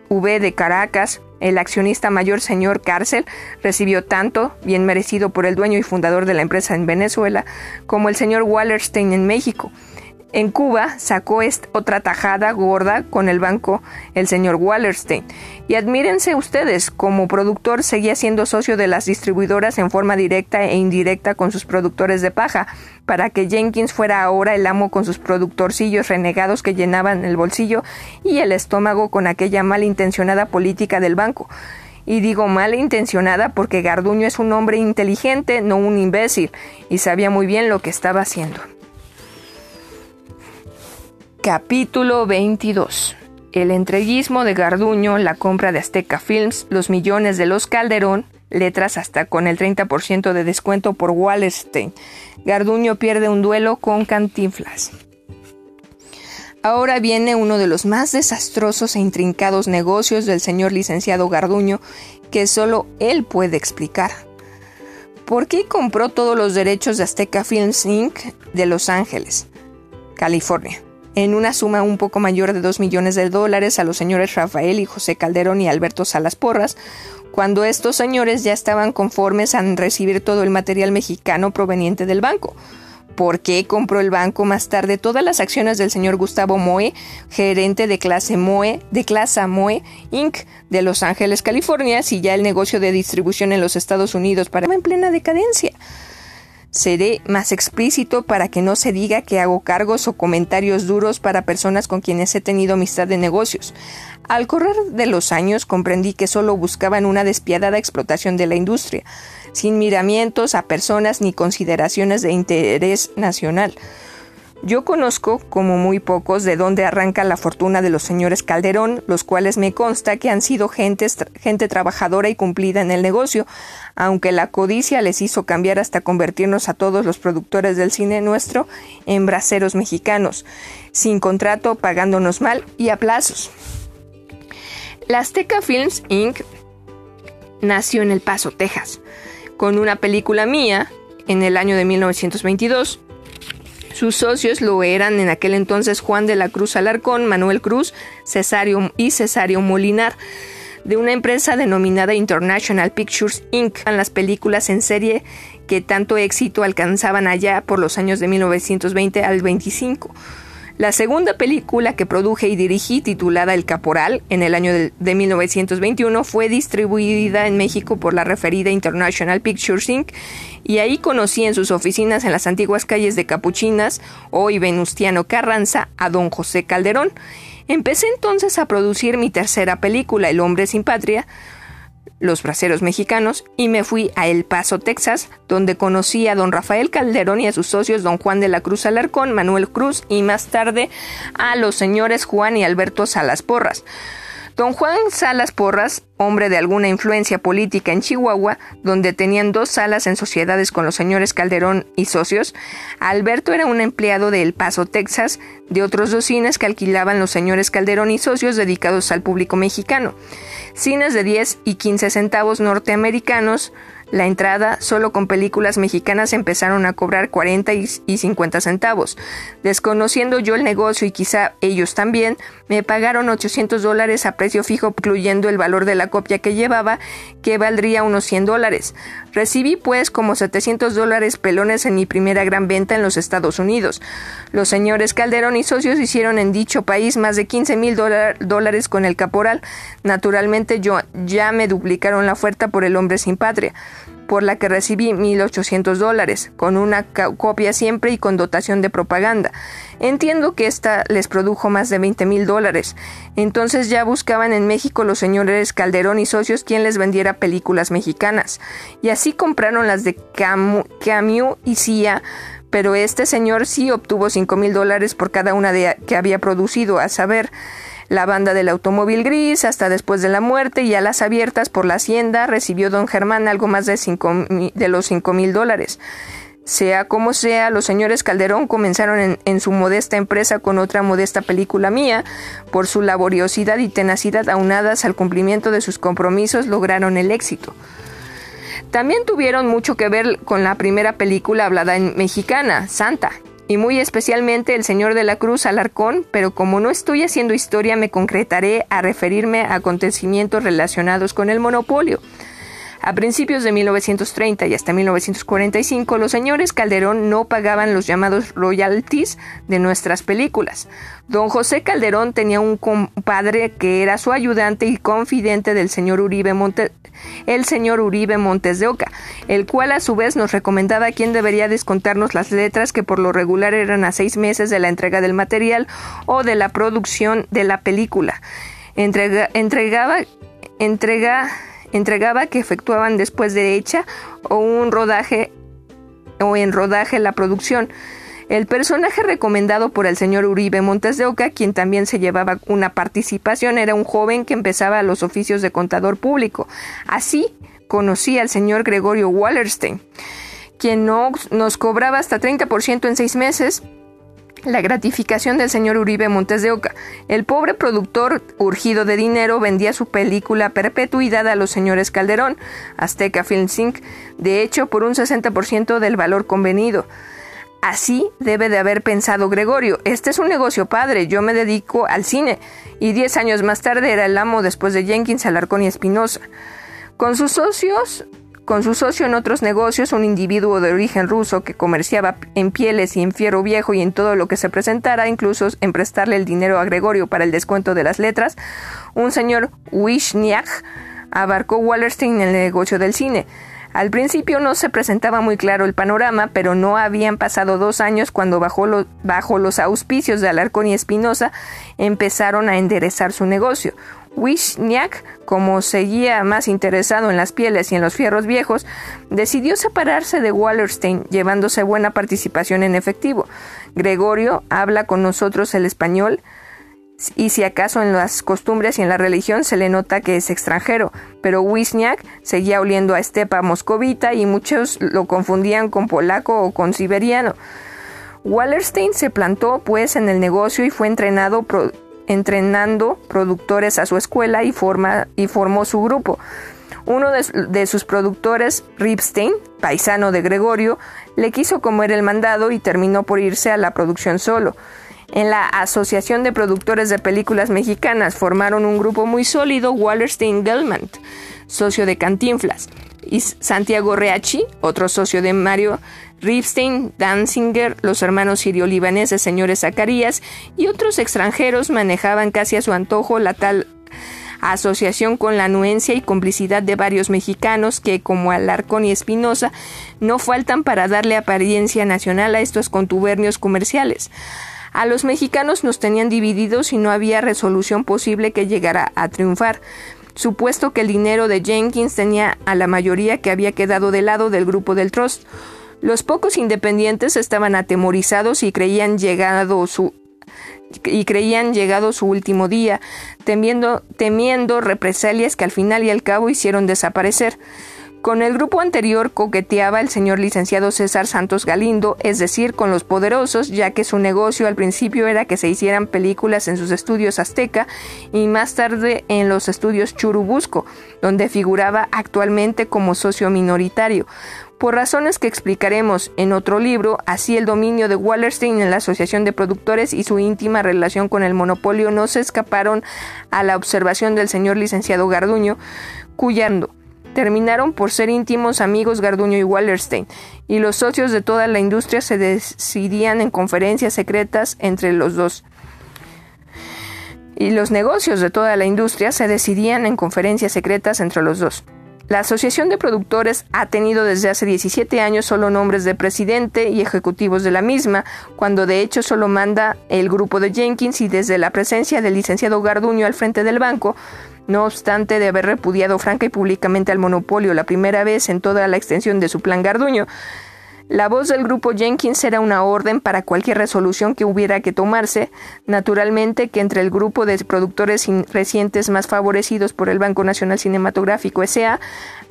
V de Caracas, el accionista mayor señor Cárcel recibió tanto, bien merecido por el dueño y fundador de la empresa en Venezuela, como el señor Wallerstein en México. En Cuba sacó otra tajada gorda con el banco el señor Wallerstein. Y admírense ustedes, como productor seguía siendo socio de las distribuidoras en forma directa e indirecta con sus productores de paja, para que Jenkins fuera ahora el amo con sus productorcillos renegados que llenaban el bolsillo y el estómago con aquella malintencionada política del banco. Y digo malintencionada porque Garduño es un hombre inteligente, no un imbécil, y sabía muy bien lo que estaba haciendo. Capítulo 22 El entreguismo de Garduño, la compra de Azteca Films, los millones de los Calderón, letras hasta con el 30% de descuento por Wallerstein. Garduño pierde un duelo con Cantinflas. Ahora viene uno de los más desastrosos e intrincados negocios del señor licenciado Garduño que solo él puede explicar. ¿Por qué compró todos los derechos de Azteca Films Inc. de Los Ángeles, California? En una suma un poco mayor de 2 millones de dólares a los señores Rafael y José Calderón y Alberto Salas Porras, cuando estos señores ya estaban conformes a recibir todo el material mexicano proveniente del banco. ¿Por qué compró el banco más tarde todas las acciones del señor Gustavo Moe, gerente de clase Moe, de clase Moe Inc. de Los Ángeles, California, si ya el negocio de distribución en los Estados Unidos para en plena decadencia? Seré más explícito para que no se diga que hago cargos o comentarios duros para personas con quienes he tenido amistad de negocios. Al correr de los años comprendí que solo buscaban una despiadada explotación de la industria, sin miramientos a personas ni consideraciones de interés nacional. Yo conozco, como muy pocos, de dónde arranca la fortuna de los señores Calderón, los cuales me consta que han sido gente, trabajadora y cumplida en el negocio, aunque la codicia les hizo cambiar hasta convertirnos a todos los productores del cine nuestro en braceros mexicanos, sin contrato, pagándonos mal y a plazos. La Azteca Films Inc. nació en El Paso, Texas, con una película mía en el año de 1922 sus socios lo eran en aquel entonces Juan de la Cruz Alarcón, Manuel Cruz, Cesario y Cesario Molinar, de una empresa denominada International Pictures Inc. Las películas en serie que tanto éxito alcanzaban allá por los años de 1920 al 25. La segunda película que produje y dirigí, titulada El Caporal, en el año de 1921, fue distribuida en México por la referida International Pictures Inc. y ahí conocí en sus oficinas en las antiguas calles de Capuchinas, hoy Venustiano Carranza, a don José Calderón. Empecé entonces a producir mi tercera película, El hombre sin patria, los braceros mexicanos, y me fui a El Paso, Texas, donde conocí a don Rafael Calderón y a sus socios don Juan de la Cruz Alarcón, Manuel Cruz y más tarde a los señores Juan y Alberto Salas Porras. Don Juan Salas Porras, hombre de alguna influencia política en Chihuahua, donde tenían dos salas en sociedades con los señores Calderón y socios, Alberto era un empleado de El Paso, Texas, de otros dos cines que alquilaban los señores Calderón y socios dedicados al público mexicano. Cines de 10 y 15 centavos norteamericanos, la entrada solo con películas mexicanas empezaron a cobrar 40 y 50 centavos. Desconociendo yo el negocio y quizá ellos también, me pagaron 800 dólares a precio fijo, incluyendo el valor de la copia que llevaba, que valdría unos 100 dólares. Recibí pues como 700 dólares pelones en mi primera gran venta en los Estados Unidos. Los señores Calderón y socios hicieron en dicho país más de 15 mil dólares con el caporal. Naturalmente yo ya me duplicaron la oferta por el hombre sin patria. Por la que recibí 1.800 dólares, con una copia siempre y con dotación de propaganda. Entiendo que esta les produjo más de 20.000 dólares. Entonces ya buscaban en México los señores Calderón y socios quien les vendiera películas mexicanas. Y así compraron las de Camus y Cia pero este señor sí obtuvo cinco mil dólares por cada una de que había producido, a saber, la banda del automóvil gris, hasta después de la muerte y alas abiertas por la hacienda, recibió don Germán algo más de, cinco, de los cinco mil dólares. Sea como sea, los señores Calderón comenzaron en, en, su modesta empresa con otra modesta película mía. Por su laboriosidad y tenacidad aunadas al cumplimiento de sus compromisos lograron el éxito. También tuvieron mucho que ver con la primera película hablada en mexicana, Santa, y muy especialmente El Señor de la Cruz Alarcón, pero como no estoy haciendo historia me concretaré a referirme a acontecimientos relacionados con el monopolio. A principios de 1930 y hasta 1945, los señores Calderón no pagaban los llamados royalties de nuestras películas. Don José Calderón tenía un compadre que era su ayudante y confidente del señor Uribe Montes, el señor Uribe Montes de Oca, el cual a su vez nos recomendaba quién debería descontarnos las letras que por lo regular eran a seis meses de la entrega del material o de la producción de la película. Entrega, entregaba, entrega, entregaba que efectuaban después de hecha o un rodaje o en rodaje la producción. El personaje recomendado por el señor Uribe Montes de Oca, quien también se llevaba una participación, era un joven que empezaba los oficios de contador público. Así conocí al señor Gregorio Wallerstein, quien nos cobraba hasta 30% en seis meses la gratificación del señor Uribe Montes de Oca. El pobre productor, urgido de dinero, vendía su película perpetuidad a los señores Calderón, Azteca Film Inc., de hecho por un 60% del valor convenido. Así debe de haber pensado Gregorio. Este es un negocio padre, yo me dedico al cine. Y diez años más tarde era el amo después de Jenkins, Alarcón y Espinosa. Con sus socios con su socio en otros negocios, un individuo de origen ruso que comerciaba en pieles y en fierro viejo y en todo lo que se presentara, incluso en prestarle el dinero a Gregorio para el descuento de las letras, un señor Wishniak abarcó Wallerstein en el negocio del cine. Al principio no se presentaba muy claro el panorama, pero no habían pasado dos años cuando bajo, bajo los auspicios de Alarcón y Espinosa empezaron a enderezar su negocio. Wisniak, como seguía más interesado en las pieles y en los fierros viejos, decidió separarse de Wallerstein, llevándose buena participación en efectivo. Gregorio habla con nosotros el español, y si acaso en las costumbres y en la religión se le nota que es extranjero, pero Wisniak seguía oliendo a estepa moscovita y muchos lo confundían con polaco o con siberiano. Wallerstein se plantó pues en el negocio y fue entrenado entrenando productores a su escuela y, forma, y formó su grupo. Uno de, sus productores, Ripstein, paisano de Gregorio, le quiso comer el mandado y terminó por irse a la producción solo. En la Asociación de Productores de Películas Mexicanas formaron un grupo muy sólido, Wallerstein Gelman, socio de Cantinflas, y Santiago Reachi, otro socio de Mario Ripstein, Danzinger, los hermanos sirio-libaneses señores Zacarías y otros extranjeros manejaban casi a su antojo la tal asociación con la anuencia y complicidad de varios mexicanos que, como Alarcón y Espinosa, no faltan para darle apariencia nacional a estos contubernios comerciales. A los mexicanos nos tenían divididos y no había resolución posible que llegara a triunfar supuesto que el dinero de Jenkins tenía a la mayoría que había quedado del lado del grupo del Trust. Los pocos independientes estaban atemorizados y creían llegado su y creían llegado su último día, temiendo, temiendo represalias que al final y al cabo hicieron desaparecer. Con el grupo anterior coqueteaba el señor licenciado César Santos Galindo, es decir, con los poderosos, ya que su negocio al principio era que se hicieran películas en sus estudios Azteca y más tarde en los estudios Churubusco, donde figuraba actualmente como socio minoritario. Por razones que explicaremos en otro libro, así el dominio de Wallerstein en la Asociación de Productores y su íntima relación con el monopolio no se escaparon a la observación del señor licenciado Garduño, cuyando terminaron por ser íntimos amigos Garduño y Wallerstein, y los socios de toda la industria se decidían en conferencias secretas entre los dos. Y los negocios de toda la industria se decidían en conferencias secretas entre los dos. La Asociación de Productores ha tenido desde hace 17 años solo nombres de presidente y ejecutivos de la misma, cuando de hecho solo manda el grupo de Jenkins y desde la presencia del licenciado Garduño al frente del banco, no obstante de haber repudiado franca y públicamente al monopolio la primera vez en toda la extensión de su plan Garduño, la voz del grupo Jenkins era una orden para cualquier resolución que hubiera que tomarse, naturalmente que entre el grupo de productores recientes más favorecidos por el Banco Nacional Cinematográfico S.A.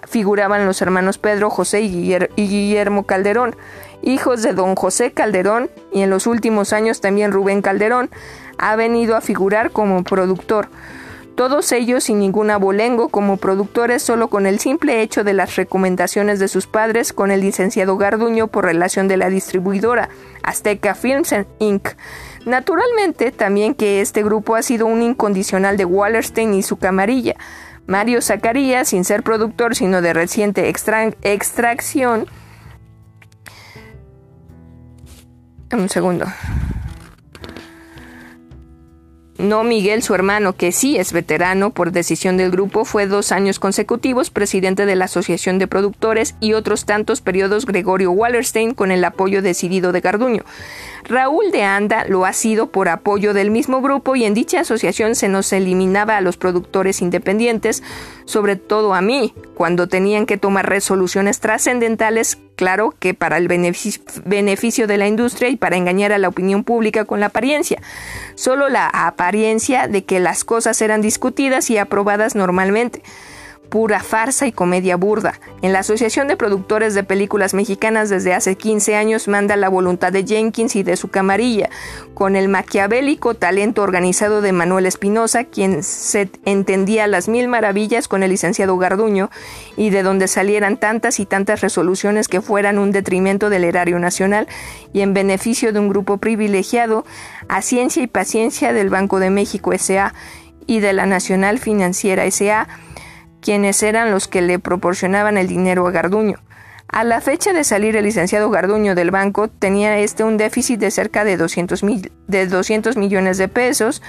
figuraban los hermanos Pedro, José y Guillermo Calderón, hijos de don José Calderón, y en los últimos años también Rubén Calderón, ha venido a figurar como productor todos ellos sin ningún abolengo como productores solo con el simple hecho de las recomendaciones de sus padres con el licenciado Garduño por relación de la distribuidora Azteca Films Inc. Naturalmente también que este grupo ha sido un incondicional de Wallerstein y su camarilla. Mario Zacarías, sin ser productor sino de reciente extracción. Un segundo. No Miguel, su hermano, que sí es veterano por decisión del grupo, fue dos años consecutivos presidente de la Asociación de Productores y otros tantos periodos Gregorio Wallerstein con el apoyo decidido de Garduño. Raúl de Anda lo ha sido por apoyo del mismo grupo y en dicha asociación se nos eliminaba a los productores independientes, sobre todo a mí, cuando tenían que tomar resoluciones trascendentales, claro que para el beneficio de la industria y para engañar a la opinión pública con la apariencia. Solo la apariencia de que las cosas eran discutidas y aprobadas normalmente pura farsa y comedia burda. En la Asociación de Productores de Películas Mexicanas desde hace 15 años manda la voluntad de Jenkins y de su camarilla, con el maquiavélico talento organizado de Manuel Espinosa, quien se entendía las mil maravillas con el licenciado Garduño, y de donde salieran tantas y tantas resoluciones que fueran un detrimento del erario nacional y en beneficio de un grupo privilegiado, a ciencia y paciencia del Banco de México S.A. y de la Nacional Financiera S.A., quienes eran los que le proporcionaban el dinero a Garduño. A la fecha de salir el licenciado Garduño del banco, tenía este un déficit de cerca de 200, de 200 millones de pesos,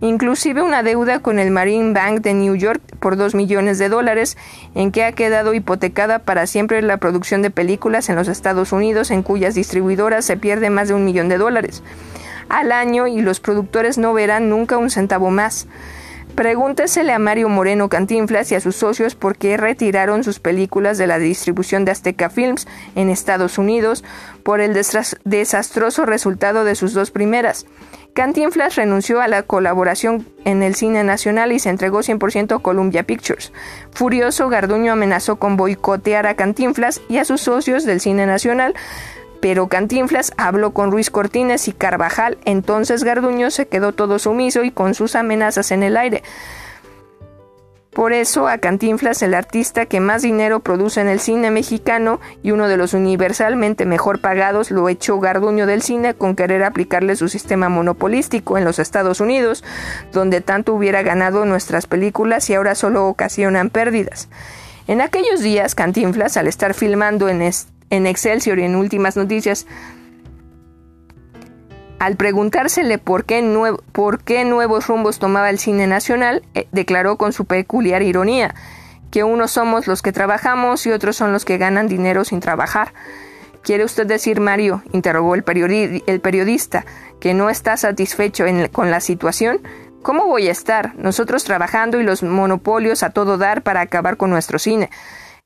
inclusive una deuda con el Marine Bank de New York por 2 millones de dólares, en que ha quedado hipotecada para siempre la producción de películas en los Estados Unidos, en cuyas distribuidoras se pierde más de un millón de dólares al año y los productores no verán nunca un centavo más. Pregúntesele a Mario Moreno Cantinflas y a sus socios por qué retiraron sus películas de la distribución de Azteca Films en Estados Unidos por el desastroso resultado de sus dos primeras. Cantinflas renunció a la colaboración en el cine nacional y se entregó 100% a Columbia Pictures. Furioso, Garduño amenazó con boicotear a Cantinflas y a sus socios del cine nacional, pero Cantinflas habló con Ruiz Cortines y Carvajal, entonces Garduño se quedó todo sumiso y con sus amenazas en el aire. Por eso a Cantinflas, el artista que más dinero produce en el cine mexicano y uno de los universalmente mejor pagados, lo echó Garduño del cine con querer aplicarle su sistema monopolístico en los Estados Unidos, donde tanto hubiera ganado nuestras películas y ahora solo ocasionan pérdidas. En aquellos días, Cantinflas, al estar filmando en, en Excelsior y en Últimas Noticias, al preguntársele por qué, por qué nuevos rumbos tomaba el cine nacional, eh, declaró con su peculiar ironía que unos somos los que trabajamos y otros son los que ganan dinero sin trabajar. ¿Quiere usted decir, Mario, interrogó el, periodista, que no está satisfecho con la situación? ¿Cómo voy a estar? Nosotros trabajando y los monopolios a todo dar para acabar con nuestro cine.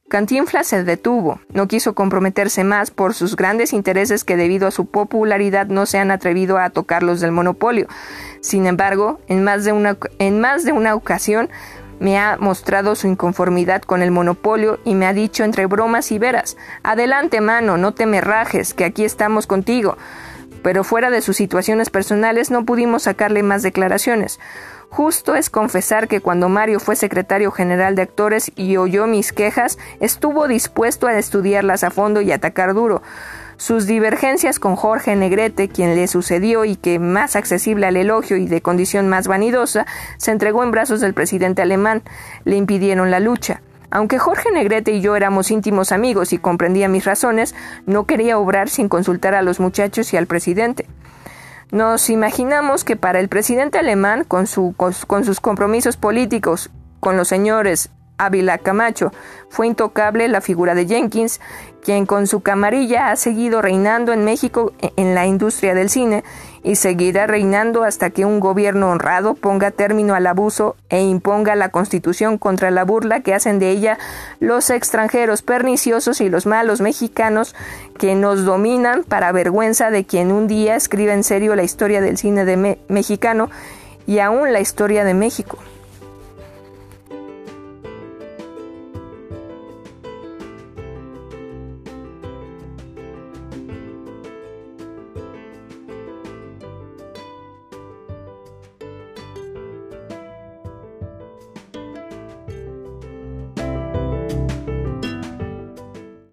Cantinflas se detuvo, no quiso comprometerse más por sus grandes intereses que debido a su popularidad no se han atrevido a tocar los del monopolio. Sin embargo, en más de una, en más de una ocasión me ha mostrado su inconformidad con el monopolio y me ha dicho entre bromas y veras, adelante mano, no te me rajes, que aquí estamos contigo. Pero fuera de sus situaciones personales no pudimos sacarle más declaraciones. Justo es confesar que cuando Mario fue secretario general de actores y oyó mis quejas, estuvo dispuesto a estudiarlas a fondo y atacar duro. Sus divergencias con Jorge Negrete, quien le sucedió y que, más accesible al elogio y de condición más vanidosa, se entregó en brazos del presidente alemán, le impidieron la lucha. Aunque Jorge Negrete y yo éramos íntimos amigos y comprendía mis razones, no quería obrar sin consultar a los muchachos y al presidente. Nos imaginamos que para el presidente alemán, con, su, con, sus compromisos políticos con los señores Ávila Camacho. Fue intocable la figura de Jenkins, quien con su camarilla ha seguido reinando en México en la industria del cine y seguirá reinando hasta que un gobierno honrado ponga término al abuso e imponga la constitución contra la burla que hacen de ella los extranjeros perniciosos y los malos mexicanos que nos dominan para vergüenza de quien un día escribe en serio la historia del cine mexicano y aún la historia de México.